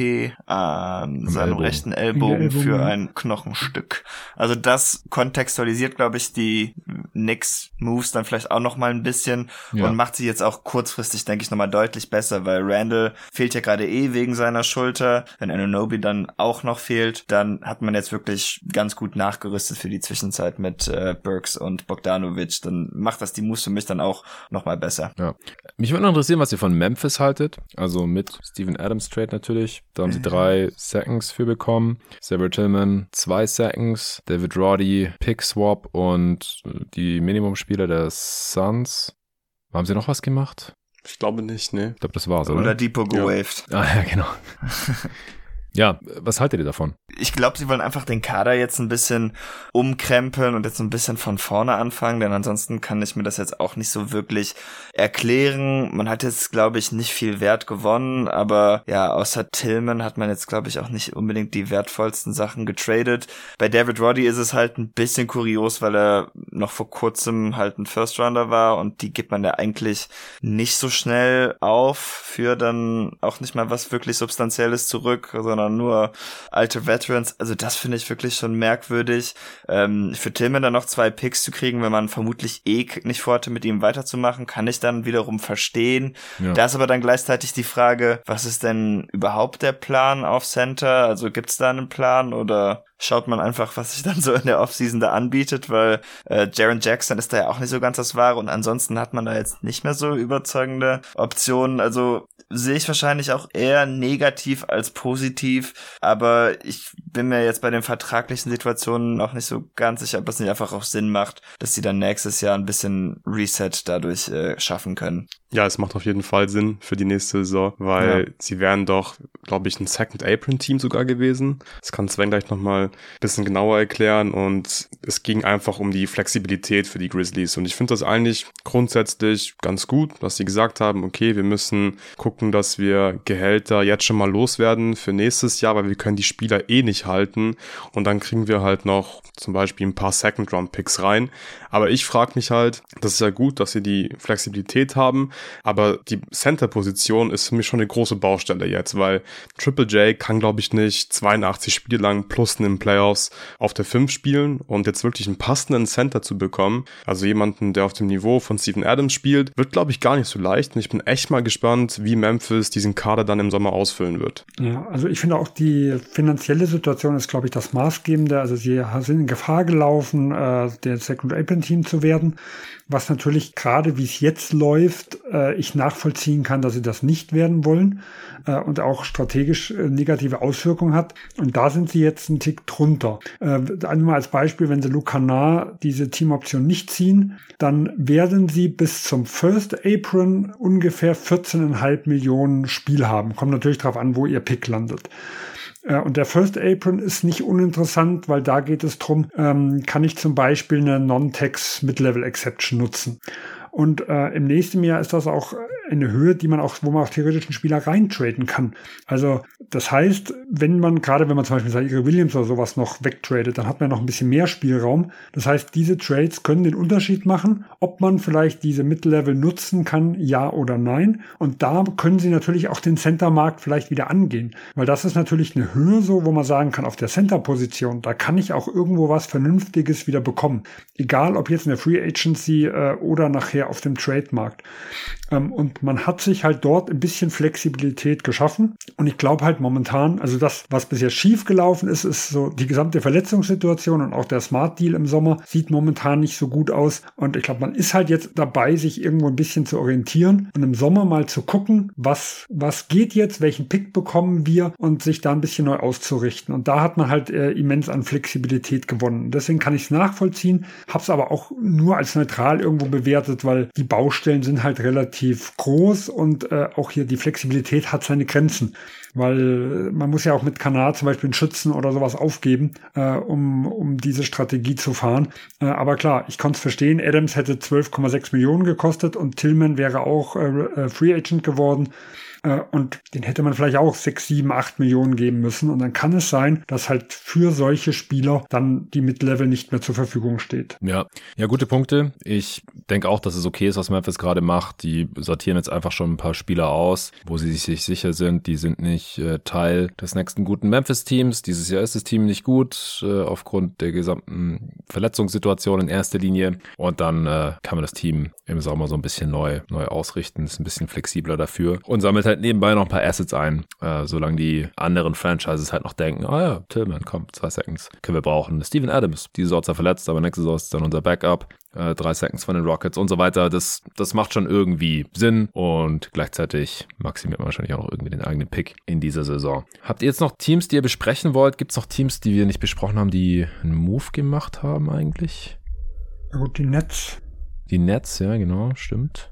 [SPEAKER 2] an seinem Ellbogen. rechten Ellbogen für ein Knochenstück. Also das kontextualisiert, glaube ich, die Knicks Moves dann vielleicht auch noch mal ein bisschen ja. und macht sie jetzt auch kurzfristig, denke ich, noch mal deutlich besser, weil Randall fehlt ja gerade eh wegen seiner Schulter. Wenn Ananobi dann auch noch fehlt, dann hat man jetzt wirklich ganz gut nachgerüstet für die Zwischenzeit mit äh, Burks und Bogdanovic. Dann macht das die Moves für mich dann auch noch, noch mal besser.
[SPEAKER 1] Ja. Mich würde noch interessieren, was ihr von Memphis haltet. Also mit Steven Adams Trade natürlich. Da haben sie drei Seconds für bekommen. Xavier Tillman zwei Seconds. David Roddy Pick Swap und die Minimumspieler der Suns. Haben sie noch was gemacht?
[SPEAKER 3] Ich glaube nicht, ne?
[SPEAKER 1] Ich glaube, das war's,
[SPEAKER 2] oder? Oder Depot gewaved.
[SPEAKER 1] Ja. Ah, ja, genau. Ja, was haltet ihr davon?
[SPEAKER 2] Ich glaube, sie wollen einfach den Kader jetzt ein bisschen umkrempeln und jetzt ein bisschen von vorne anfangen, denn ansonsten kann ich mir das jetzt auch nicht so wirklich erklären. Man hat jetzt, glaube ich, nicht viel Wert gewonnen, aber ja, außer Tillman hat man jetzt, glaube ich, auch nicht unbedingt die wertvollsten Sachen getradet. Bei David Roddy ist es halt ein bisschen kurios, weil er noch vor kurzem halt ein First Rounder war und die gibt man ja eigentlich nicht so schnell auf für dann auch nicht mal was wirklich Substanzielles zurück, sondern nur alte Veterans. Also das finde ich wirklich schon merkwürdig. Ähm, für Tillman dann noch zwei Picks zu kriegen, wenn man vermutlich eh nicht vorhatte, mit ihm weiterzumachen, kann ich dann wiederum verstehen. Ja. Da ist aber dann gleichzeitig die Frage, was ist denn überhaupt der Plan auf Center? Also gibt's da einen Plan oder schaut man einfach, was sich dann so in der Offseason da anbietet, weil äh, Jaron Jackson ist da ja auch nicht so ganz das Wahre und ansonsten hat man da jetzt nicht mehr so überzeugende Optionen. Also sehe ich wahrscheinlich auch eher negativ als positiv, aber ich bin mir jetzt bei den vertraglichen Situationen auch nicht so ganz sicher, ob es nicht einfach auch Sinn macht, dass sie dann nächstes Jahr ein bisschen Reset dadurch äh, schaffen können.
[SPEAKER 3] Ja, es macht auf jeden Fall Sinn für die nächste Saison, weil ja. sie wären doch, glaube ich, ein Second Apron Team sogar gewesen. Das kann Sven gleich nochmal ein bisschen genauer erklären. Und es ging einfach um die Flexibilität für die Grizzlies. Und ich finde das eigentlich grundsätzlich ganz gut, dass sie gesagt haben, okay, wir müssen gucken, dass wir Gehälter jetzt schon mal loswerden für nächstes Jahr, weil wir können die Spieler eh nicht halten. Und dann kriegen wir halt noch zum Beispiel ein paar Second Round Picks rein. Aber ich frage mich halt, das ist ja gut, dass sie die Flexibilität haben, aber die Center-Position ist für mich schon eine große Baustelle jetzt, weil Triple J kann, glaube ich, nicht 82 Spiele lang plus in Playoffs auf der 5 spielen und jetzt wirklich einen passenden Center zu bekommen, also jemanden, der auf dem Niveau von Steven Adams spielt, wird, glaube ich, gar nicht so leicht und ich bin echt mal gespannt, wie Memphis diesen Kader dann im Sommer ausfüllen wird.
[SPEAKER 4] Ja, also ich finde auch die finanzielle Situation ist, glaube ich, das Maßgebende. Also sie sind in Gefahr gelaufen, äh, der Second Open Team zu werden was natürlich gerade wie es jetzt läuft, äh, ich nachvollziehen kann, dass sie das nicht werden wollen äh, und auch strategisch äh, negative Auswirkungen hat. Und da sind sie jetzt einen Tick drunter. Äh, einmal als Beispiel, wenn sie Lucana diese Teamoption nicht ziehen, dann werden sie bis zum First Apron ungefähr 14,5 Millionen Spiel haben. Kommt natürlich darauf an, wo ihr Pick landet. Äh, und der First Apron ist nicht uninteressant, weil da geht es drum, ähm, kann ich zum Beispiel eine Non-Tax Mid-Level Exception nutzen. Und äh, im nächsten Jahr ist das auch eine Höhe, die man auch, wo man auch theoretisch einen Spieler reintraden kann. Also das heißt, wenn man gerade, wenn man zum Beispiel Sairi Williams oder sowas noch wegtradet, dann hat man noch ein bisschen mehr Spielraum. Das heißt, diese Trades können den Unterschied machen, ob man vielleicht diese Mid-Level nutzen kann, ja oder nein. Und da können sie natürlich auch den Center-Markt vielleicht wieder angehen, weil das ist natürlich eine Höhe so, wo man sagen kann, auf der Center-Position, da kann ich auch irgendwo was Vernünftiges wieder bekommen. Egal, ob jetzt in der Free Agency äh, oder nachher auf dem Trade-Markt. Ähm, und man hat sich halt dort ein bisschen Flexibilität geschaffen. Und ich glaube halt momentan, also das, was bisher schief gelaufen ist, ist so die gesamte Verletzungssituation und auch der Smart Deal im Sommer sieht momentan nicht so gut aus. Und ich glaube, man ist halt jetzt dabei, sich irgendwo ein bisschen zu orientieren und im Sommer mal zu gucken, was, was geht jetzt, welchen Pick bekommen wir und sich da ein bisschen neu auszurichten. Und da hat man halt äh, immens an Flexibilität gewonnen. Deswegen kann ich es nachvollziehen, habe es aber auch nur als neutral irgendwo bewertet, weil die Baustellen sind halt relativ groß und äh, auch hier die Flexibilität hat seine Grenzen weil man muss ja auch mit Kanal zum Beispiel einen Schützen oder sowas aufgeben, äh, um, um diese Strategie zu fahren. Äh, aber klar, ich konnte es verstehen, Adams hätte 12,6 Millionen gekostet und Tillman wäre auch äh, äh Free Agent geworden. Äh, und den hätte man vielleicht auch 6, 7, 8 Millionen geben müssen. Und dann kann es sein, dass halt für solche Spieler dann die Mid-Level nicht mehr zur Verfügung steht.
[SPEAKER 1] Ja, ja, gute Punkte. Ich denke auch, dass es okay ist, was Memphis gerade macht. Die sortieren jetzt einfach schon ein paar Spieler aus, wo sie sich sicher sind, die sind nicht äh, Teil des nächsten guten Memphis-Teams. Dieses Jahr ist das Team nicht gut, äh, aufgrund der gesamten Verletzungssituation in erster Linie. Und dann kann man das Team im Sommer so ein bisschen neu, neu ausrichten, ist ein bisschen flexibler dafür und sammelt halt nebenbei noch ein paar Assets ein, äh, solange die anderen Franchises halt noch denken, ah oh ja, Tillman, komm, zwei Seconds, können wir brauchen. Steven Adams, diese Saison zwar verletzt, aber nächste Saison ist dann unser Backup. Äh, drei Seconds von den Rockets und so weiter. Das, das macht schon irgendwie Sinn und gleichzeitig maximiert man wahrscheinlich auch noch irgendwie den eigenen Pick in dieser Saison. Habt ihr jetzt noch Teams, die ihr besprechen wollt? Gibt es noch Teams, die wir nicht besprochen haben, die einen Move gemacht haben eigentlich?
[SPEAKER 4] Gut, die Nets.
[SPEAKER 1] Die Nets, ja, genau, stimmt.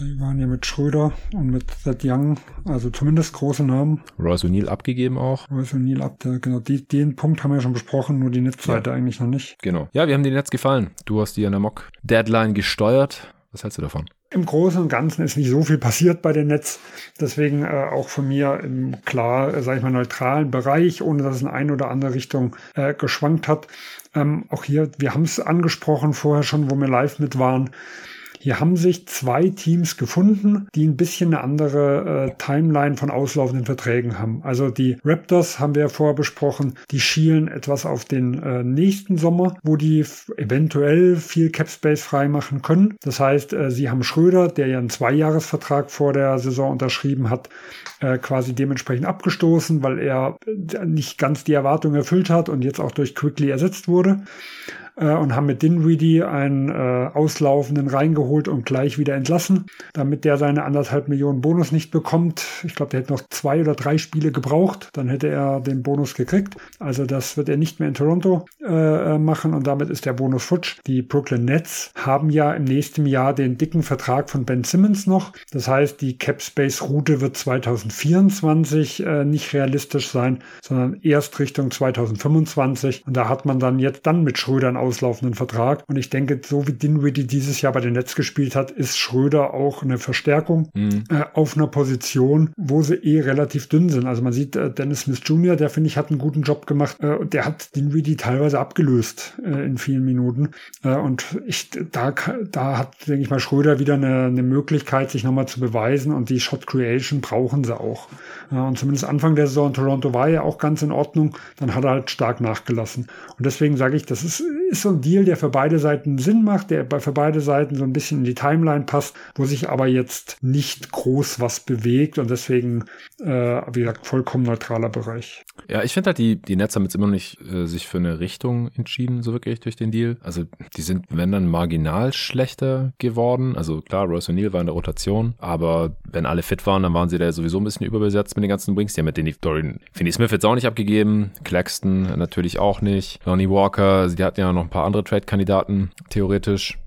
[SPEAKER 4] Die waren ja mit Schröder und mit Seth Young, also zumindest große Namen.
[SPEAKER 1] Royce O'Neill abgegeben auch.
[SPEAKER 4] Royce O'Neill ab, der, genau, die, den Punkt haben wir ja schon besprochen, nur die Netzseite ja. eigentlich noch nicht.
[SPEAKER 1] Genau. Ja, wir haben dir Netz gefallen. Du hast die an der Mock-Deadline gesteuert. Was hältst du davon?
[SPEAKER 4] Im Großen und Ganzen ist nicht so viel passiert bei dem Netz. Deswegen äh, auch von mir im klar, äh, sage ich mal, neutralen Bereich, ohne dass es in eine oder andere Richtung äh, geschwankt hat. Ähm, auch hier, wir haben es angesprochen vorher schon, wo wir live mit waren. Hier haben sich zwei Teams gefunden, die ein bisschen eine andere äh, Timeline von auslaufenden Verträgen haben. Also die Raptors haben wir ja vorher besprochen, die schielen etwas auf den äh, nächsten Sommer, wo die eventuell viel Cap Space freimachen können. Das heißt, äh, sie haben Schröder, der ja einen Zweijahresvertrag vor der Saison unterschrieben hat, äh, quasi dementsprechend abgestoßen, weil er äh, nicht ganz die Erwartungen erfüllt hat und jetzt auch durch Quickly ersetzt wurde äh, und haben mit Dinwiddie einen äh, auslaufenden reingeholt und gleich wieder entlassen, damit der seine anderthalb Millionen Bonus nicht bekommt. Ich glaube, der hätte noch zwei oder drei Spiele gebraucht, dann hätte er den Bonus gekriegt. Also das wird er nicht mehr in Toronto äh, machen und damit ist der Bonus futsch. Die Brooklyn Nets haben ja im nächsten Jahr den dicken Vertrag von Ben Simmons noch. Das heißt, die Cap Space Route wird 2024 äh, nicht realistisch sein, sondern erst Richtung 2025. Und da hat man dann jetzt dann mit Schröder einen auslaufenden Vertrag. Und ich denke, so wie Dinwiddie dieses Jahr bei den Nets gespielt hat, ist Schröder auch eine Verstärkung mhm. äh, auf einer Position, wo sie eh relativ dünn sind. Also man sieht äh, Dennis Smith Jr., der finde ich hat einen guten Job gemacht. Äh, der hat Dinwiddie teilweise abgelöst äh, in vielen Minuten. Äh, und ich, da, da hat, denke ich mal, Schröder wieder eine, eine Möglichkeit, sich nochmal zu beweisen. Und die Shot Creation brauchen sie auch. Äh, und zumindest Anfang der Saison in Toronto war ja auch ganz in Ordnung. Dann hat er halt stark nachgelassen. Und deswegen sage ich, das ist ist so ein Deal, der für beide Seiten Sinn macht, der für beide Seiten so ein bisschen in die Timeline passt, wo sich aber jetzt nicht groß was bewegt und deswegen, äh, wie gesagt, vollkommen neutraler Bereich.
[SPEAKER 1] Ja, ich finde halt, die, die Nets haben jetzt immer noch nicht äh, sich für eine Richtung entschieden, so wirklich durch den Deal. Also die sind, wenn dann, marginal schlechter geworden. Also klar, Royce O'Neill war in der Rotation, aber wenn alle fit waren, dann waren sie da sowieso ein bisschen überbesetzt mit den ganzen Wings. Die haben mit den Dorian Finney Smith jetzt auch nicht abgegeben, Claxton natürlich auch nicht, Lonnie Walker, die hatten ja noch ein paar andere Trade-Kandidaten, theoretisch.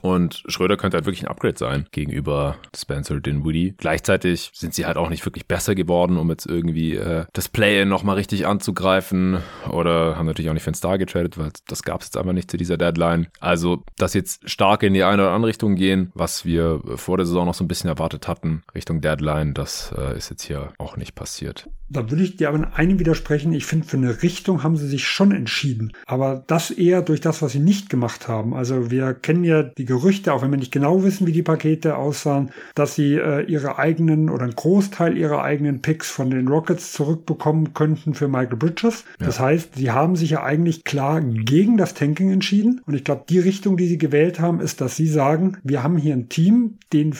[SPEAKER 1] Und Schröder könnte halt wirklich ein Upgrade sein gegenüber Spencer Dinwiddie. Gleichzeitig sind sie halt auch nicht wirklich besser geworden, um jetzt irgendwie äh, das Play-In nochmal richtig anzugreifen. Oder haben natürlich auch nicht für einen Star getradet, weil das gab es jetzt einfach nicht zu dieser Deadline. Also, dass jetzt stark in die eine oder andere Richtung gehen, was wir vor der Saison noch so ein bisschen erwartet hatten, Richtung Deadline, das äh, ist jetzt hier auch nicht passiert.
[SPEAKER 4] Da würde ich dir aber in einem widersprechen. Ich finde, für eine Richtung haben sie sich schon entschieden. Aber das eher durch das, was sie nicht gemacht haben. Also wir kennen ja die Gerüchte, auch wenn wir nicht genau wissen, wie die Pakete aussahen, dass sie äh, ihre eigenen oder einen Großteil ihrer eigenen Picks von den Rockets zurückbekommen könnten für Michael Bridges. Ja. Das heißt, sie haben sich ja eigentlich klar gegen das Tanking entschieden. Und ich glaube, die Richtung, die sie gewählt haben, ist, dass sie sagen, wir haben hier ein Team, den,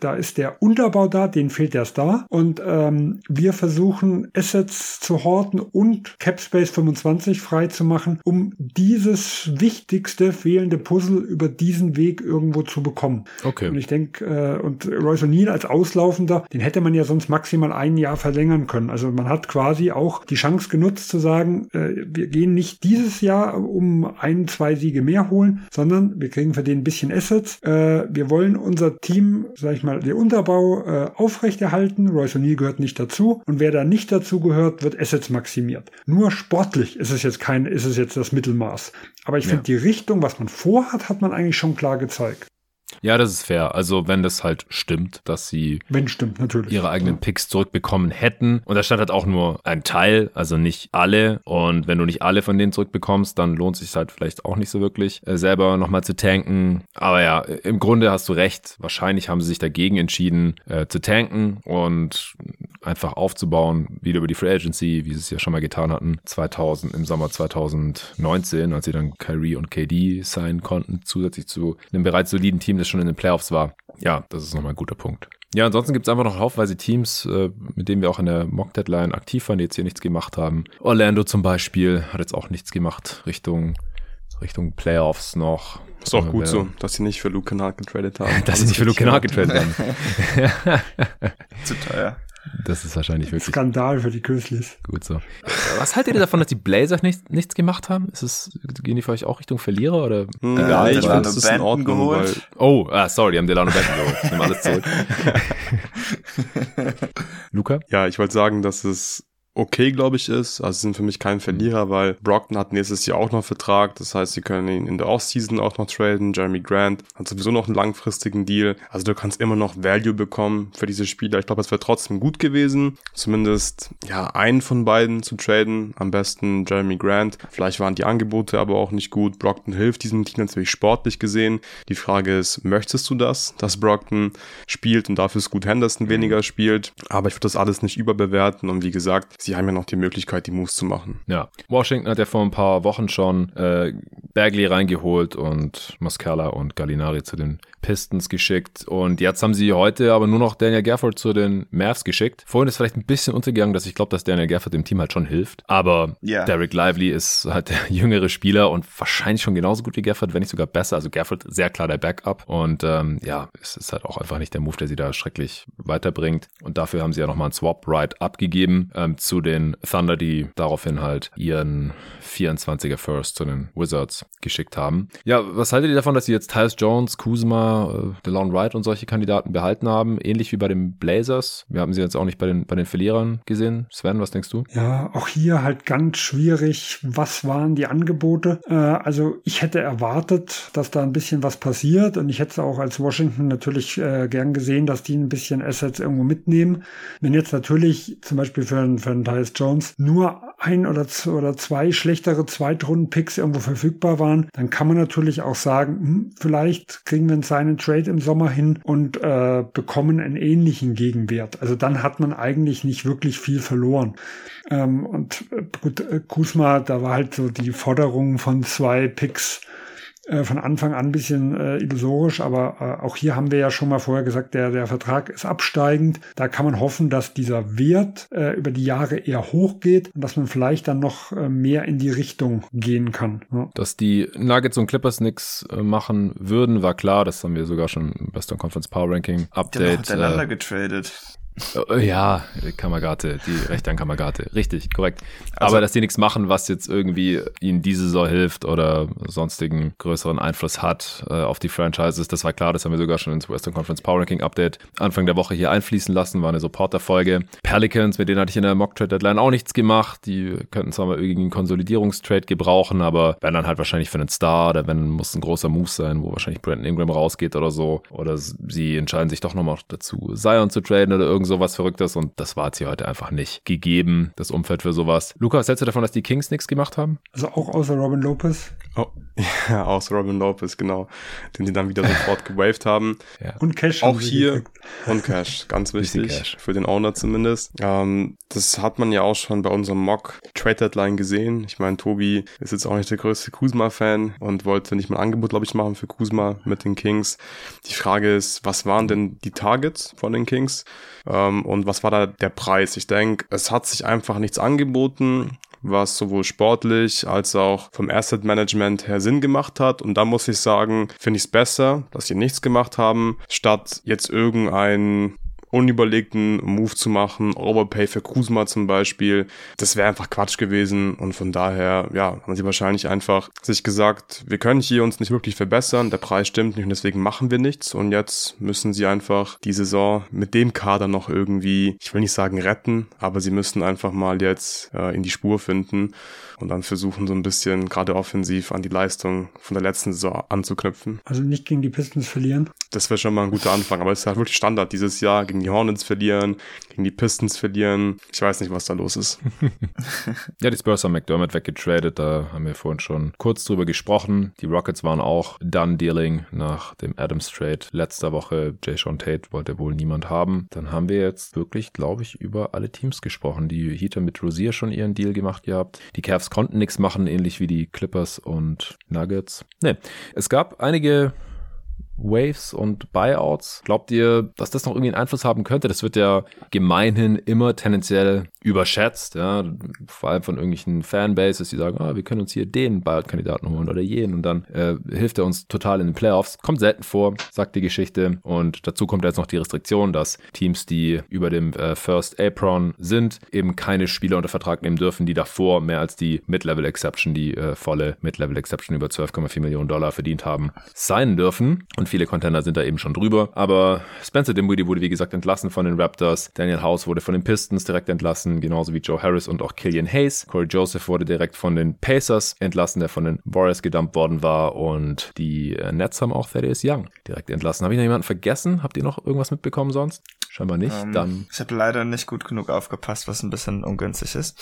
[SPEAKER 4] da ist der Unterbau da, den fehlt der Star. Und ähm, wir versuchen Assets zu horten und Capspace 25 frei zu machen, um dieses wichtigste fehlende Puzzle über diesen Weg irgendwo zu bekommen.
[SPEAKER 1] Okay.
[SPEAKER 4] Und ich denke, äh, und Royce O'Neill als Auslaufender, den hätte man ja sonst maximal ein Jahr verlängern können. Also man hat quasi auch die Chance genutzt zu sagen, äh, wir gehen nicht dieses Jahr um ein, zwei Siege mehr holen, sondern wir kriegen für den ein bisschen Assets. Äh, wir wollen unser Team, sag ich mal, den Unterbau äh, aufrechterhalten. Royce O'Neill gehört nicht dazu. Und wer da nicht nicht dazu gehört, wird Assets maximiert. Nur sportlich ist es jetzt kein, ist es jetzt das Mittelmaß. Aber ich ja. finde die Richtung, was man vorhat, hat man eigentlich schon klar gezeigt.
[SPEAKER 1] Ja, das ist fair. Also wenn das halt stimmt, dass sie
[SPEAKER 4] wenn stimmt, natürlich.
[SPEAKER 1] ihre eigenen ja. Picks zurückbekommen hätten. Und da stand halt auch nur ein Teil, also nicht alle. Und wenn du nicht alle von denen zurückbekommst, dann lohnt sich halt vielleicht auch nicht so wirklich, äh, selber nochmal zu tanken. Aber ja, im Grunde hast du recht. Wahrscheinlich haben sie sich dagegen entschieden, äh, zu tanken und einfach aufzubauen, wieder über die Free Agency, wie sie es ja schon mal getan hatten, 2000, im Sommer 2019, als sie dann Kyrie und KD sein konnten, zusätzlich zu einem bereits soliden Team, das schon in den Playoffs war. Ja, das ist nochmal ein guter Punkt. Ja, ansonsten gibt es einfach noch haufenweise Teams, äh, mit denen wir auch in der Mock-Deadline aktiv waren, die jetzt hier nichts gemacht haben. Orlando zum Beispiel hat jetzt auch nichts gemacht Richtung, Richtung Playoffs noch.
[SPEAKER 3] Ist auch gut so, dass sie nicht für Luke Kennard getradet haben.
[SPEAKER 1] dass sie nicht für Luke Kennard getradet haben.
[SPEAKER 2] Zu teuer.
[SPEAKER 1] Das ist wahrscheinlich wirklich.
[SPEAKER 4] Skandal für die Grizzlies.
[SPEAKER 1] Gut so. Was haltet ihr davon, dass die Blazers nicht, nichts gemacht haben? Ist es, gehen die für euch auch Richtung Verlierer oder?
[SPEAKER 3] Hm, ja, ich finde, das ist in Ordnung, weil,
[SPEAKER 1] Oh, ah, sorry, die haben Delano Benton geholt. Ich nehme alles zurück. Luca?
[SPEAKER 3] Ja, ich wollte sagen, dass es okay, glaube ich, ist. Also sind für mich kein Verlierer, weil Brockton hat nächstes Jahr auch noch Vertrag. Das heißt, sie können ihn in der Offseason auch noch traden. Jeremy Grant hat sowieso noch einen langfristigen Deal. Also du kannst immer noch Value bekommen für diese Spieler. Ich glaube, es wäre trotzdem gut gewesen, zumindest ja einen von beiden zu traden. Am besten Jeremy Grant. Vielleicht waren die Angebote aber auch nicht gut. Brockton hilft diesem Team natürlich sportlich gesehen. Die Frage ist, möchtest du das, dass Brockton spielt und dafür Scoot Henderson weniger spielt? Aber ich würde das alles nicht überbewerten und wie gesagt, sie haben ja noch die Möglichkeit, die Moves zu machen.
[SPEAKER 1] Ja, Washington hat ja vor ein paar Wochen schon äh, Bagley reingeholt und Muscala und Gallinari zu den Pistons geschickt. Und jetzt haben sie heute aber nur noch Daniel Gafford zu den Mavs geschickt. Vorhin ist vielleicht ein bisschen untergegangen, dass ich glaube, dass Daniel Gafford dem Team halt schon hilft. Aber yeah. Derek Lively ist halt der jüngere Spieler und wahrscheinlich schon genauso gut wie Gafford, wenn nicht sogar besser. Also Gafford sehr klar der Backup. Und ähm, ja, es ist halt auch einfach nicht der Move, der sie da schrecklich weiterbringt. Und dafür haben sie ja nochmal einen Swap-Ride abgegeben ähm, zu den Thunder, die daraufhin halt ihren 24er First zu den Wizards geschickt haben. Ja, was haltet ihr davon, dass sie jetzt Tyus Jones, Kuzma, äh, DeLon Wright und solche Kandidaten behalten haben? Ähnlich wie bei den Blazers. Wir haben sie jetzt auch nicht bei den, bei den Verlierern gesehen. Sven, was denkst du?
[SPEAKER 4] Ja, auch hier halt ganz schwierig. Was waren die Angebote? Äh, also ich hätte erwartet, dass da ein bisschen was passiert und ich hätte auch als Washington natürlich äh, gern gesehen, dass die ein bisschen Assets irgendwo mitnehmen. Wenn jetzt natürlich zum Beispiel für, für einen Tyus Jones nur ein oder, oder zwei schlechtere Zweitrunden-Picks irgendwo verfügbar waren, dann kann man natürlich auch sagen, hm, vielleicht kriegen wir einen seinen Trade im Sommer hin und äh, bekommen einen ähnlichen Gegenwert. Also dann hat man eigentlich nicht wirklich viel verloren. Ähm, und äh, gut, äh, Kusma, da war halt so die Forderung von zwei Picks äh, von Anfang an ein bisschen äh, illusorisch, aber äh, auch hier haben wir ja schon mal vorher gesagt, der, der Vertrag ist absteigend. Da kann man hoffen, dass dieser Wert äh, über die Jahre eher hochgeht und dass man vielleicht dann noch äh, mehr in die Richtung gehen kann.
[SPEAKER 1] Ja. Dass die Nuggets und Clippers nichts äh, machen würden, war klar. Das haben wir sogar schon im Western Conference Power Ranking Update.
[SPEAKER 2] Die haben äh, getradet.
[SPEAKER 1] Äh, ja, Kamagate, die Rechte an Kamagate. Richtig, korrekt. Also, Aber dass die nichts machen, was jetzt irgendwie ihnen diese Saison hilft oder sonstigen größeren Einfluss hat äh, auf die Franchises, das war klar. Das haben wir sogar schon ins Western Conference Power Ranking Update Anfang der Woche hier einfließen lassen. War eine Supporter-Folge. Pelicans, mit denen hatte ich in der Mock Trade Deadline auch nichts gemacht. Die könnten zwar mal irgendwie einen Konsolidierungstrade gebrauchen, aber wenn dann halt wahrscheinlich für einen Star oder wenn muss ein großer Move sein, wo wahrscheinlich Brandon Ingram rausgeht oder so. Oder sie entscheiden sich doch nochmal dazu, Zion zu traden oder irgend sowas Verrücktes und das war jetzt hier heute einfach nicht gegeben, das Umfeld für sowas. Lukas, hältst du davon, dass die Kings nichts gemacht haben?
[SPEAKER 4] Also auch außer Robin Lopez?
[SPEAKER 3] Oh, ja, außer Robin Lopez, genau. Den die dann wieder sofort gewaved haben.
[SPEAKER 4] Ja. Und Cash.
[SPEAKER 3] Auch hier. Und Cash, ganz wichtig. Cash. Für den Owner zumindest. Ähm, das hat man ja auch schon bei unserem Mock Trade Deadline gesehen. Ich meine, Tobi ist jetzt auch nicht der größte Kuzma-Fan und wollte nicht mal ein Angebot, glaube ich, machen für Kuzma mit den Kings. Die Frage ist, was waren denn die Targets von den Kings? Ähm, und was war da der Preis? Ich denke, es hat sich einfach nichts angeboten was sowohl sportlich als auch vom Asset Management her Sinn gemacht hat. Und da muss ich sagen, finde ich es besser, dass sie nichts gemacht haben, statt jetzt irgendein unüberlegten Move zu machen, Overpay für Kuzma zum Beispiel, das wäre einfach Quatsch gewesen. Und von daher, ja, haben sie wahrscheinlich einfach sich gesagt, wir können hier uns nicht wirklich verbessern, der Preis stimmt nicht und deswegen machen wir nichts. Und jetzt müssen sie einfach die Saison mit dem Kader noch irgendwie, ich will nicht sagen retten, aber sie müssen einfach mal jetzt äh, in die Spur finden und dann versuchen so ein bisschen gerade offensiv an die Leistung von der letzten Saison anzuknüpfen.
[SPEAKER 4] Also nicht gegen die Pistons verlieren?
[SPEAKER 3] Das wäre schon mal ein guter Anfang, aber es ist halt wirklich Standard dieses Jahr, gegen die Hornets verlieren, gegen die Pistons verlieren. Ich weiß nicht, was da los ist.
[SPEAKER 1] ja, die Spurs haben McDermott weggetradet, da haben wir vorhin schon kurz drüber gesprochen. Die Rockets waren auch done dealing nach dem Adams Trade letzter Woche. Jay Sean Tate wollte wohl niemand haben. Dann haben wir jetzt wirklich, glaube ich, über alle Teams gesprochen. Die Heater mit Rosier schon ihren Deal gemacht gehabt. Die Cavs konnten nichts machen, ähnlich wie die Clippers und Nuggets. Nee, es gab einige Waves und Buyouts. Glaubt ihr, dass das noch irgendwie einen Einfluss haben könnte? Das wird ja gemeinhin immer tendenziell überschätzt, ja, vor allem von irgendwelchen Fanbases, die sagen, ah, wir können uns hier den Buyout-Kandidaten holen oder jenen und dann äh, hilft er uns total in den Playoffs. Kommt selten vor, sagt die Geschichte und dazu kommt jetzt noch die Restriktion, dass Teams, die über dem äh, First Apron sind, eben keine Spieler unter Vertrag nehmen dürfen, die davor mehr als die Mid-Level Exception, die äh, volle Mid-Level Exception über 12,4 Millionen Dollar verdient haben, sein dürfen und viele Contender sind da eben schon drüber, aber Spencer Dinwiddie wurde wie gesagt entlassen von den Raptors, Daniel House wurde von den Pistons direkt entlassen, genauso wie Joe Harris und auch Killian Hayes. Corey Joseph wurde direkt von den Pacers entlassen, der von den Warriors gedumpt worden war. Und die äh, Nets haben auch Thaddeus Young direkt entlassen. Habe ich noch jemanden vergessen? Habt ihr noch irgendwas mitbekommen sonst? Scheinbar nicht. Ähm, Dann.
[SPEAKER 2] Ich habe leider nicht gut genug aufgepasst, was ein bisschen ungünstig ist.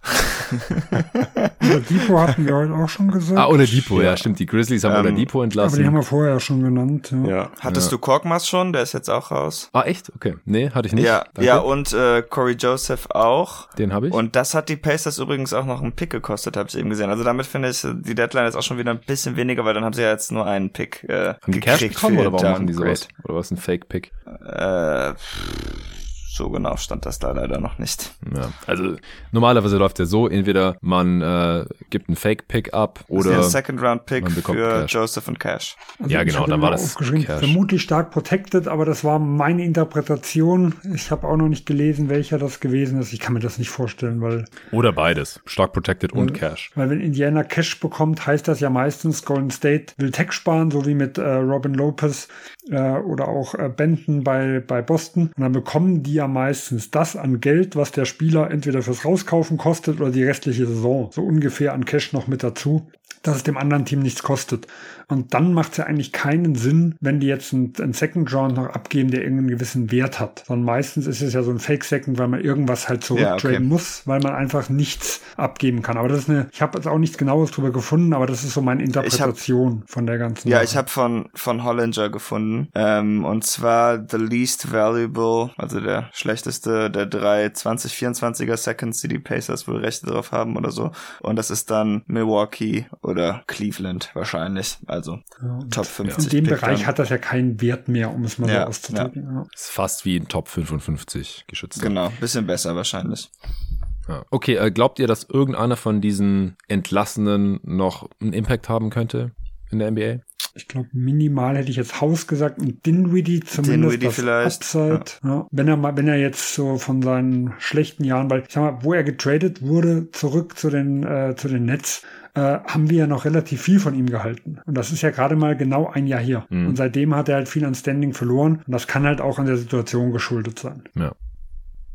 [SPEAKER 4] Oladipo hatten wir heute auch schon gesagt.
[SPEAKER 1] Ah, Oladipo, ja, ja stimmt. Die Grizzlies haben ähm, Oladipo entlassen.
[SPEAKER 4] Aber die haben wir vorher schon genannt. Ja.
[SPEAKER 2] ja. Hattest ja. du Korkmaz schon? Der ist jetzt auch raus.
[SPEAKER 1] Ah, echt? Okay. Nee, hatte ich nicht.
[SPEAKER 2] Ja, ja und äh, Corey Joseph auch.
[SPEAKER 1] Den habe ich.
[SPEAKER 2] Und das hat die Pacers übrigens auch noch einen Pick gekostet, habe ich eben gesehen. Also damit finde ich die Deadline ist auch schon wieder ein bisschen weniger, weil dann haben sie ja jetzt nur einen Pick äh,
[SPEAKER 1] Haben die Cash bekommen oder warum machen die sowas? Oder was ein Fake-Pick?
[SPEAKER 2] Äh, you so genau stand das da leider noch nicht.
[SPEAKER 1] Ja, also normalerweise läuft ja so, entweder man äh, gibt einen Fake-Pick ab oder
[SPEAKER 2] ein Second-Round-Pick für Cash. Joseph und Cash.
[SPEAKER 1] Also ja, genau, dann war das
[SPEAKER 4] Cash. Vermutlich stark protected, aber das war meine Interpretation. Ich habe auch noch nicht gelesen, welcher das gewesen ist. Ich kann mir das nicht vorstellen, weil...
[SPEAKER 1] Oder beides, stark protected und Cash.
[SPEAKER 4] Weil wenn Indiana Cash bekommt, heißt das ja meistens, Golden State will Tech sparen, so wie mit äh, Robin Lopez äh, oder auch äh, Benton bei, bei Boston. Und dann bekommen die ja meistens das an Geld, was der Spieler entweder fürs Rauskaufen kostet oder die restliche Saison. So ungefähr an Cash noch mit dazu dass es dem anderen Team nichts kostet. Und dann macht es ja eigentlich keinen Sinn, wenn die jetzt einen, einen Second Round noch abgeben, der irgendeinen gewissen Wert hat. Sondern meistens ist es ja so ein Fake Second, weil man irgendwas halt zurücktraden ja, okay. muss, weil man einfach nichts abgeben kann. Aber das ist eine, ich habe jetzt auch nichts genaues drüber gefunden, aber das ist so meine Interpretation hab, von der ganzen.
[SPEAKER 2] Ja, Sache. ich habe von von Hollinger gefunden ähm, und zwar the least valuable, also der schlechteste der drei 2024er Seconds, die die Pacers wohl Rechte drauf haben oder so. Und das ist dann Milwaukee oder Cleveland wahrscheinlich. Also ja, Top 50.
[SPEAKER 4] In dem Pick Bereich dann. hat das ja keinen Wert mehr, um es mal ja, so auszudrücken.
[SPEAKER 1] Ja. Ist fast wie ein Top 55 geschützt.
[SPEAKER 2] Genau, bisschen besser wahrscheinlich.
[SPEAKER 1] Okay, äh, glaubt ihr, dass irgendeiner von diesen Entlassenen noch einen Impact haben könnte in der NBA?
[SPEAKER 4] Ich glaube, minimal hätte ich jetzt Haus gesagt und Dinwiddie zumindest Dinwiddie vielleicht. Upside. Ja. Ja. Wenn er mal, wenn er jetzt so von seinen schlechten Jahren, weil ich sag mal, wo er getradet wurde, zurück zu den äh, zu den Nets, äh, haben wir ja noch relativ viel von ihm gehalten. Und das ist ja gerade mal genau ein Jahr hier. Mhm. Und seitdem hat er halt viel an Standing verloren. Und das kann halt auch an der Situation geschuldet sein.
[SPEAKER 1] Ja.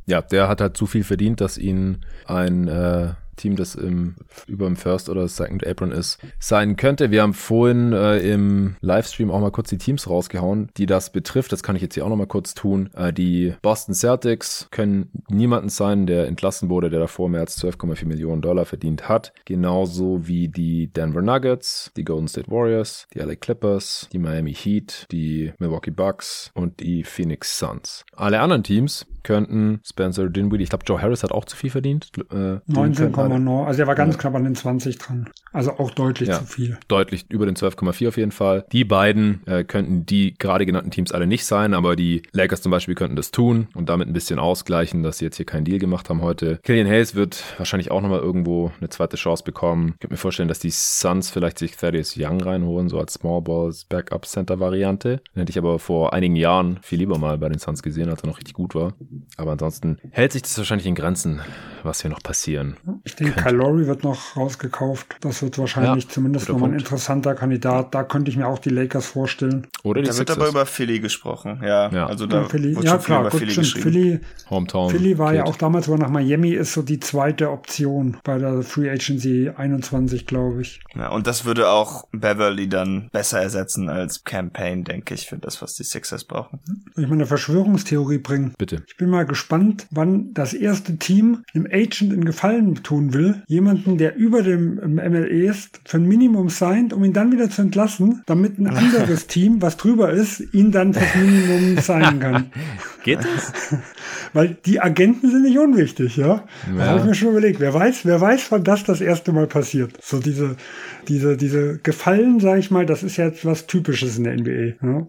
[SPEAKER 1] Ja, der hat halt zu viel verdient, dass ihn ein äh, Team, das im, über dem First oder Second Apron ist, sein könnte. Wir haben vorhin äh, im Livestream auch mal kurz die Teams rausgehauen, die das betrifft. Das kann ich jetzt hier auch noch mal kurz tun. Äh, die Boston Celtics können niemanden sein, der entlassen wurde, der davor mehr als 12,4 Millionen Dollar verdient hat. Genauso wie die Denver Nuggets, die Golden State Warriors, die LA Clippers, die Miami Heat, die Milwaukee Bucks und die Phoenix Suns. Alle anderen Teams könnten Spencer Dinwiddie, ich glaube Joe Harris hat auch zu viel verdient.
[SPEAKER 4] Äh, 19,9, also er war ganz ja. knapp an den 20 dran. Also auch deutlich ja, zu viel.
[SPEAKER 1] Deutlich über den 12,4 auf jeden Fall. Die beiden äh, könnten die gerade genannten Teams alle nicht sein, aber die Lakers zum Beispiel könnten das tun und damit ein bisschen ausgleichen, dass sie jetzt hier keinen Deal gemacht haben heute. Killian Hayes wird wahrscheinlich auch nochmal irgendwo eine zweite Chance bekommen. Ich könnte mir vorstellen, dass die Suns vielleicht sich Thaddeus Young reinholen, so als Small Balls Backup Center Variante. Den hätte ich aber vor einigen Jahren viel lieber mal bei den Suns gesehen, als er noch richtig gut war. Aber ansonsten hält sich das wahrscheinlich in Grenzen, was hier noch passieren.
[SPEAKER 4] Ich denke, Kyle Lowry wird noch rausgekauft. Das wird wahrscheinlich ja, zumindest nochmal ein interessanter Kandidat. Da könnte ich mir auch die Lakers vorstellen.
[SPEAKER 2] Oder die Da Sixers. wird aber über Philly gesprochen. Ja,
[SPEAKER 4] ja. also da ja, Philly. ja klar, gut, Philly, stimmt. Philly, Hometown. Philly war Kid. ja auch damals, wo er nach Miami ist, so die zweite Option bei der Free Agency 21, glaube ich.
[SPEAKER 2] Ja, und das würde auch Beverly dann besser ersetzen als Campaign, denke ich, für das, was die Sixers brauchen.
[SPEAKER 4] Soll ich mal eine Verschwörungstheorie bringen?
[SPEAKER 1] Bitte.
[SPEAKER 4] Ich bin mal mal gespannt, wann das erste Team einem Agent in Gefallen tun will. Jemanden, der über dem MLE ist, für ein Minimum signed, um ihn dann wieder zu entlassen, damit ein anderes Team, was drüber ist, ihn dann fürs Minimum signen kann.
[SPEAKER 1] Geht das?
[SPEAKER 4] Weil die Agenten sind nicht unwichtig, ja. ja. Das habe ich mir schon überlegt. Wer weiß, wer weiß, wann das das erste Mal passiert. So diese, diese, diese Gefallen, sage ich mal, das ist jetzt was Typisches in der NBA. Ja?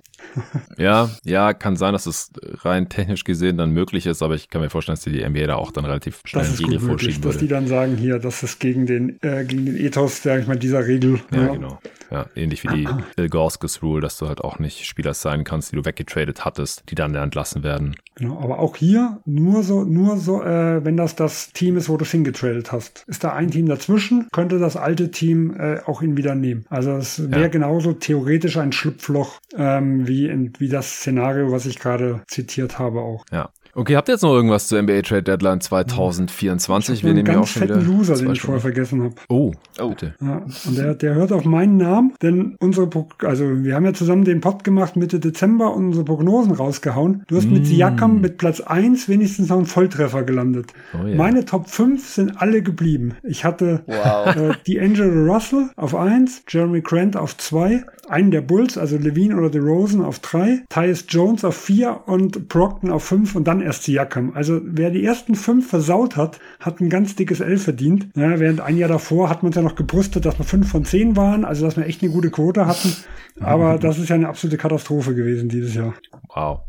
[SPEAKER 1] Ja, ja, kann sein, dass es rein technisch gesehen dann möglich ist, aber ich kann mir vorstellen, dass die NBA da auch dann relativ schnell
[SPEAKER 4] das ist Riegel gut möglich, Dass die dann sagen, hier, das ist gegen den, äh, gegen den Ethos, sag ich mal, dieser Regel.
[SPEAKER 1] Ja, ja. genau. Ja, ähnlich wie die Ilgorskis Rule, dass du halt auch nicht Spieler sein kannst, die du weggetradet hattest, die dann entlassen werden.
[SPEAKER 4] Genau, aber auch hier nur so, nur so, äh, wenn das das Team ist, wo du es hingetradet hast. Ist da ein Team dazwischen, könnte das alte Team äh, auch ihn wieder nehmen. Also es wäre ja. genauso theoretisch ein Schlupfloch ähm, wie, in, wie das Szenario, was ich gerade zitiert habe auch.
[SPEAKER 1] Ja. Okay, habt ihr jetzt noch irgendwas zur NBA Trade Deadline 2024?
[SPEAKER 4] Wir nehmen ja auch schon wieder Loser, den ich vorher vergessen habe.
[SPEAKER 1] Oh, oh, bitte.
[SPEAKER 4] Ja, und der, der hört auf meinen Namen, denn unsere, also wir haben ja zusammen den Pod gemacht Mitte Dezember und unsere Prognosen rausgehauen. Du hast mm. mit Siakam mit Platz 1 wenigstens noch einen Volltreffer gelandet. Oh, yeah. Meine Top 5 sind alle geblieben. Ich hatte wow. äh, die Angelo Russell auf 1, Jeremy Grant auf 2, einen der Bulls, also Levine oder DeRozan auf 3, Tyus Jones auf 4 und Brockton auf 5 und dann erst Siakam. Also wer die ersten fünf versaut hat, hat ein ganz dickes L verdient. Ja, während ein Jahr davor hat man ja noch gebrüstet, dass wir fünf von zehn waren, also dass wir echt eine gute Quote hatten. Aber das ist ja eine absolute Katastrophe gewesen dieses Jahr.
[SPEAKER 1] Wow.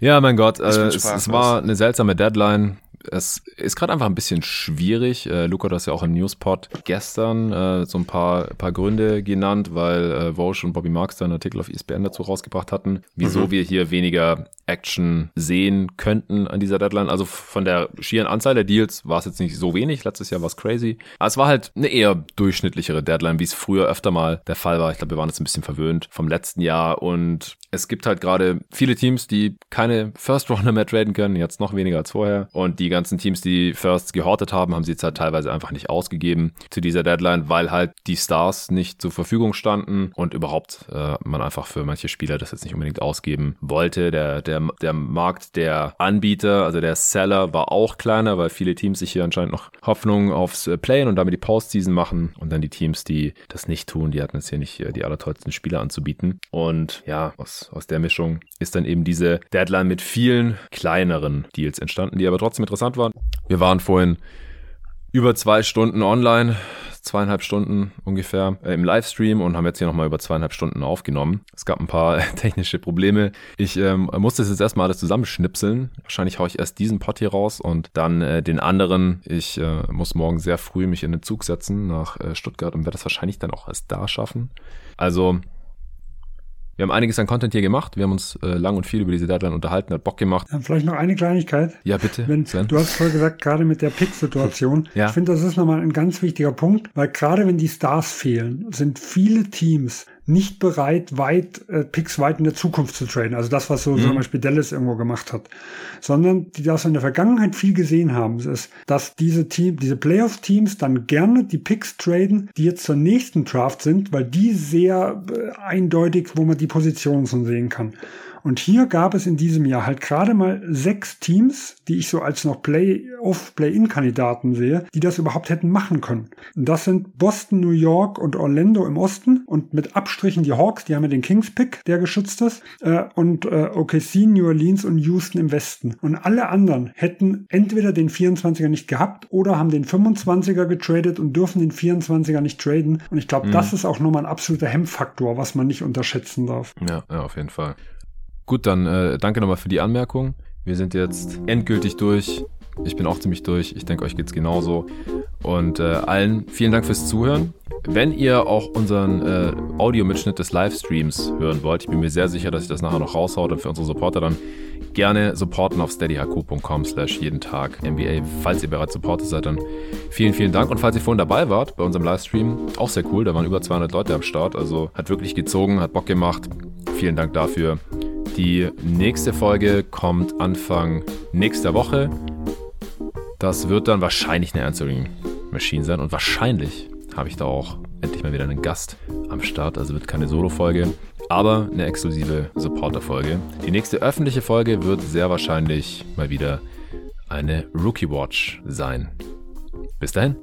[SPEAKER 1] Ja, mein Gott, äh, es, es, war eine seltsame Deadline es ist gerade einfach ein bisschen schwierig. Äh, Luca hat das ja auch im Newspot gestern äh, so ein paar, paar Gründe genannt, weil äh, Vosch und Bobby Marks da einen Artikel auf ESPN dazu rausgebracht hatten, wieso mhm. wir hier weniger Action sehen könnten an dieser Deadline. Also von der schieren Anzahl der Deals war es jetzt nicht so wenig. Letztes Jahr war es crazy. Aber es war halt eine eher durchschnittlichere Deadline, wie es früher öfter mal der Fall war. Ich glaube, wir waren jetzt ein bisschen verwöhnt vom letzten Jahr und es gibt halt gerade viele Teams, die keine First Runner mehr traden können, jetzt noch weniger als vorher. Und die ganzen Teams, die Firsts gehortet haben, haben sie jetzt halt teilweise einfach nicht ausgegeben zu dieser Deadline, weil halt die Stars nicht zur Verfügung standen und überhaupt äh, man einfach für manche Spieler das jetzt nicht unbedingt ausgeben wollte. Der, der, der Markt der Anbieter, also der Seller, war auch kleiner, weil viele Teams sich hier anscheinend noch Hoffnung aufs äh, Playen und damit die Postseason machen. Und dann die Teams, die das nicht tun, die hatten jetzt hier nicht äh, die allertollsten Spieler anzubieten. Und ja, aus aus, der Mischung ist dann eben diese Deadline mit vielen kleineren Deals entstanden, die aber trotzdem interessant waren. Wir waren vorhin über zwei Stunden online, zweieinhalb Stunden ungefähr äh, im Livestream und haben jetzt hier nochmal über zweieinhalb Stunden aufgenommen. Es gab ein paar technische Probleme. Ich ähm, musste es jetzt erstmal alles zusammenschnipseln. Wahrscheinlich haue ich erst diesen Pod hier raus und dann äh, den anderen. Ich äh, muss morgen sehr früh mich in den Zug setzen nach äh, Stuttgart und werde das wahrscheinlich dann auch erst da schaffen. Also wir haben einiges an Content hier gemacht. Wir haben uns äh, lang und viel über diese Deadline unterhalten, hat Bock gemacht.
[SPEAKER 4] Ja, vielleicht noch eine Kleinigkeit.
[SPEAKER 1] Ja, bitte.
[SPEAKER 4] Wenn, du hast vorher gesagt, gerade mit der Pick-Situation. ja. Ich finde, das ist nochmal ein ganz wichtiger Punkt, weil gerade wenn die Stars fehlen, sind viele Teams nicht bereit, weit äh, Picks weit in der Zukunft zu traden. Also das, was so mhm. zum Beispiel Dallas irgendwo gemacht hat. Sondern die das in der Vergangenheit viel gesehen haben, ist, dass diese Team, diese Playoff-Teams dann gerne die Picks traden, die jetzt zur nächsten Draft sind, weil die sehr äh, eindeutig, wo man die Positionen schon sehen kann. Und hier gab es in diesem Jahr halt gerade mal sechs Teams, die ich so als noch Play-off, Play-in-Kandidaten sehe, die das überhaupt hätten machen können. Und das sind Boston, New York und Orlando im Osten und mit Abstrichen die Hawks, die haben ja den Kings-Pick, der geschützt ist, äh, und äh, OKC, New Orleans und Houston im Westen. Und alle anderen hätten entweder den 24er nicht gehabt oder haben den 25er getradet und dürfen den 24er nicht traden. Und ich glaube, mhm. das ist auch nochmal ein absoluter Hemmfaktor, was man nicht unterschätzen darf.
[SPEAKER 1] Ja, ja auf jeden Fall. Gut, dann äh, danke nochmal für die Anmerkung. Wir sind jetzt endgültig durch. Ich bin auch ziemlich durch. Ich denke, euch geht's genauso. Und äh, allen vielen Dank fürs Zuhören. Wenn ihr auch unseren äh, Audiomitschnitt des Livestreams hören wollt, ich bin mir sehr sicher, dass ich das nachher noch raushaue und für unsere Supporter dann gerne supporten auf steadyhq.com slash jeden Tag NBA. Falls ihr bereits Supporter seid, dann vielen, vielen Dank. Und falls ihr vorhin dabei wart bei unserem Livestream, auch sehr cool. Da waren über 200 Leute am Start. Also hat wirklich gezogen, hat Bock gemacht. Vielen Dank dafür. Die nächste Folge kommt Anfang nächster Woche. Das wird dann wahrscheinlich eine Answering Machine sein und wahrscheinlich habe ich da auch endlich mal wieder einen Gast am Start, also wird keine Solo-Folge. Aber eine exklusive Supporter-Folge. Die nächste öffentliche Folge wird sehr wahrscheinlich mal wieder eine Rookie Watch sein. Bis dahin.